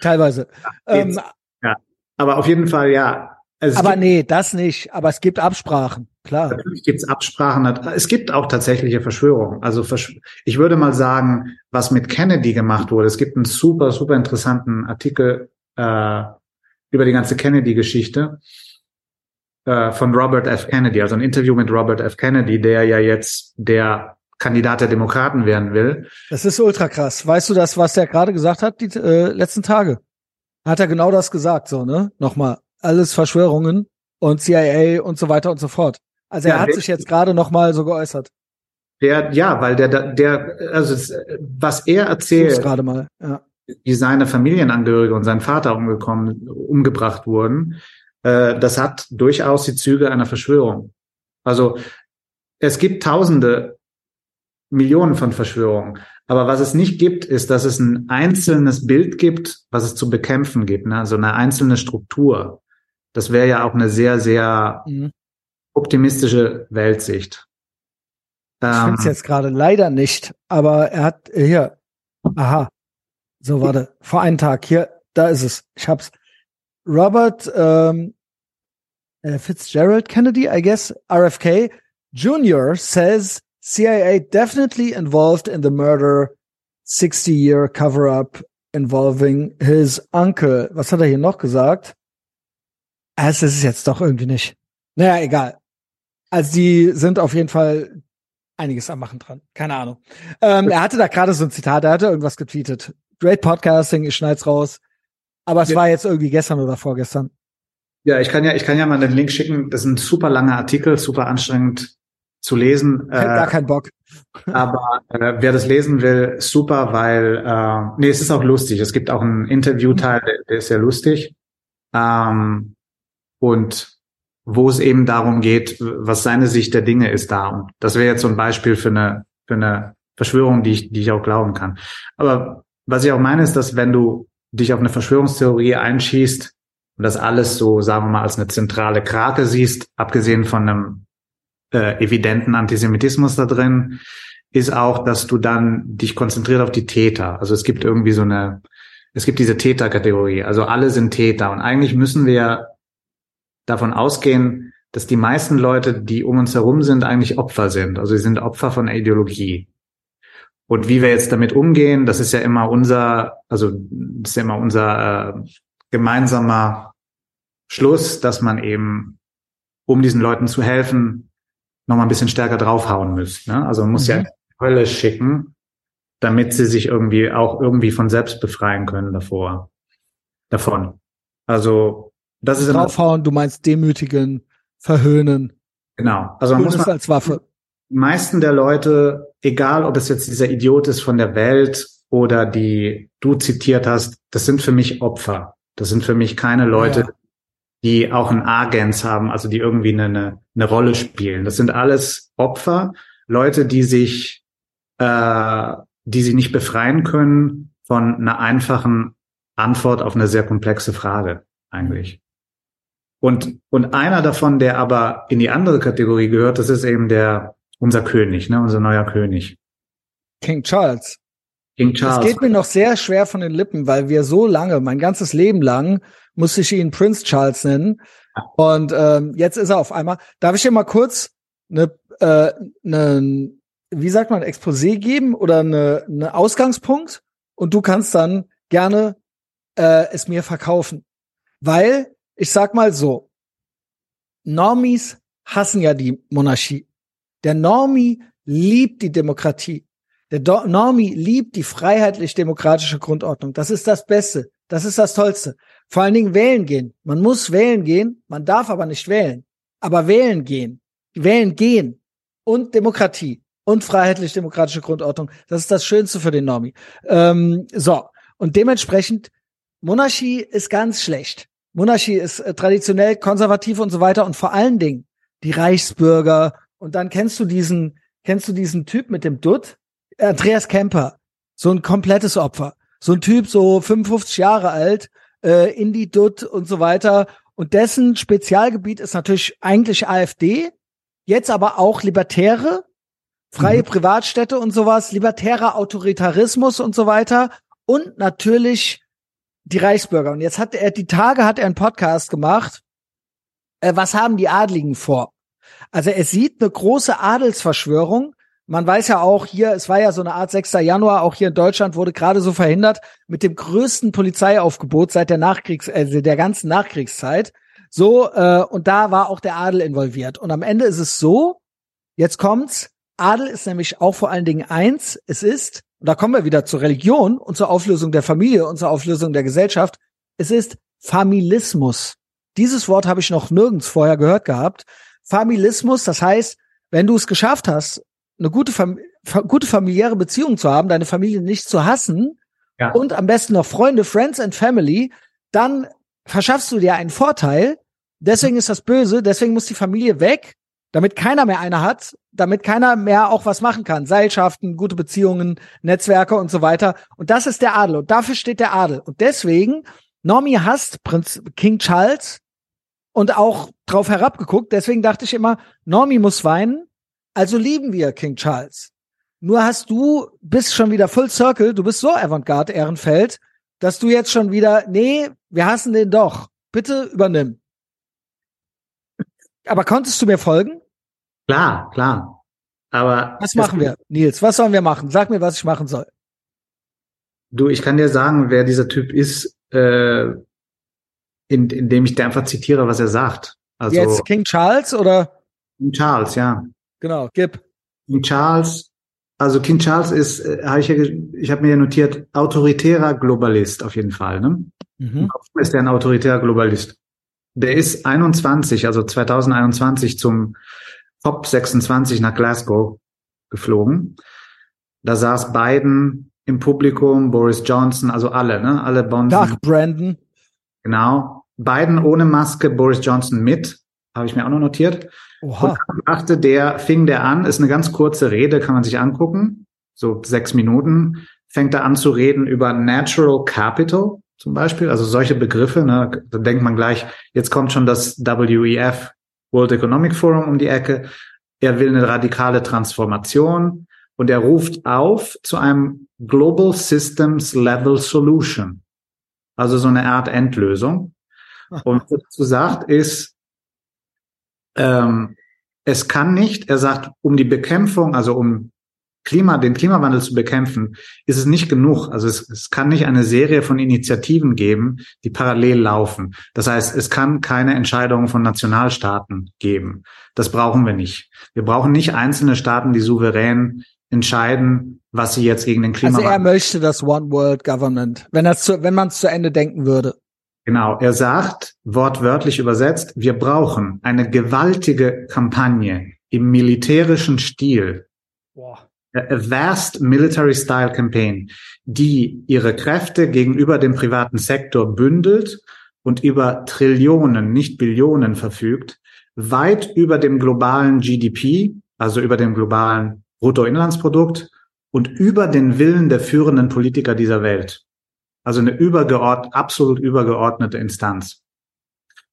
teilweise. Ähm, ja, aber auf jeden Fall ja. Also aber gibt, nee, das nicht. Aber es gibt Absprachen, klar. Natürlich gibt es Absprachen. Es gibt auch tatsächliche Verschwörungen. Also ich würde mal sagen, was mit Kennedy gemacht wurde. Es gibt einen super, super interessanten Artikel äh, über die ganze Kennedy-Geschichte äh, von Robert F. Kennedy, also ein Interview mit Robert F. Kennedy, der ja jetzt der Kandidat der Demokraten werden will. Das ist ultra krass. Weißt du das, was der gerade gesagt hat, die äh, letzten Tage? Hat er genau das gesagt, so, ne? Nochmal alles Verschwörungen und CIA und so weiter und so fort. Also er ja, hat sich jetzt gerade noch mal so geäußert. Der, ja, weil der, der, also was er erzählt, gerade mal, ja. wie seine Familienangehörige und sein Vater umgekommen, umgebracht wurden, äh, das hat durchaus die Züge einer Verschwörung. Also es gibt Tausende, Millionen von Verschwörungen. Aber was es nicht gibt, ist, dass es ein einzelnes Bild gibt, was es zu bekämpfen gibt, ne? also eine einzelne Struktur. Das wäre ja auch eine sehr, sehr mhm. optimistische Weltsicht. Ich ähm, finde es jetzt gerade leider nicht, aber er hat hier, aha, so warte, vor einem Tag, hier, da ist es, ich hab's. Robert ähm, äh, Fitzgerald Kennedy, I guess, RFK Jr. says CIA definitely involved in the murder 60-year cover-up involving his uncle. Was hat er hier noch gesagt? Es ist jetzt doch irgendwie nicht. Naja, egal. Also die sind auf jeden Fall einiges am Machen dran. Keine Ahnung. Ähm, er hatte da gerade so ein Zitat, er hatte irgendwas getweetet. Great Podcasting, ich schneid's raus. Aber es ja. war jetzt irgendwie gestern oder vorgestern. Ja, ich kann ja, ich kann ja mal den Link schicken. Das ist ein super langer Artikel, super anstrengend zu lesen. [laughs] Äh, Gar keinen Bock. aber äh, wer das lesen will, super, weil äh, nee, es ist auch lustig. Es gibt auch einen Interviewteil, der, der ist sehr lustig. Ähm, und wo es eben darum geht, was seine Sicht der Dinge ist da. Und das wäre jetzt so ein Beispiel für eine, für eine Verschwörung, die ich, die ich auch glauben kann. Aber was ich auch meine, ist, dass wenn du dich auf eine Verschwörungstheorie einschießt und das alles so, sagen wir mal, als eine zentrale Krake siehst, abgesehen von einem äh, evidenten Antisemitismus da drin, ist auch, dass du dann dich konzentriert auf die Täter. Also es gibt irgendwie so eine, es gibt diese Täterkategorie. Also alle sind Täter. Und eigentlich müssen wir davon ausgehen, dass die meisten Leute, die um uns herum sind, eigentlich Opfer sind. Also sie sind Opfer von der Ideologie. Und wie wir jetzt damit umgehen, das ist ja immer unser, also das ist ja immer unser äh, gemeinsamer Schluss, dass man eben, um diesen Leuten zu helfen, noch mal ein bisschen stärker draufhauen müsst. Ne? Also man muss mhm. ja Hölle schicken, damit sie sich irgendwie auch irgendwie von selbst befreien können davor, davon. Also das ist draufhauen. Du meinst demütigen, verhöhnen. Genau. Also man muss man, als Waffe. Die meisten der Leute, egal ob es jetzt dieser Idiot ist von der Welt oder die du zitiert hast, das sind für mich Opfer. Das sind für mich keine Leute, ja die auch einen Agens haben, also die irgendwie eine, eine Rolle spielen. Das sind alles Opfer, Leute, die sich, äh, die sich nicht befreien können von einer einfachen Antwort auf eine sehr komplexe Frage eigentlich. Und, und einer davon, der aber in die andere Kategorie gehört, das ist eben der, unser König, ne, unser neuer König. King Charles. King Charles. Es geht mir noch sehr schwer von den Lippen, weil wir so lange, mein ganzes Leben lang, musste ich ihn Prince Charles nennen. Und ähm, jetzt ist er auf einmal. Darf ich dir mal kurz eine, äh, eine wie sagt man, Exposé geben oder eine, eine Ausgangspunkt? Und du kannst dann gerne äh, es mir verkaufen. Weil, ich sag mal so, Normies hassen ja die Monarchie. Der Normie liebt die Demokratie. Der Do Normie liebt die freiheitlich-demokratische Grundordnung. Das ist das Beste. Das ist das Tollste. Vor allen Dingen wählen gehen. Man muss wählen gehen, man darf aber nicht wählen. Aber wählen gehen, wählen gehen und Demokratie und freiheitlich-demokratische Grundordnung, das ist das Schönste für den Normi. Ähm, so, und dementsprechend, Monarchie ist ganz schlecht. Monarchie ist äh, traditionell konservativ und so weiter und vor allen Dingen die Reichsbürger. Und dann kennst du diesen, kennst du diesen Typ mit dem Dutt? Andreas Kemper. So ein komplettes Opfer. So ein Typ, so 55 Jahre alt, äh, Indie Dutt und so weiter. Und dessen Spezialgebiet ist natürlich eigentlich AfD, jetzt aber auch Libertäre, freie mhm. Privatstädte und sowas, libertärer Autoritarismus und so weiter und natürlich die Reichsbürger. Und jetzt hat er die Tage hat er einen Podcast gemacht äh, was haben die Adligen vor? Also es sieht eine große Adelsverschwörung. Man weiß ja auch hier, es war ja so eine Art 6. Januar, auch hier in Deutschland wurde gerade so verhindert mit dem größten Polizeiaufgebot seit der Nachkriegs, also der ganzen Nachkriegszeit. So, äh, und da war auch der Adel involviert. Und am Ende ist es so, jetzt kommt's, Adel ist nämlich auch vor allen Dingen eins, es ist, und da kommen wir wieder zur Religion und zur Auflösung der Familie und zur Auflösung der Gesellschaft, es ist Familismus. Dieses Wort habe ich noch nirgends vorher gehört gehabt. Familismus, das heißt, wenn du es geschafft hast, eine gute, Fam gute familiäre Beziehung zu haben, deine Familie nicht zu hassen ja. und am besten noch Freunde, Friends and Family, dann verschaffst du dir einen Vorteil. Deswegen ist das böse, deswegen muss die Familie weg, damit keiner mehr eine hat, damit keiner mehr auch was machen kann. Seilschaften, gute Beziehungen, Netzwerke und so weiter. Und das ist der Adel und dafür steht der Adel. Und deswegen, Normie hasst Prinz King Charles und auch drauf herabgeguckt. Deswegen dachte ich immer, Normie muss weinen, also lieben wir King Charles. Nur hast du, bist schon wieder Full Circle, du bist so Avantgarde Ehrenfeld, dass du jetzt schon wieder, nee, wir hassen den doch. Bitte übernimm. Aber konntest du mir folgen? Klar, klar. Aber. Was machen wir, Nils? Was sollen wir machen? Sag mir, was ich machen soll. Du, ich kann dir sagen, wer dieser Typ ist, äh, in, indem ich dir einfach zitiere, was er sagt. Also, Jetzt King Charles oder? King Charles, ja. Genau, gib. King Charles, also King Charles ist, äh, habe ich ja, ich habe mir ja notiert, autoritärer Globalist auf jeden Fall. Ne? Mhm. Ist er ein autoritärer Globalist? Der ist 21, also 2021 zum COP 26 nach Glasgow geflogen. Da saß Biden im Publikum, Boris Johnson, also alle, ne? Alle Bonsen. Dach Brandon. Genau. Biden ohne Maske, Boris Johnson mit, habe ich mir auch noch notiert. Oha. Und achte, der fing der an, ist eine ganz kurze Rede, kann man sich angucken, so sechs Minuten, fängt er an zu reden über Natural Capital zum Beispiel, also solche Begriffe, ne? da denkt man gleich, jetzt kommt schon das WEF, World Economic Forum um die Ecke. Er will eine radikale Transformation und er ruft auf zu einem Global Systems Level Solution. Also so eine Art Endlösung. [laughs] Und was er dazu sagt, ist, ähm, es kann nicht, er sagt, um die Bekämpfung, also um Klima, den Klimawandel zu bekämpfen, ist es nicht genug. Also es, es kann nicht eine Serie von Initiativen geben, die parallel laufen. Das heißt, es kann keine Entscheidungen von Nationalstaaten geben. Das brauchen wir nicht. Wir brauchen nicht einzelne Staaten, die souverän entscheiden, was sie jetzt gegen den Klimawandel. Also er möchte das One World Government, wenn das zu, wenn man es zu Ende denken würde. Genau, er sagt, wortwörtlich übersetzt, wir brauchen eine gewaltige Kampagne im militärischen Stil. Boah a vast military style campaign, die ihre Kräfte gegenüber dem privaten Sektor bündelt und über Trillionen, nicht Billionen verfügt, weit über dem globalen GDP, also über dem globalen Bruttoinlandsprodukt und über den Willen der führenden Politiker dieser Welt. Also eine übergeordnet, absolut übergeordnete Instanz.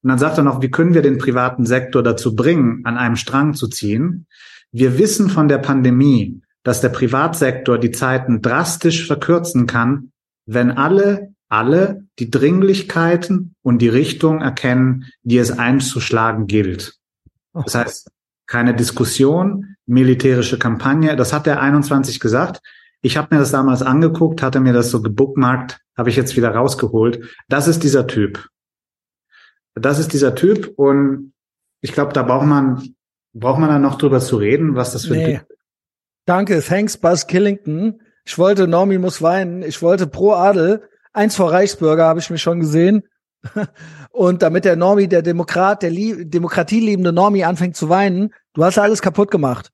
Und dann sagt er noch, wie können wir den privaten Sektor dazu bringen, an einem Strang zu ziehen? Wir wissen von der Pandemie, dass der Privatsektor die Zeiten drastisch verkürzen kann, wenn alle, alle die Dringlichkeiten und die Richtung erkennen, die es einzuschlagen gilt. Das heißt, keine Diskussion, militärische Kampagne, das hat der 21 gesagt. Ich habe mir das damals angeguckt, hatte mir das so gebookmarkt, habe ich jetzt wieder rausgeholt. Das ist dieser Typ. Das ist dieser Typ und ich glaube, da braucht man braucht man dann noch drüber zu reden, was das für nee. ein Typ ist. Danke, thanks Buzz Killington. Ich wollte Normie muss weinen. Ich wollte pro Adel. Eins vor Reichsbürger habe ich mich schon gesehen. [laughs] Und damit der Normie, der Demokrat, der demokratieliebende Normie anfängt zu weinen, du hast alles kaputt gemacht.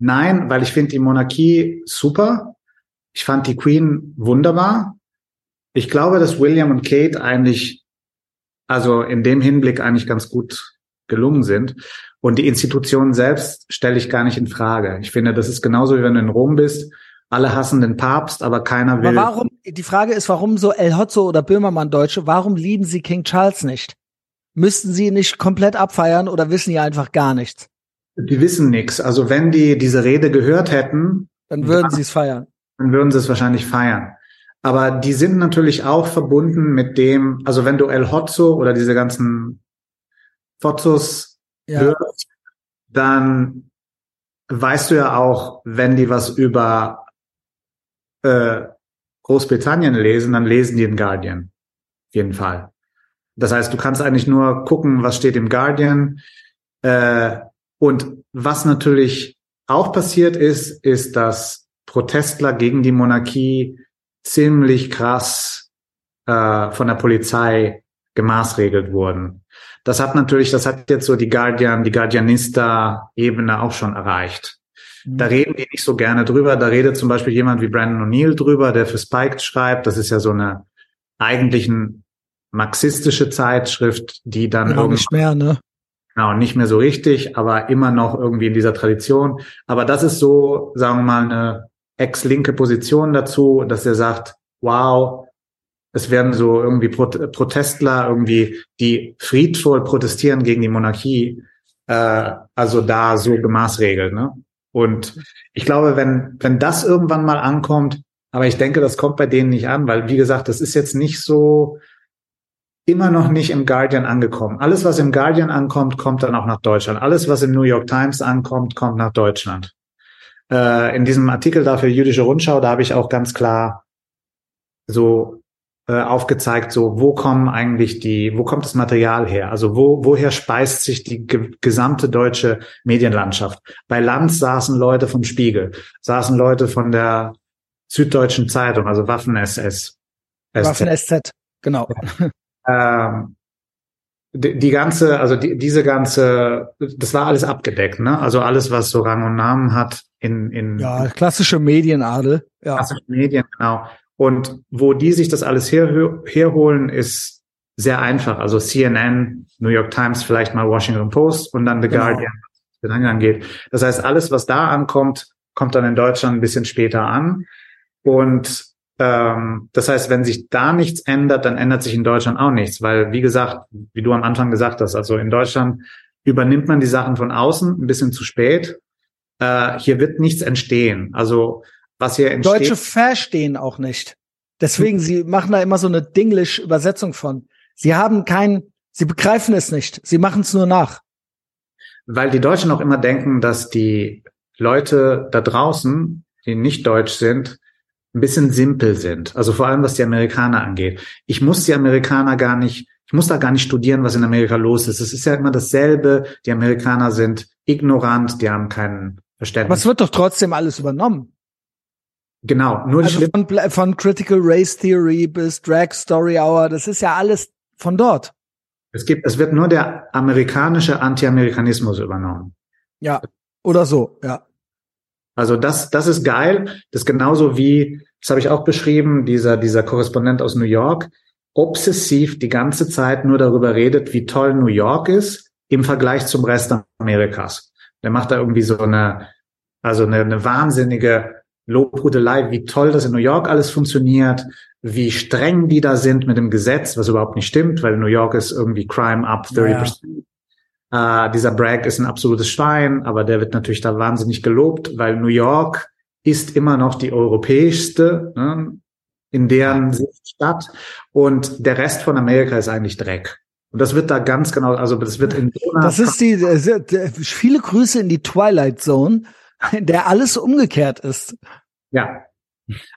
Nein, weil ich finde die Monarchie super. Ich fand die Queen wunderbar. Ich glaube, dass William und Kate eigentlich, also in dem Hinblick eigentlich ganz gut gelungen sind. Und die Institution selbst stelle ich gar nicht in Frage. Ich finde, das ist genauso wie wenn du in Rom bist. Alle hassen den Papst, aber keiner will. Aber warum, die Frage ist, warum so El Hotzo oder Böhmermann Deutsche, warum lieben sie King Charles nicht? Müssten sie nicht komplett abfeiern oder wissen die einfach gar nichts? Die wissen nichts. Also wenn die diese Rede gehört hätten, dann würden sie es feiern. Dann würden sie es wahrscheinlich feiern. Aber die sind natürlich auch verbunden mit dem, also wenn du El Hotzo oder diese ganzen Fotos Ja. hörst, dann weißt du ja auch, wenn die was über äh, Großbritannien lesen, dann lesen die den Guardian. Auf jeden Fall. Das heißt, du kannst eigentlich nur gucken, was steht im Guardian. Äh, und was natürlich auch passiert ist, ist, dass Protestler gegen die Monarchie ziemlich krass äh, von der Polizei gemaßregelt wurden. Das hat natürlich, das hat jetzt so die Guardian, die Guardianista-Ebene auch schon erreicht. Da reden die nicht so gerne drüber. Da redet zum Beispiel jemand wie Brandon O'Neill drüber, der für Spiked schreibt. Das ist ja so eine eigentlich ein marxistische Zeitschrift, die dann Genau, irgendwie nicht mehr, ne? Genau, nicht mehr so richtig, aber immer noch irgendwie in dieser Tradition. Aber das ist so, sagen wir mal, eine ex-linke Position dazu, dass er sagt, wow, es werden so irgendwie Pro Protestler irgendwie, die friedvoll protestieren gegen die Monarchie, äh, also da so gemaßregelt. Ne? Und ich glaube, wenn, wenn das irgendwann mal ankommt, aber ich denke, das kommt bei denen nicht an, weil, wie gesagt, das ist jetzt nicht so, immer noch nicht im Guardian angekommen. Alles, was im Guardian ankommt, kommt dann auch nach Deutschland. Alles, was im New York Times ankommt, kommt nach Deutschland. Äh, in diesem Artikel da für Jüdische Rundschau, da habe ich auch ganz klar so äh, aufgezeigt, so wo kommen eigentlich die, wo kommt das Material her? Also wo, woher speist sich die ge gesamte deutsche Medienlandschaft? Bei Lanz saßen Leute vom Spiegel, saßen Leute von der Süddeutschen Zeitung, also Waffen-SS. Waffen-SZ, genau. [laughs] Ähm, die, die ganze, also die, diese ganze, das war alles abgedeckt, ne? Also alles, was so Rang und Namen hat in, in Ja, klassische Medienadel. Ja. klassischen Medien, genau. Und wo die sich das alles her, herholen, ist sehr einfach. Also CNN, New York Times, vielleicht mal Washington Post und dann The Genau. Guardian, was den Angang angeht. Das heißt, alles, was da ankommt, kommt dann in Deutschland ein bisschen später an. Und das heißt, wenn sich da nichts ändert, dann ändert sich in Deutschland auch nichts, weil, wie gesagt, wie du am Anfang gesagt hast, also in Deutschland übernimmt man die Sachen von außen ein bisschen zu spät. Äh, hier wird nichts entstehen. Also was hier entsteht. Deutsche verstehen auch nicht. Deswegen, sie machen da immer so eine Dinglish-Übersetzung von. Sie haben kein, sie begreifen es nicht. Sie machen es nur nach. weil die Deutschen auch immer denken, dass die Leute da draußen, die nicht deutsch sind, ein bisschen simpel sind. Also vor allem, was die Amerikaner angeht. Ich muss die Amerikaner gar nicht, ich muss da gar nicht studieren, was in Amerika los ist. Es ist ja immer dasselbe. Die Amerikaner sind ignorant, die haben kein Aber Verständnis. es wird doch trotzdem alles übernommen. genau, nur die Also von, von Critical Race Theory bis Drag Story Hour, das ist ja alles von dort. es gibt, es wird nur der amerikanische Anti-Amerikanismus übernommen. Ja. Oder so, ja. Also das, das ist geil. Das ist genauso wie, das habe ich auch beschrieben, dieser, dieser Korrespondent aus New York, obsessiv die ganze Zeit nur darüber redet, wie toll New York ist im Vergleich zum Rest Amerikas. Der macht da irgendwie so eine, also eine, eine wahnsinnige Lobhudelei, wie toll das in New York alles funktioniert, wie streng die da sind mit dem Gesetz, was überhaupt nicht stimmt, weil New York ist irgendwie Crime up 30%. Äh, dieser Bragg ist ein absolutes Schwein, aber der wird natürlich da wahnsinnig gelobt, weil New York ist immer noch die europäischste ne, in deren Stadt und der Rest von Amerika ist eigentlich Dreck. Und das wird da ganz genau, also das wird in so einer Das ist die, viele Grüße in die Twilight Zone, in [laughs] der alles umgekehrt ist. Ja.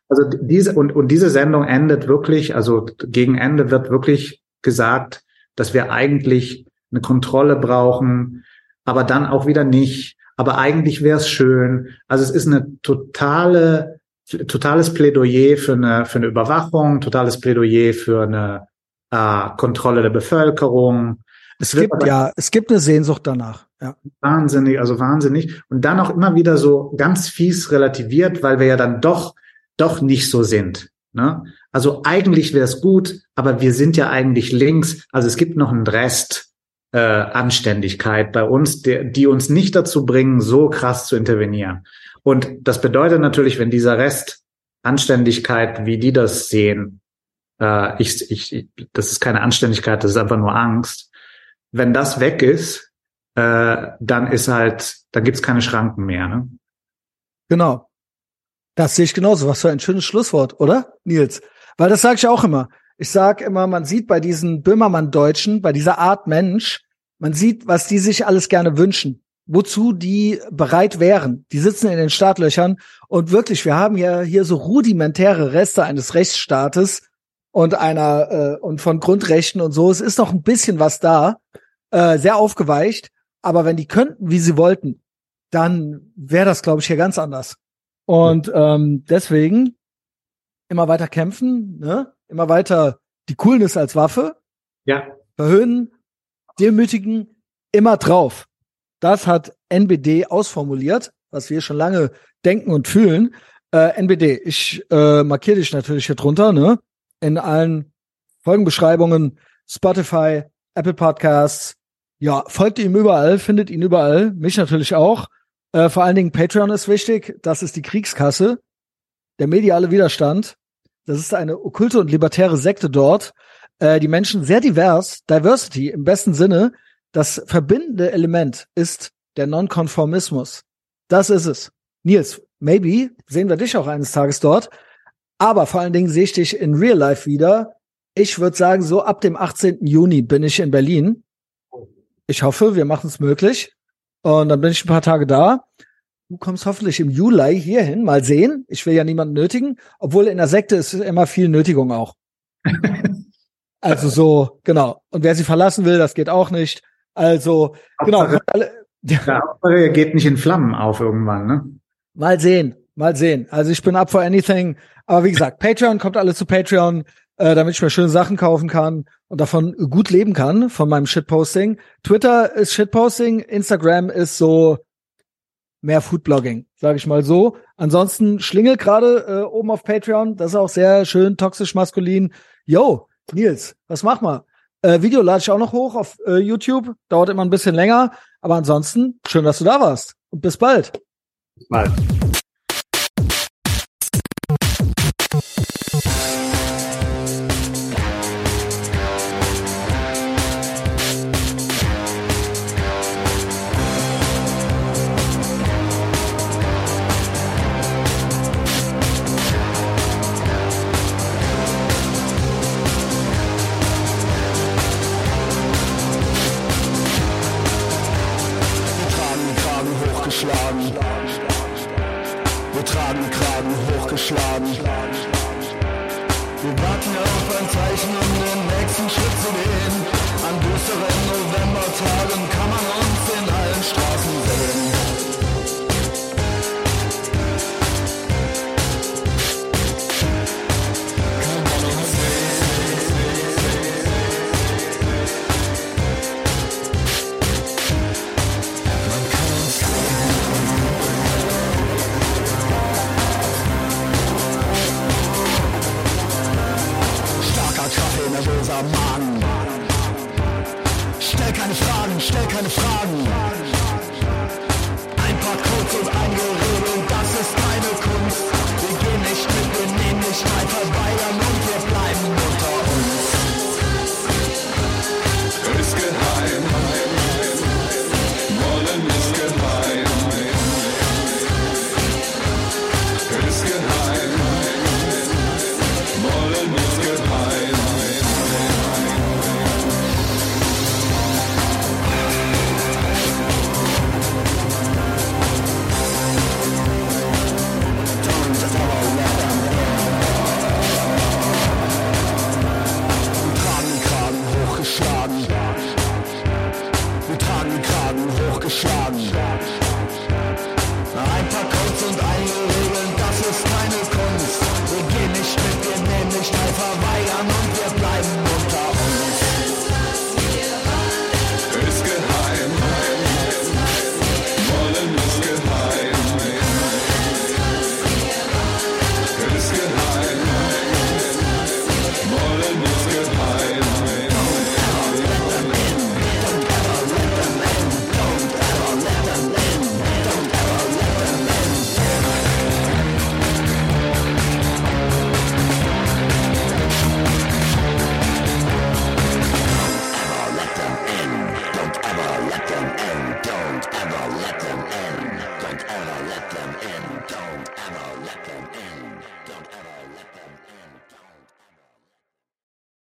Also diese und, und diese Sendung endet wirklich, also gegen Ende wird wirklich gesagt, dass wir eigentlich eine Kontrolle brauchen, aber dann auch wieder nicht. Aber eigentlich wäre es schön. Also es ist eine totale, totales Plädoyer für eine, für eine Überwachung, totales Plädoyer für eine äh, Kontrolle der Bevölkerung. Es wird gibt ja, es gibt eine Sehnsucht danach. Ja. Wahnsinnig, also wahnsinnig. Und dann auch immer wieder so ganz fies relativiert, weil wir ja dann doch, doch nicht so sind. Ne? Also eigentlich wäre es gut, aber wir sind ja eigentlich links. Also es gibt noch einen Rest äh, Anständigkeit bei uns, der, die uns nicht dazu bringen, so krass zu intervenieren. Und das bedeutet natürlich, wenn dieser Rest Anständigkeit, wie die das sehen, äh, ich, ich, das ist keine Anständigkeit, das ist einfach nur Angst. Wenn das weg ist, äh, dann ist halt, dann gibt's keine Schranken mehr. Ne? Genau. Das sehe ich genauso. Was für ein schönes Schlusswort, oder, Nils? Weil das sage ich auch immer. Ich sag immer, man sieht bei diesen Böhmermann-Deutschen, bei dieser Art Mensch, man sieht, was die sich alles gerne wünschen, wozu die bereit wären. Die sitzen in den Startlöchern und wirklich, wir haben ja hier so rudimentäre Reste eines Rechtsstaates und einer äh, und von Grundrechten und so. Es ist noch ein bisschen was da, äh, sehr aufgeweicht. Aber wenn die könnten, wie sie wollten, dann wäre das, glaube ich, hier ganz anders. Und ähm, deswegen immer weiter kämpfen, ne? immer weiter die Coolness als Waffe, ja. verhöhnen, demütigen, immer drauf. Das hat NBD ausformuliert, was wir schon lange denken und fühlen. Äh, NBD, ich äh, markiere dich natürlich hier drunter, ne? In allen Folgenbeschreibungen, Spotify, Apple Podcasts. Ja, folgt ihm überall, findet ihn überall, mich natürlich auch. Äh, vor allen Dingen Patreon ist wichtig. Das ist die Kriegskasse. Der mediale Widerstand. Das ist eine okkulte und libertäre Sekte dort. Äh, die Menschen sehr divers. Diversity im besten Sinne. Das verbindende Element ist der Nonkonformismus. Das ist es. Nils, maybe sehen wir dich auch eines Tages dort. Aber vor allen Dingen sehe ich dich in Real Life wieder. Ich würde sagen, so ab dem 18. Juni bin ich in Berlin. Ich hoffe, wir machen es möglich. Und dann bin ich ein paar Tage da. Du kommst hoffentlich im Juli hierhin. Mal sehen. Ich will ja niemanden nötigen. Obwohl in der Sekte ist immer viel Nötigung auch. [laughs] also so, genau. Und wer sie verlassen will, das geht auch nicht. Also, genau. Ja, er geht nicht in Flammen auf irgendwann, ne? Mal sehen. Mal sehen. Also ich bin up for anything. Aber wie gesagt, Patreon kommt alle zu Patreon äh, damit ich mir schöne Sachen kaufen kann und davon gut leben kann, von meinem Shitposting. Twitter ist Shitposting, Instagram ist so mehr Foodblogging, sage ich mal so. Ansonsten Schlingel gerade äh, oben auf Patreon, das ist auch sehr schön toxisch maskulin. Yo, Nils, was mach mal? Äh, Video lade ich auch noch hoch auf äh, YouTube, dauert immer ein bisschen länger, aber ansonsten schön, dass du da warst und bis bald. Bis bald.